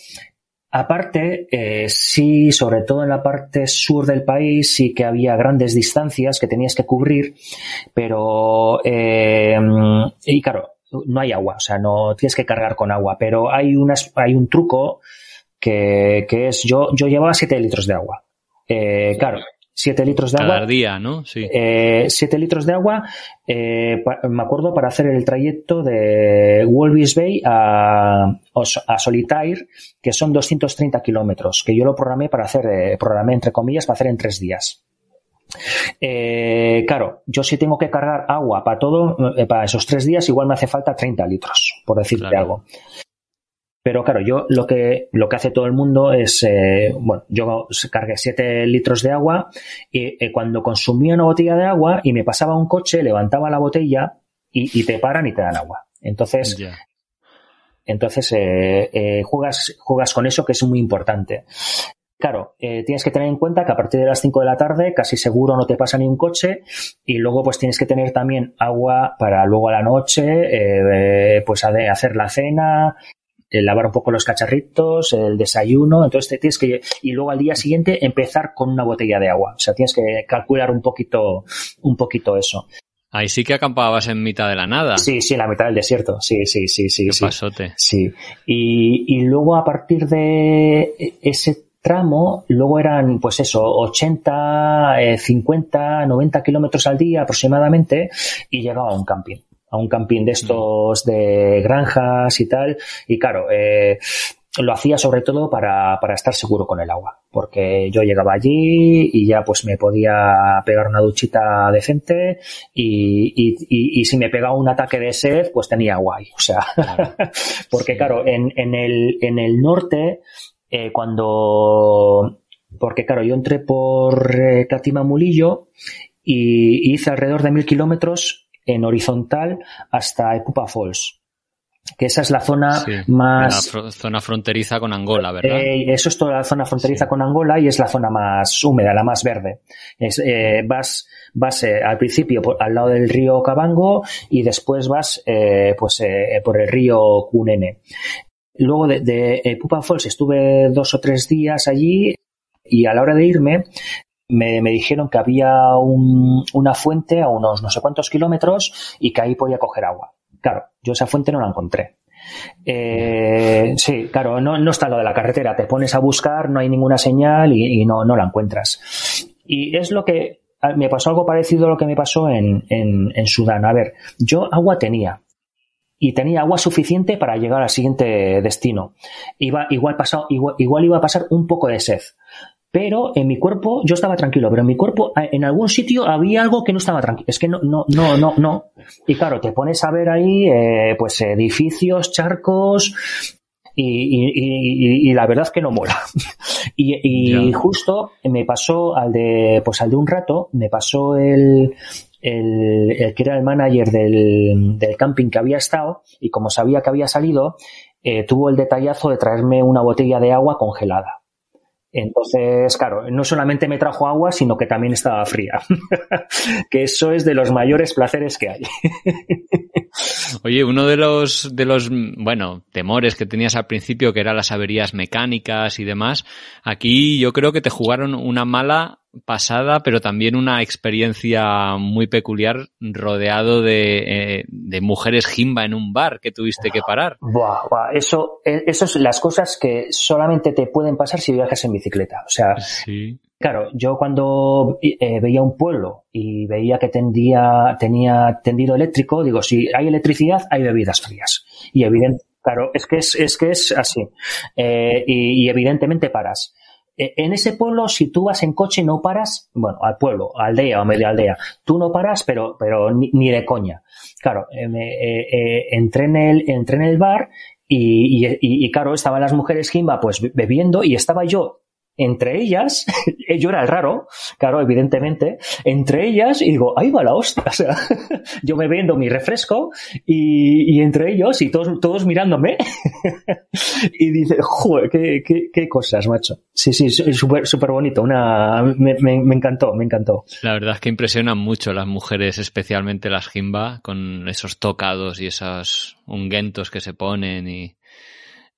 Aparte, eh, sí, sobre todo en la parte sur del país, sí que había grandes distancias que tenías que cubrir, pero, eh, y claro, no hay agua, o sea, no tienes que cargar con agua, pero hay unas, hay un truco que, que es, yo, yo llevaba 7 litros de agua. Eh, claro, 7 litros de Cada agua. día, ¿no? Sí. 7 eh, litros de agua, eh, pa, me acuerdo, para hacer el trayecto de Walvis Bay a, a Solitaire, que son 230 kilómetros, que yo lo programé para hacer, eh, programé entre comillas, para hacer en 3 días. Eh, claro, yo si tengo que cargar agua para todo, eh, para esos tres días, igual me hace falta 30 litros, por decirte claro. algo. Pero claro, yo lo que, lo que hace todo el mundo es, eh, bueno, yo cargué 7 litros de agua y eh, cuando consumía una botella de agua y me pasaba un coche, levantaba la botella y, y te paran y te dan agua. Entonces, yeah. entonces eh, juegas, juegas con eso que es muy importante. Claro, eh, tienes que tener en cuenta que a partir de las 5 de la tarde casi seguro no te pasa ni un coche y luego pues tienes que tener también agua para luego a la noche eh, pues hacer la cena, lavar un poco los cacharritos, el desayuno, entonces te tienes que y luego al día siguiente empezar con una botella de agua, o sea, tienes que calcular un poquito un poquito eso. Ahí sí que acampabas en mitad de la nada. Sí, sí, en la mitad del desierto. Sí, sí, sí, sí. Qué sí. pasote. Sí. Y, y luego a partir de ese tramo, luego eran, pues eso, 80, eh, 50, 90 kilómetros al día aproximadamente y llegaba a un camping, a un camping de estos de granjas y tal. Y claro, eh, lo hacía sobre todo para, para estar seguro con el agua, porque yo llegaba allí y ya pues me podía pegar una duchita decente y, y, y, y si me pegaba un ataque de sed, pues tenía agua ahí. O sea, porque claro, en, en, el, en el norte eh, cuando, porque claro, yo entré por eh, Catima Mulillo y, y hice alrededor de mil kilómetros en horizontal hasta Epupa Falls que esa es la zona sí, más... La zona fronteriza con Angola, ¿verdad? Eh, eso es toda la zona fronteriza sí. con Angola y es la zona más húmeda, la más verde. Es, eh, vas vas eh, al principio por, al lado del río Cabango y después vas pues por el río Cunene. Luego de, de eh, Pupa Falls estuve dos o tres días allí y a la hora de irme me, me dijeron que había un, una fuente a unos no sé cuántos kilómetros y que ahí podía coger agua. Claro, yo esa fuente no la encontré. Eh, sí, claro, no, no está lo de la carretera. Te pones a buscar, no hay ninguna señal y, y no, no la encuentras. Y es lo que me pasó algo parecido a lo que me pasó en, en, en Sudán. A ver, yo agua tenía, y tenía agua suficiente para llegar al siguiente destino. Iba, igual, pasado, igual, igual iba a pasar un poco de sed. pero en mi cuerpo yo estaba tranquilo, pero en mi cuerpo en algún sitio había algo que no estaba tranquilo. Es que no, no, no, no, no. Y claro, te pones a ver ahí, eh, pues edificios, charcos, y, y, la verdad es que no mola. y, justo me pasó al de, pues al de un rato, me pasó el, el, que era el manager del, del, camping que había estado y como sabía que había salido, eh, tuvo el detallazo de traerme una botella de agua congelada. Entonces, claro, no solamente me trajo agua, sino que también estaba fría. que eso es de los mayores placeres que hay. Oye, uno de los, de los, bueno, temores que tenías al principio, que eran las averías mecánicas y demás, aquí yo creo que te jugaron una mala pasada, pero también una experiencia muy peculiar rodeado de, eh, de mujeres jimba en un bar que tuviste que parar. Buah, buah. Eso, eh, eso es las cosas que solamente te pueden pasar si viajas en bicicleta. O sea, sí. Claro, yo cuando eh, veía un pueblo y veía que tendía, tenía tendido eléctrico, digo, si hay electricidad, hay bebidas frías. Y evidente, claro, es que es, es que es así. y, y evidentemente paras. Eh, en ese pueblo, si tú vas en coche, no paras, bueno, al pueblo, aldea o media aldea, tú no paras, pero, pero ni, de coña. Claro, eh, eh, entré, en el, entré en el bar y, y, claro, estaban las mujeres Jimba pues bebiendo y estaba yo entre ellas, yo era el raro, claro, evidentemente, entre ellas, y digo, ahí va la hostia, yo me vendo mi refresco y, entre ellos y todos, todos mirándome y dice, joder, qué, qué, qué, cosas, macho. Sí, sí, súper super bonito, una, me, me, me, encantó, me encantó. La verdad es que impresionan mucho las mujeres, especialmente las jimba, con esos tocados y esos ungüentos que se ponen y,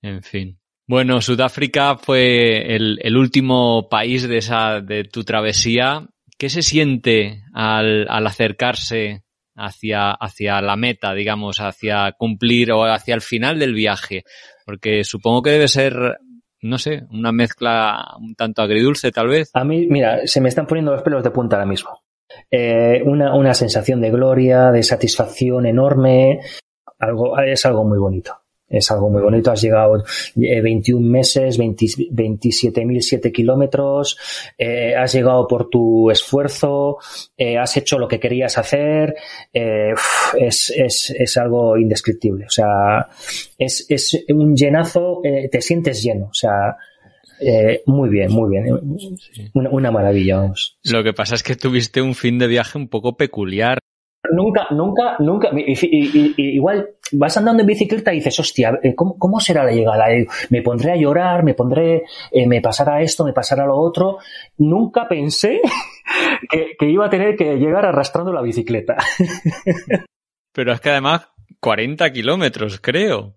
en fin. Bueno, Sudáfrica fue el, último país de esa, de tu travesía. ¿Qué se siente al, al acercarse hacia, hacia la meta, digamos, hacia cumplir o hacia el final del viaje? Porque supongo que debe ser, no sé, una mezcla un tanto agridulce, tal vez. A mí, mira, se me están poniendo los pelos de punta ahora mismo. Eh, una, una sensación de gloria, de satisfacción enorme. Algo, es algo muy bonito. Es algo muy bonito. Has llegado 21 eh, meses, 27.007 kilómetros, eh, has llegado por tu esfuerzo, eh, has hecho lo que querías hacer. es, es, es, algo indescriptible. O sea, es, es un llenazo, te sientes lleno. O sea, muy bien, muy bien. Una, una, maravilla, vamos. Lo que pasa es que tuviste un fin de viaje un poco peculiar. Nunca, nunca, nunca. igual vas andando en bicicleta y dices, hostia, eh, ¿cómo, será la llegada? Eh, me pondré a llorar, me pondré, eh, me pasará esto, me pasará lo otro. Nunca pensé que, iba a tener que llegar arrastrando la bicicleta. Pero es que además, 40 kilómetros, creo.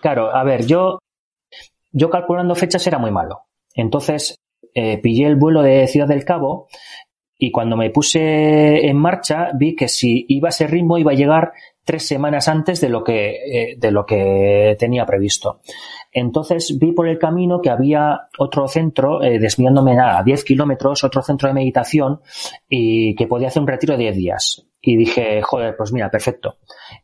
Claro, a ver, yo, yo calculando fechas era muy malo. Entonces, pillé el vuelo de Ciudad del Cabo y cuando me puse en marcha vi que si iba a ese ritmo iba a llegar tres semanas antes de lo que, eh, de lo que tenía previsto. Entonces vi por el camino que había otro centro, eh, desviándome a 10 kilómetros, otro centro de meditación y que podía hacer un retiro de 10 días. Y dije, joder, pues mira, perfecto.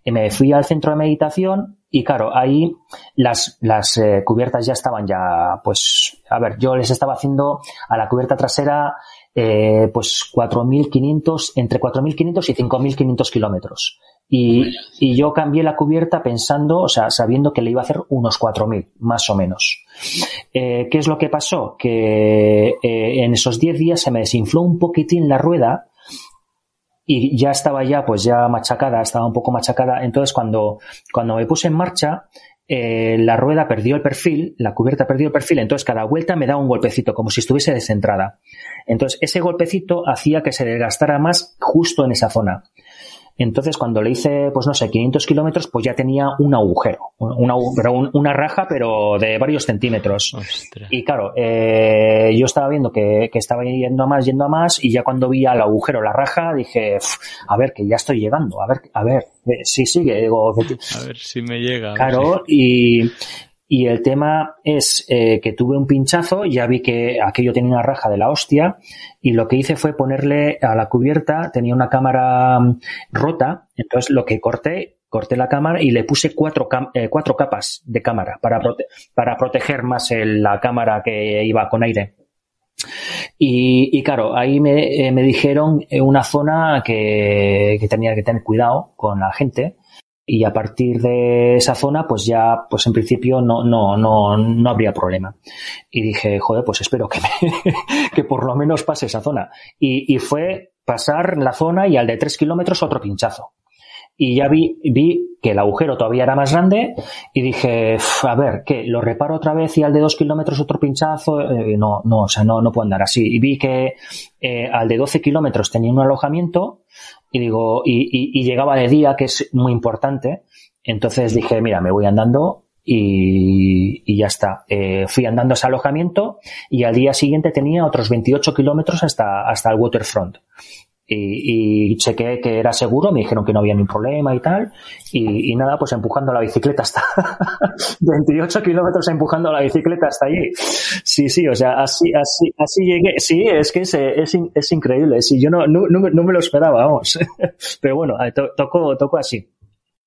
Y me fui al centro de meditación y claro, ahí las, las eh, cubiertas ya estaban ya, pues, a ver, yo les estaba haciendo a la cubierta trasera eh, pues 4.500, entre 4.500 y 5.500 kilómetros. Y, y, yo cambié la cubierta pensando, o sea, sabiendo que le iba a hacer unos 4.000, más o menos. Eh, ¿Qué es lo que pasó? Que eh, en esos 10 días se me desinfló un poquitín la rueda y ya estaba ya, pues ya machacada, estaba un poco machacada. Entonces, cuando, cuando me puse en marcha, eh, la rueda perdió el perfil, la cubierta perdió el perfil, entonces cada vuelta me da un golpecito, como si estuviese descentrada. Entonces ese golpecito hacía que se desgastara más justo en esa zona. Entonces, cuando le hice, pues no sé, 500 kilómetros, pues ya tenía un agujero. Una, una raja, pero de varios centímetros. Y claro, eh, yo estaba viendo que, que, estaba yendo a más, yendo a más, y ya cuando vi al agujero, la raja, dije, a ver, que ya estoy llegando, a ver, a ver, eh, sí, sigue, digo, a ver si me llega. Claro, y y el tema es eh, que tuve un pinchazo, ya vi que aquello tenía una raja de la hostia, y lo que hice fue ponerle a la cubierta, tenía una cámara mm, rota, entonces lo que corté, corté la cámara y le puse cuatro, eh, cuatro capas de cámara para, para proteger más la cámara que iba con aire. Y, claro, ahí me, me dijeron una zona que tenía que tener cuidado con la gente y a partir de esa zona pues ya pues en principio no no no no habría problema y dije joder pues espero que que por lo menos pase esa zona y, y fue pasar la zona y al de tres kilómetros otro pinchazo y ya vi, vi que el agujero todavía era más grande y dije, a ver, ¿qué? ¿Lo reparo otra vez y al de dos kilómetros otro pinchazo? Eh, no, no, o sea, no, no puedo andar así. Y vi que eh, al de 12 kilómetros tenía un alojamiento y digo, y, y, llegaba de día, que es muy importante. Entonces dije, mira, me voy andando y, y ya está. Eh, fui andando a ese alojamiento y al día siguiente tenía otros 28 kilómetros hasta, hasta el waterfront y, y, chequé que era seguro, me dijeron que no había ningún problema y tal, y, nada, pues empujando la bicicleta hasta 28 kilómetros empujando la bicicleta hasta allí. Sí, sí, o sea, así, así, así llegué. Sí, es que es, es, es increíble. Sí, yo no, no, no, me lo esperaba, vamos. Pero bueno, tocó, tocó así.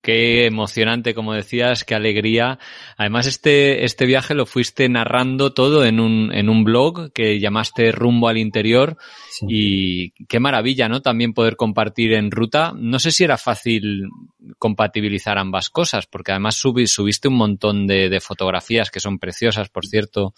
Qué emocionante, como decías, qué alegría. Además, este, este viaje lo fuiste narrando todo en un, en un blog que llamaste Rumbo al Interior. Y qué maravilla, ¿no? También poder compartir en ruta. No sé si era fácil compatibilizar ambas cosas, porque además subiste un montón de, de fotografías que son preciosas, por cierto,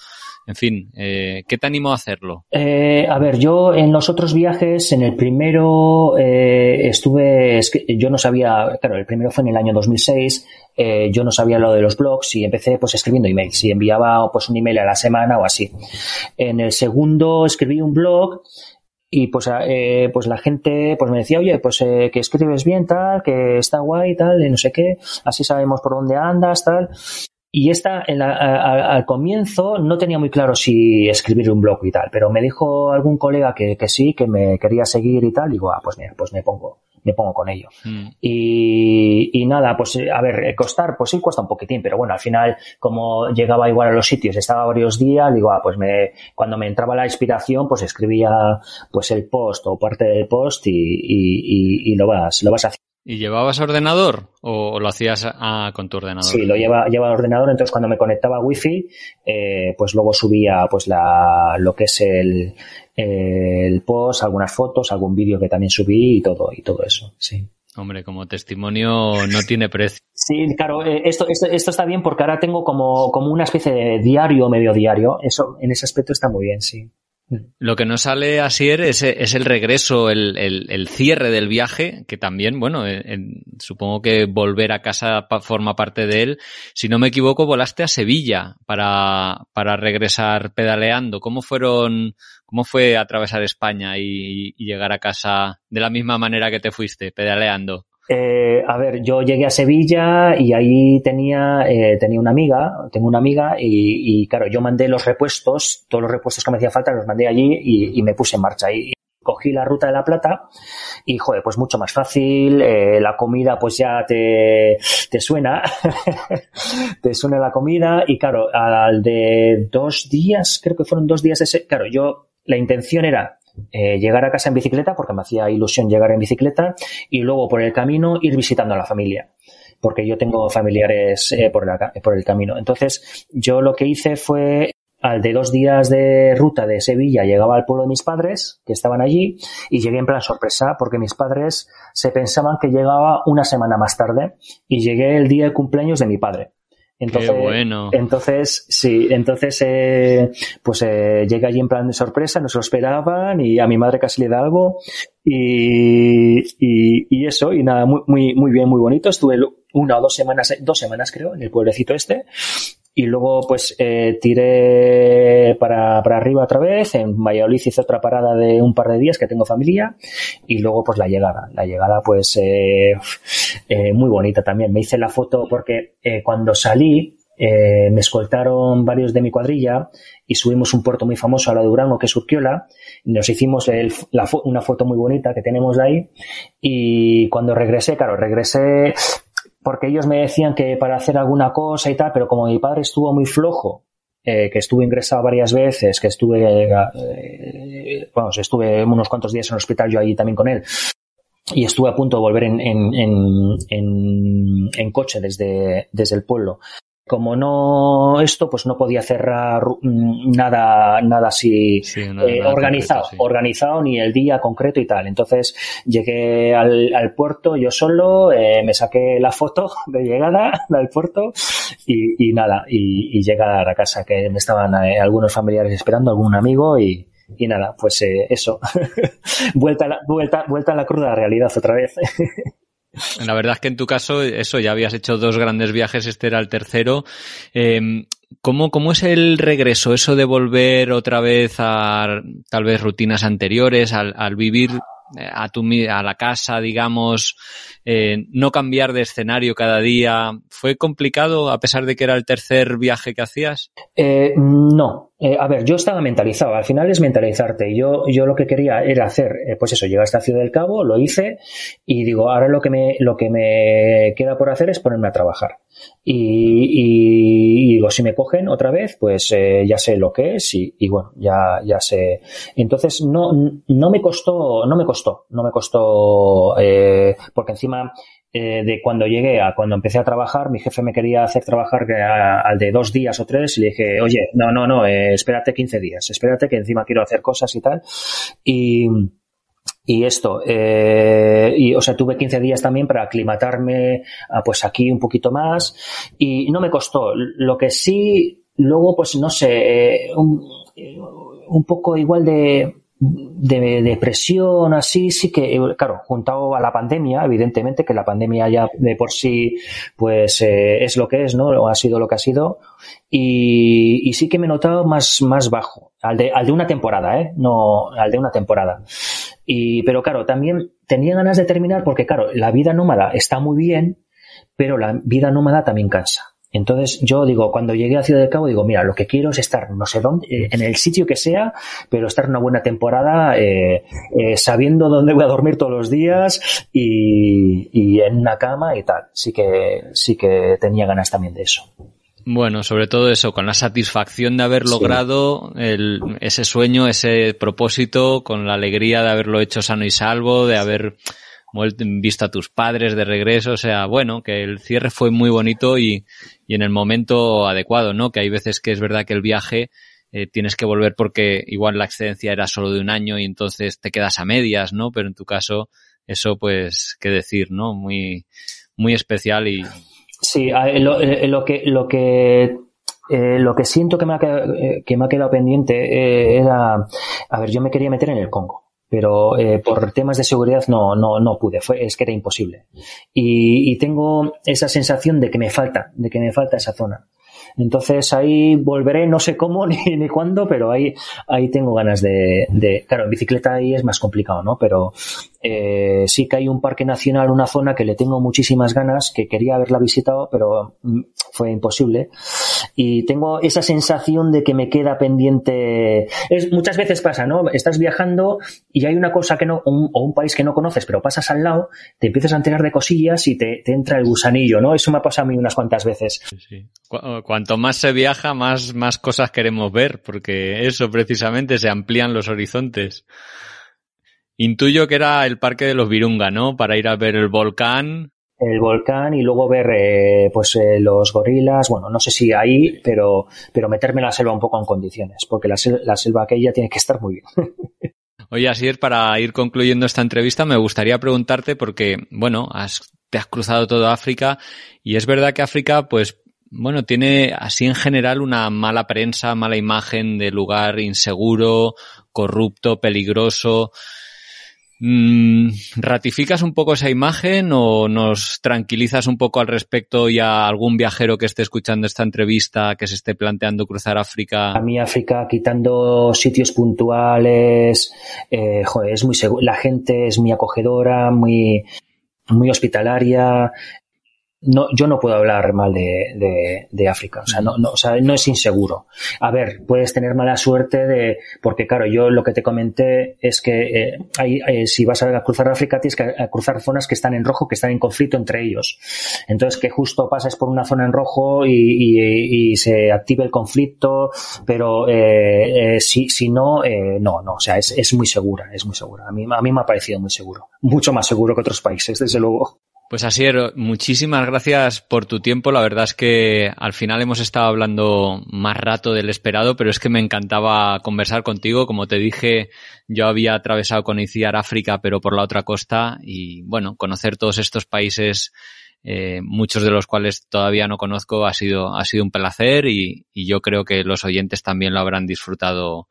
en fin, eh, ¿qué te animó a hacerlo? Eh, a ver, yo en los otros viajes, en el primero eh, estuve, yo no sabía, claro, el primero fue en el año 2006, eh, yo no sabía lo de los blogs y empecé pues escribiendo emails y enviaba pues un email a la semana o así. En el segundo escribí un blog y pues eh, pues la gente pues me decía oye pues eh, que escribes bien tal que está guay tal y no sé qué así sabemos por dónde andas tal y esta, en la, al comienzo, no tenía muy claro si escribir un blog y tal, pero me dijo algún colega que, que sí, que me quería seguir y tal, y digo, ah, pues mira, pues me pongo, me pongo con ello. Mm. Y, y, nada, pues a ver, eh, costar, pues sí cuesta un poquitín, pero bueno, al final, como llegaba igual a los sitios, estaba varios días, digo, ah, pues me, cuando me entraba la inspiración, pues escribía pues el post o parte del post y, y, y lo vas, lo vas haciendo. ¿Y llevabas ordenador o lo hacías ah, con tu ordenador? Sí, lo lleva, lleva ordenador, entonces cuando me conectaba a wifi, eh, pues luego subía pues la, lo que es el, el post, algunas fotos, algún vídeo que también subí y todo, y todo eso, sí. Hombre, como testimonio no tiene precio. Sí, claro, eh, esto, esto, esto está bien porque ahora tengo como, como una especie de diario, medio diario. Eso, en ese aspecto está muy bien, sí. Lo que no sale así es, es el regreso, el, el, cierre del viaje, que también, bueno, eh, supongo que volver a casa forma parte de él. Si no me equivoco, volaste a Sevilla para, para regresar pedaleando. ¿Cómo fueron, cómo fue atravesar España y llegar a casa de la misma manera que te fuiste, pedaleando? Eh, a ver, yo llegué a Sevilla y ahí tenía, eh, tenía una amiga, tengo una amiga y, y, claro, yo mandé los repuestos, todos los repuestos que me hacía falta los mandé allí y, y me puse en marcha. Y, cogí la ruta de la plata y joder, pues mucho más fácil, eh, la comida pues ya te, te suena, te suena la comida y claro, al de dos días, creo que fueron dos días ese, claro, yo la intención era eh, llegar a casa en bicicleta, porque me hacía ilusión llegar en bicicleta, y luego por el camino ir visitando a la familia, porque yo tengo familiares eh, por, por el camino. Entonces, yo lo que hice fue al de dos días de ruta de Sevilla llegaba al pueblo de mis padres, que estaban allí, y llegué en plan sorpresa, porque mis padres se pensaban que llegaba una semana más tarde, y llegué el día de cumpleaños de mi padre. Entonces, bueno. entonces sí, entonces eh, pues eh, llega allí en plan de sorpresa, no se lo esperaban y a mi madre casi le da algo y, y, y eso y nada muy muy muy bien, muy bonito. Estuve una o dos semanas, dos semanas creo en el pueblecito este y luego pues eh, tiré para, para arriba otra vez, en Valladolid hice otra parada de un par de días que tengo familia y luego pues la llegada, la llegada pues eh, eh, muy bonita también, me hice la foto porque eh, cuando salí eh, me escoltaron varios de mi cuadrilla y subimos un puerto muy famoso a la de Durango, que es Urquiola. Nos hicimos el, la, una foto muy bonita que tenemos de ahí. Y cuando regresé, claro, regresé porque ellos me decían que para hacer alguna cosa y tal, pero como mi padre estuvo muy flojo, eh, que estuve ingresado varias veces, que estuve, eh, bueno, estuve unos cuantos días en el hospital yo allí también con él, y estuve a punto de volver en, en, en, en coche desde, desde el pueblo como no esto, pues no podía cerrar mm, nada, nada así eh, organizado, organizado ni el día concreto y tal. Entonces llegué al, puerto yo solo, eh, me saqué la foto de llegada al puerto y, nada, y, y, llegar a casa que me estaban eh, algunos familiares esperando, algún amigo y, y nada, pues eso, vuelta, a la, vuelta, vuelta a la cruda realidad otra vez. La verdad es que en tu caso, eso, ya habías hecho dos grandes viajes, este era el tercero. Eh, ¿cómo, ¿Cómo es el regreso? Eso de volver otra vez a tal vez rutinas anteriores, al, al vivir eh, a, tu, a la casa, digamos, eh, no cambiar de escenario cada día. ¿Fue complicado a pesar de que era el tercer viaje que hacías? Eh, no. Eh, a ver, yo estaba mentalizado. Al final es mentalizarte. Yo, yo lo que quería era hacer, eh, pues eso, llegar hasta Ciudad del Cabo, lo hice y digo, ahora lo que me, lo que me queda por hacer es ponerme a trabajar. Y, digo, si me cogen otra vez, pues eh, ya sé lo que es y, y, bueno, ya, ya sé. Entonces no, no me costó, no me costó, no me costó, eh, porque encima eh, de cuando llegué a cuando empecé a trabajar, mi jefe me quería hacer trabajar al de dos días o tres y le dije, oye, no, no, no, eh, espérate 15 días, espérate que encima quiero hacer cosas y tal. Y, y esto, eh, y, o sea, tuve 15 días también para aclimatarme, a, pues aquí un poquito más, y no me costó. Lo que sí, luego, pues no sé, eh, un, un poco igual de, de depresión, así, sí que, claro, juntado a la pandemia, evidentemente, que la pandemia ya de por sí, pues eh, es lo que es, ¿no? Ha sido lo que ha sido. Y, y sí que me he notado más, más bajo, al de, al de una temporada, ¿eh? No, al de una temporada. Y, pero claro, también tenía ganas de terminar porque, claro, la vida nómada está muy bien, pero la vida nómada también cansa. Entonces yo digo, cuando llegué a Ciudad del Cabo, digo, mira, lo que quiero es estar no sé dónde, eh, en el sitio que sea, pero estar una buena temporada eh, eh, sabiendo dónde voy a dormir todos los días y, y, en una cama y tal. Sí que, sí que tenía ganas también de eso. Bueno, sobre todo eso, con la satisfacción de haber logrado el, ese sueño, ese propósito, con la alegría de haberlo hecho sano y salvo, de haber visto a tus padres de regreso, o sea, bueno, que el cierre fue muy bonito y, y en el momento adecuado, ¿no? Que hay veces que es verdad que el viaje eh, tienes que volver porque igual la excedencia era solo de un año y entonces te quedas a medias, ¿no? Pero en tu caso, eso pues, qué decir, ¿no? Muy, muy especial y... Sí, lo, eh, lo que, lo que eh, lo que siento que me ha, que me ha quedado pendiente eh, era, a ver, yo me quería meter en el Congo pero eh, por temas de seguridad no, no, no pude, fue, es que era imposible. Y, y, tengo esa sensación de que me falta, de que me falta esa zona. Entonces ahí volveré, no sé cómo ni, ni cuándo, pero ahí, ahí tengo ganas de, de, claro, en bicicleta ahí es más complicado, ¿no? Pero eh, sí que hay un parque nacional, una zona que le tengo muchísimas ganas, que quería haberla visitado, pero mm, fue imposible. Y tengo esa sensación de que me queda pendiente. Es, muchas veces pasa, ¿no? Estás viajando y hay una cosa que no, o un país que no conoces, pero pasas al lado, te empiezas a enterar de cosillas y te, te entra el gusanillo, ¿no? Eso me ha pasado a mí unas cuantas veces. Sí, sí. Cuanto más se viaja, más, más cosas queremos ver, porque eso precisamente se amplían los horizontes. Intuyo que era el parque de los Virunga, ¿no? Para ir a ver el volcán. El volcán y luego ver eh, pues eh, los gorilas, bueno, no sé si ahí, pero, pero meterme en la selva un poco en condiciones, porque la, la selva aquella tiene que estar muy bien. Oye, así es, para ir concluyendo esta entrevista, me gustaría preguntarte, porque, bueno, has, te has cruzado toda África, y es verdad que África, pues, bueno, tiene así en general una mala prensa, mala imagen de lugar inseguro, corrupto, peligroso. Mm, ¿Ratificas un poco esa imagen o nos tranquilizas un poco al respecto y a algún viajero que esté escuchando esta entrevista que se esté planteando cruzar África? A mí África, quitando sitios puntuales, eh, joder, es muy seguro. La gente es muy acogedora, muy, muy hospitalaria no, yo no puedo hablar mal de, de, de, África, o sea, no, no, o sea, no es inseguro. A ver, puedes tener mala suerte de, porque claro, yo lo que te comenté es que eh, hay, eh, si vas a cruzar África tienes que cruzar zonas que están en rojo, que están en conflicto entre ellos. Entonces, que justo pases por una zona en rojo y, y, y se active el conflicto, pero eh, eh si, si no, eh, no, no, o sea, es, es muy segura, es muy segura. A mí, a mí me ha parecido muy seguro. Mucho más seguro que otros países, desde luego. Pues así, muchísimas gracias por tu tiempo. La verdad es que al final hemos estado hablando más rato del esperado, pero es que me encantaba conversar contigo. Como te dije, yo había atravesado con Iciar África, pero por la otra costa y bueno, conocer todos estos países, eh, muchos de los cuales todavía no conozco, ha sido, ha sido un placer y, y yo creo que los oyentes también lo habrán disfrutado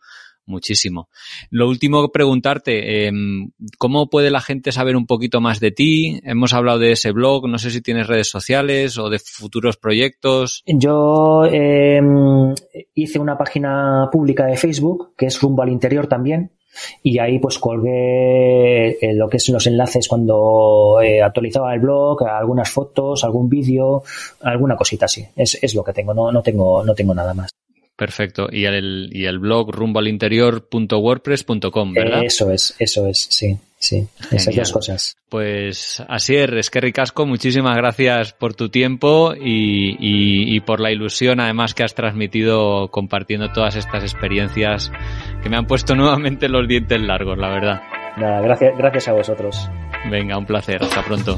muchísimo. Lo último, preguntarte, em, ¿cómo puede la gente saber un poquito más de ti? Hemos hablado de ese blog, no sé si tienes redes sociales o de futuros proyectos. Yo em, hice una página pública de Facebook, que es Rumbo al Interior también, y ahí pues colgué eh, lo que es los enlaces cuando eh, actualizaba el blog, algunas fotos, algún vídeo, alguna cosita así. Es, es lo que tengo, no, no tengo, no tengo nada más. Perfecto. Y el, y el blog rumboalinterior.wordpress.com, ¿verdad? Eso es, eso es, sí, sí. Esas dos cosas. Pues así es, que ricasco, muchísimas gracias por tu tiempo y, y, y, por la ilusión además que has transmitido compartiendo todas estas experiencias que me han puesto nuevamente los dientes largos, la verdad. Nada, gracias, gracias a vosotros. Venga, un placer, hasta pronto.